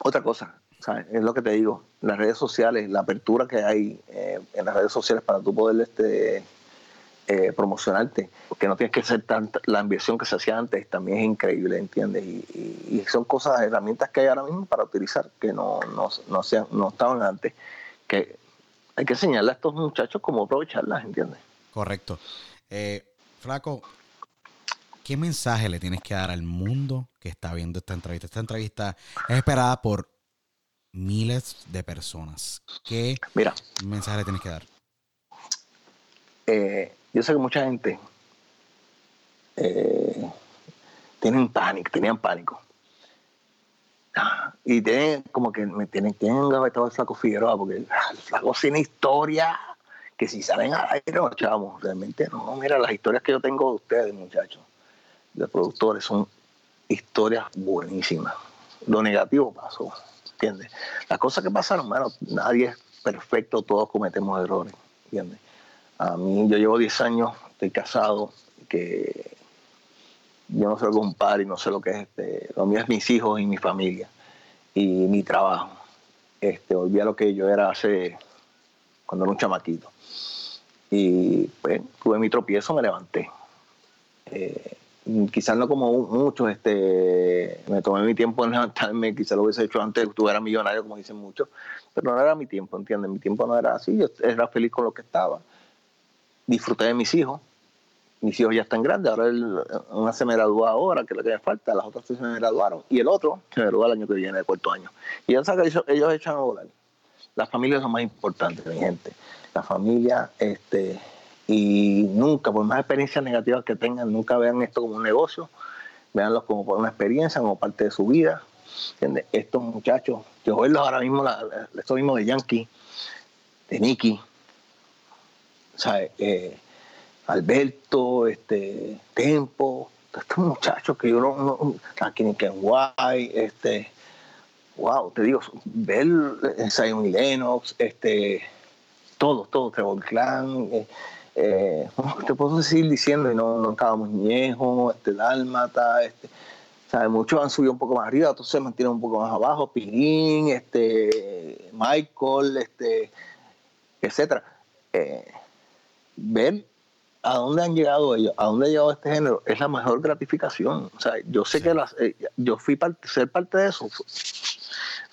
Otra cosa, ¿sabes? es lo que te digo, las redes sociales, la apertura que hay eh, en las redes sociales para tú poder este, eh, promocionarte, que no tienes que hacer tanta, la inversión que se hacía antes, también es increíble, ¿entiendes? Y, y- y son cosas, herramientas que hay ahora mismo para utilizar que no, no, no, sean, no estaban antes, que hay que enseñarle a estos muchachos cómo aprovecharlas, ¿entiendes? Correcto. Eh, Flaco, ¿qué mensaje le tienes que dar al mundo que está viendo esta entrevista? Esta entrevista es esperada por miles de personas. ¿Qué Mira, mensaje le tienes que dar? eh, yo sé que mucha gente eh, tienen pánico, tenían pánico. Y tienen como que me tienen, tienen engavetado el flaco Figueroa, porque el flaco tiene historia que si salen al aire, no, chavos, realmente no. Mira, las historias que yo tengo de ustedes, muchachos, de productores, son historias buenísimas. Lo negativo pasó, ¿entiendes? Las cosas que pasaron, bueno, nadie es perfecto, todos cometemos errores, ¿entiendes? A mí, yo llevo 10 años, estoy casado, que yo no sé lo que es un par y no sé lo que es este. Lo mío es mis hijos y mi familia y mi trabajo. Este, a lo que yo era hace cuando era un chamaquito. Y pues tuve mi tropiezo, me levanté. Eh, quizás no como muchos, este, me tomé mi tiempo en levantarme, quizás lo hubiese hecho antes, estuviera millonario, como dicen muchos, pero no era mi tiempo, ¿entiendes? Mi tiempo no era así, yo era feliz con lo que estaba. Disfruté de mis hijos, mis hijos ya están grandes, ahora el- una se me gradúa ahora, que es lo que me falta, las otras se me graduaron, y el otro se me gradúa el año que viene, el cuarto año. Y ellos, ellos echan a volar. Las familias son más importantes, mi gente. la familia, este, y nunca, por más experiencias negativas que tengan, nunca vean esto como un negocio, veanlos como por una experiencia, como parte de su vida. ¿entiendes? Estos muchachos, yo verlos ahora mismo, la, esto mismo de Yankee, de Nicky, ¿sabes? Eh, Alberto, este, Tempo, estos muchachos que yo no, aquí en Kenway, este, wow, te digo, ver eh, Zion Lennox, este, todos, todos, Trevor Clan, eh, eh, te puedo seguir diciendo, y no, no acabamos Ñejo, este, Dálmata, este, ¿sabes? muchos han subido un poco más arriba, otros se mantienen un poco más abajo, Pirín, este, Michael, este, etcétera. Eh, ver a dónde han llegado ellos, a dónde ha llegado este género, es la mejor gratificación. O sea, yo sé que las, eh, yo fui parte, ser parte de eso.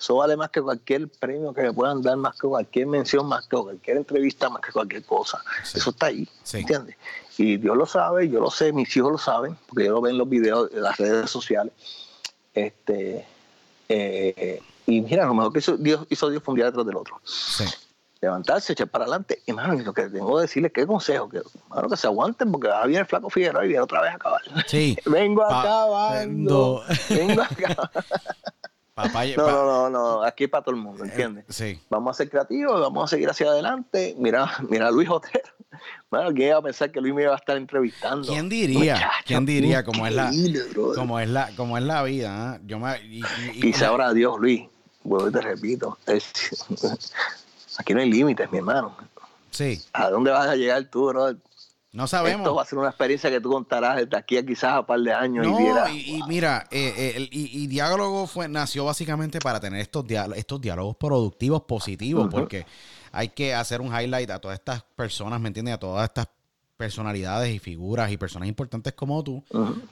Eso vale más que cualquier premio que me puedan dar, más que cualquier mención, más que cualquier entrevista, más que cualquier cosa. Sí. Eso está ahí, Sí. ¿entiendes? Y Dios lo sabe, yo lo sé, mis hijos lo saben, porque ellos lo ven en los videos de las redes sociales. Este, eh, y mira, lo mejor que hizo Dios, hizo Dios fue un día detrás del otro Sí. levantarse, echar para adelante. Y mano, lo que tengo que decirles, qué consejo, que, mano, que se aguanten porque ahora viene el flaco Figueroa y viene otra vez a acabar. Sí. Vengo acabando. Vengo acabando. Papá, No, pa- no, no, no, aquí es para todo el mundo, ¿entiendes? Sí. Vamos a ser creativos, vamos a seguir hacia adelante. Mira, mira a Luis Otero. Bueno, ¿quién iba a pensar que Luis me iba a estar entrevistando? ¿Quién diría? Muchacho, ¿Quién diría cómo es la cómo es la cómo es la vida? ah? Yo me y, y- y- Y sabrá Dios, Luis, vuelvo y te repito, es- aquí no hay límites, mi hermano. sí, ¿A dónde vas a llegar tú, brother? No sabemos. Esto va a ser una experiencia que tú contarás desde aquí a quizás a par de años No, y vieras. y, y mira, eh, eh, el- y, y Diálogo fue, nació básicamente para tener estos, diá- estos diálogos productivos, positivos, porque hay que hacer un highlight a todas estas personas, ¿me entiendes? A todas estas personalidades y figuras y personas importantes como tú,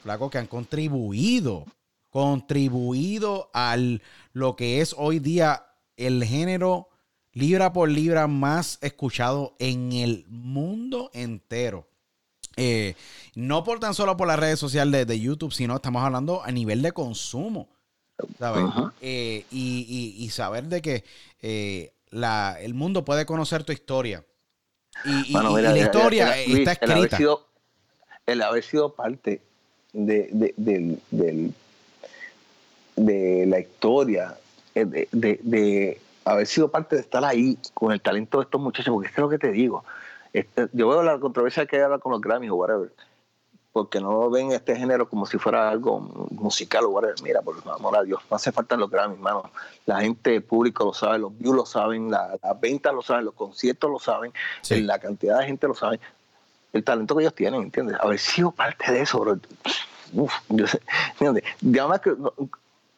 flaco, que han contribuido, contribuido al lo que es hoy día el género libra por libra más escuchado en el mundo entero. Eh, no por tan solo por las redes sociales de, de YouTube, sino estamos hablando a nivel de consumo. ¿sabes? Eh, y, y- y saber de que eh, la, el mundo puede conocer tu historia. Y, mira, la mira, historia mira, está El haber escrita. sido, el haber sido parte de, de, del- del- de la historia, de, haber sido parte de estar ahí con el talento de estos muchachos, porque es que es lo que te digo. Este, yo veo la controversia que hay ahora con los Grammys o whatever, porque no ven este género como si fuera algo musical o whatever. Mira, por amor a Dios, no hace falta los Grammys, hermano. La gente, el público lo sabe, los views lo saben, la- las ventas lo saben, los conciertos lo saben, Sí. la cantidad de gente lo sabe. El talento que ellos tienen, ¿entiendes? Haber sido parte de eso, bro. Uf, yo sé, ¿entiendes? Y además que no,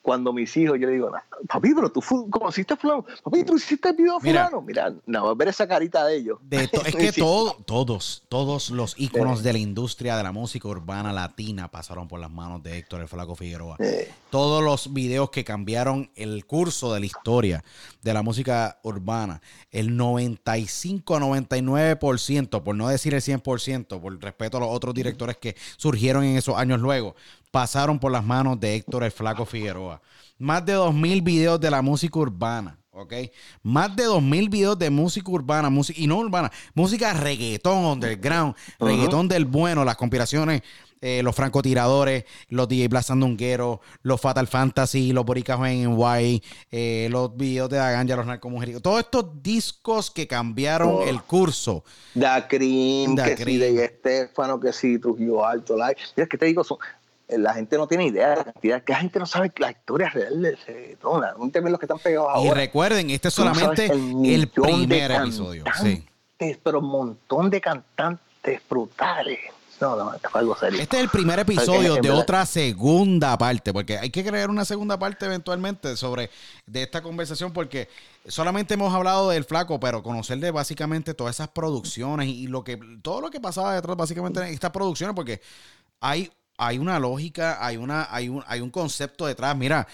cuando mis hijos, yo le digo, "Nah, papi, pero tú conociste fulano, papi, tú hiciste el video a Mira. fulano. Mira, más ver esa carita de ellos. De to- es que todo, todos, todos los íconos de la industria de la música urbana latina pasaron por las manos de Héctor el Flaco Figueroa. Eh, Todos los videos que cambiaron el curso de la historia de la música urbana, el 95-99%, por no decir el 100%, por respeto a los otros directores que surgieron en esos años luego, pasaron por las manos de Héctor el Flaco Figueroa. Más de 2.000 videos de la música urbana. ¿ok? Más de 2.000 videos de música urbana, música, y no urbana, música reggaetón underground, Ujú. reggaetón del bueno, las conspiraciones, eh, los francotiradores, los DJ Blas Sandungueros, los Fatal Fantasy, los Boricas en Guay, eh, los videos de Aganja, los narcomujericos, todos estos discos que cambiaron Oh. el curso. Da Cream, Da que Cream. de Estefano, que sí, Trujillo Alto, Live. Mira, que te digo, son- la gente no tiene idea de la cantidad, que la gente no sabe la historia real del reggaetón. La gente ve los que están pegados Y ahora. recuerden, este es no solamente el, primer episodio. Sí. Pero un montón de cantantes brutales. No, no, algo serio. Este es el primer episodio En de otra segunda parte, porque hay que crear una segunda parte eventualmente sobre de esta conversación, porque solamente hemos hablado del flaco, pero conocer de básicamente todas esas producciones y lo que todo lo que pasaba detrás básicamente de estas producciones, porque hay, hay una lógica, hay una, hay un, hay un concepto detrás. Mira,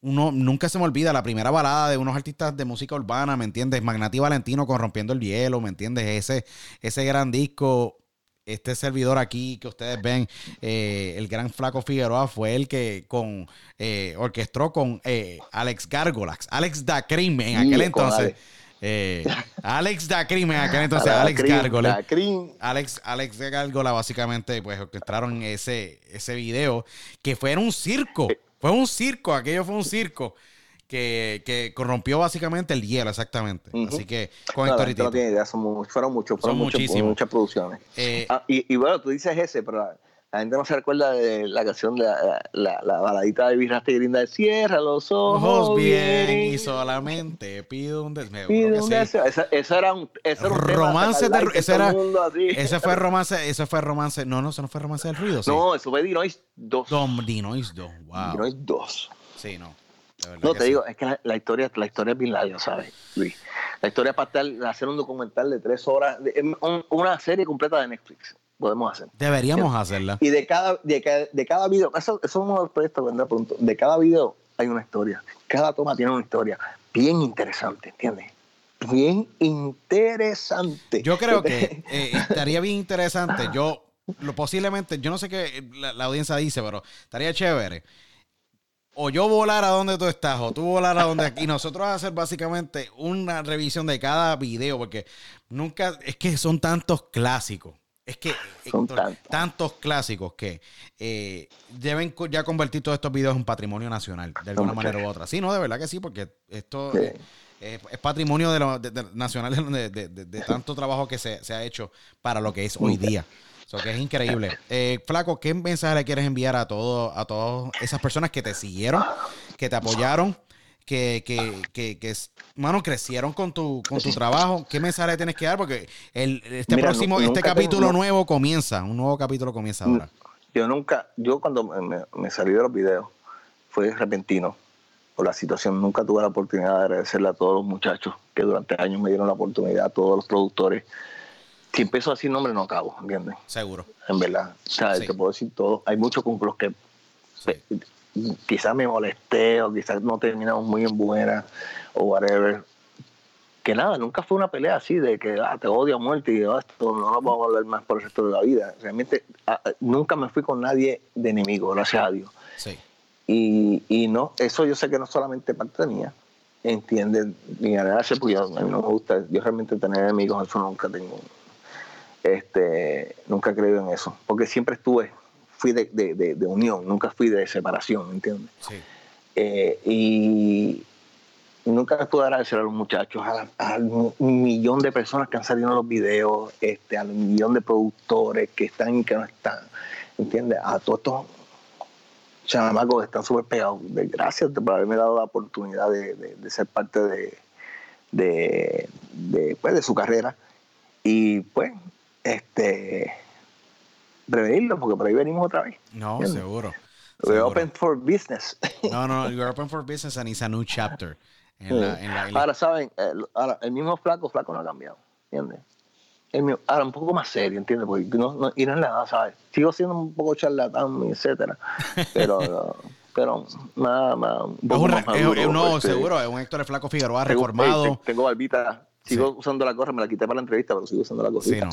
uno nunca se me olvida la primera balada de unos artistas de música urbana, ¿me entiendes? Magnati Valentino con Rompiendo el Hielo, ¿me entiendes? Ese, ese gran disco este servidor aquí que ustedes ven, eh, el gran Flaco Figueroa, fue el que con eh, orquestó con eh, Alex Gargolax, Alex da en aquel Sí, entonces. Eh, Alex Dacrim, en aquel entonces, Alex Cream. Alex, Alex Gárgola básicamente pues orquestaron ese, ese video que fue en un circo. Fue un circo, aquello fue un circo que, que corrompió básicamente el hielo, exactamente. Así que con No, no tiene idea, son fueron muchos, fueron Son muchos- muchísimos. muchas producciones. Eh, Ah, y, y bueno, tú dices ese, pero la, gente no se recuerda de la canción de la, la, la baladita de Virraste Grinda de Cierra los ojos, Ojos bien y solamente pido un deseo. Pide un deseo. Esa, esa era un, ese era un tema Romance sacar de ese era ese fue romance, ese fue romance. No, no, eso no fue romance del ruido, sí. No, eso fue Dinois 2. Dom Dinois 2. Wow. Dinois 2. Sí, no. No, te sí. digo, es que la, la historia, la historia es bien larga, ¿sabes, Luis? La historia es para hacer un documental de tres horas, de- un- una serie completa de Netflix, podemos hacer. Deberíamos hacerla. Y de cada, de, cada- de cada video, eso, eso es uno de los proyectos que vendrá pronto. De cada video hay una historia. Cada toma tiene una historia bien interesante, ¿entiendes? Bien interesante. Yo creo que eh, estaría bien interesante. Yo, lo posiblemente, yo no sé qué la, la audiencia dice, pero estaría chévere. O yo volar a donde tú estás, o tú volar a donde aquí. Y nosotros hacer básicamente una revisión de cada video, porque nunca, es que son tantos clásicos. Es que Son Héctor, tantos. tantos clásicos que eh, deben ya convertir todos estos videos en patrimonio nacional, de alguna manera u otra. Sí, no, de verdad que sí, porque esto Sí. eh, eh, es patrimonio de lo- de- de- nacional de, de- tanto trabajo que se, se ha hecho para lo que es hoy día. So, que es increíble. Eh, Flaco, ¿qué mensaje le quieres enviar a todo, a todas esas personas que te siguieron, que te apoyaron, que, que, que, que mano, crecieron con tu, con tu trabajo? ¿Qué mensaje tienes que dar? Porque el, este Mira, próximo, este tengo- capítulo nuevo comienza, un nuevo capítulo comienza ahora. Yo nunca, yo cuando me, salí de los videos, fue repentino por la situación. Nunca tuve la oportunidad de agradecerle a todos los muchachos que durante años me dieron la oportunidad, a todos los productores. Si empiezo a decir nombres, no acabo, ¿entiendes? Seguro. En verdad. O sea, Sí. te puedo decir todo. Hay muchos con los que Sí. Quizás me molesté o quizás no terminamos muy en buena o whatever. Que nada, nunca fue una pelea así de que ah, te odio a muerte y ah, esto no nos vamos a hablar más por el resto de la vida. Realmente ah, nunca me fui con nadie de enemigo, gracias a Dios. Sí. Y, y no, eso yo sé que no solamente parte mía, entiende, ni agradece, porque yo, a mí no me gusta, yo realmente tener enemigos, eso nunca tengo, este, nunca he creído en eso, porque siempre estuve, fui de, de- de- de unión, nunca fui de separación, ¿entiendes? Sí. Eh, y nunca a agradecer a los muchachos, a- al millón de personas que han salido en los videos, este, al millón de productores que están y que no están, ¿entiendes? A todos estos chamacos que están súper pegados. Gracias por haberme dado la oportunidad de, de- de ser parte de, de, de, pues, de su carrera. Y pues, este prevenirlo, porque por ahí venimos otra vez. No, ¿Entiendes? seguro. We're seguro. open for business. No, no, you're open for business and it's a new chapter. En la, en la- en la- Ahora, ¿saben? El, ahora, el mismo flaco, flaco no ha cambiado, ¿entiendes? El mismo- ahora, un poco más serio, ¿entiendes? Porque no, no, y no es nada, ¿sabes? Sigo siendo un poco charlatán, etcétera, pero, pero nada, más, un es un, más maduro, es- no, este, seguro, es un Héctor Flaco Figueroa tengo- reformado. ey, tengo barbita, sigo usando la gorra, me la quité para la entrevista, pero sigo usando la Sí, gorrita. no.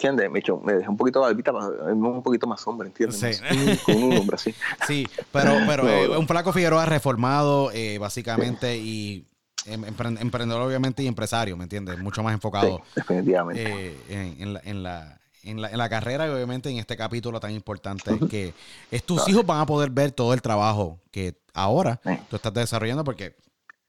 ¿Entiendes? Me, echo- me dejé un poquito barbita un poquito más hombre, ¿entiendes? Sí. Con un hombre así. Sí, pero, pero eh, un Flaco Figueroa reformado, eh, básicamente, y em- empre- emprendedor, obviamente, y empresario, ¿me entiendes? Mucho más Sí, enfocado definitivamente. eh, en, en la, en, la, en, la, en la carrera y obviamente en este capítulo tan importante que es tus hijos van a poder ver todo el trabajo que ahora tú estás desarrollando porque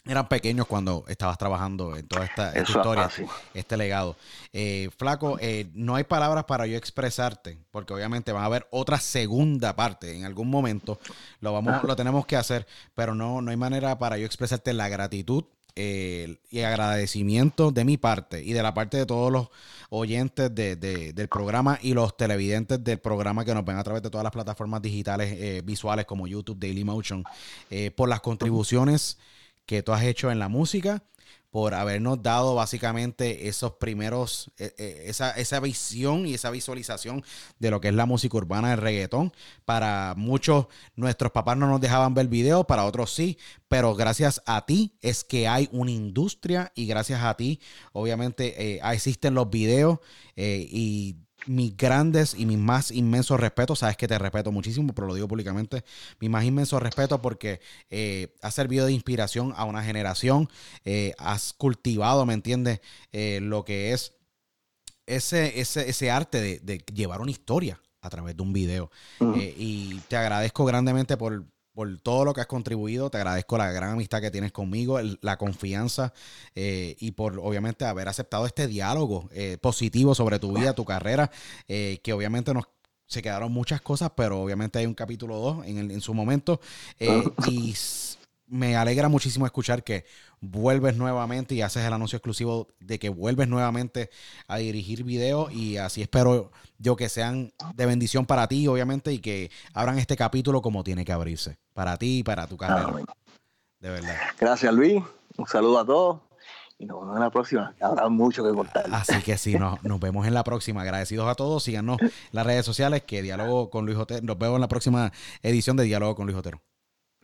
eran pequeños cuando estabas trabajando en toda esta, historia, así. este legado. Eh, flaco, eh, no hay palabras para yo expresarte, porque obviamente va a haber otra segunda parte en algún momento. Lo vamos, lo tenemos que hacer, pero no, no hay manera para yo expresarte la gratitud eh, y agradecimiento de mi parte y de la parte de todos los oyentes de- de- del programa y los televidentes del programa que nos ven a través de todas las plataformas digitales eh, visuales como YouTube, Dailymotion, eh, por las contribuciones que tú has hecho en la música, por habernos dado básicamente esos primeros, eh, eh, esa, esa visión y esa visualización de lo que es la música urbana del reggaetón. Para muchos, nuestros papás no nos dejaban ver videos, para otros sí, pero gracias a ti es que hay una industria y gracias a ti, obviamente, eh, existen los videos y mis grandes y mis más inmensos respetos, sabes que te respeto muchísimo, pero lo digo públicamente, mi más inmenso respeto porque eh, has servido de inspiración a una generación, eh, has cultivado, ¿me entiendes? Eh, lo que es ese, ese, ese arte de, de, llevar una historia a través de un video. y te agradezco grandemente por, por todo lo que has contribuido. Te agradezco la gran amistad que tienes conmigo, la confianza eh, y por obviamente haber aceptado este diálogo eh, positivo sobre tu vida, tu carrera, eh, que obviamente nos se quedaron muchas cosas, pero obviamente hay un capítulo 2 en, en su momento. y me alegra muchísimo escuchar que vuelves nuevamente y haces el anuncio exclusivo de que vuelves nuevamente a dirigir videos y así espero yo que sean de bendición para ti, obviamente, y que abran este capítulo como tiene que abrirse, para ti y para tu carrera. de verdad. Gracias, Luis. Un saludo a todos. Y nos vemos en la próxima. Habrá mucho que contar. Así que sí, nos, nos vemos en la próxima. Agradecidos a todos. Síganos en las redes sociales que Diálogo con Luis Otero. Nos vemos en la próxima edición de Diálogo con Luis Otero.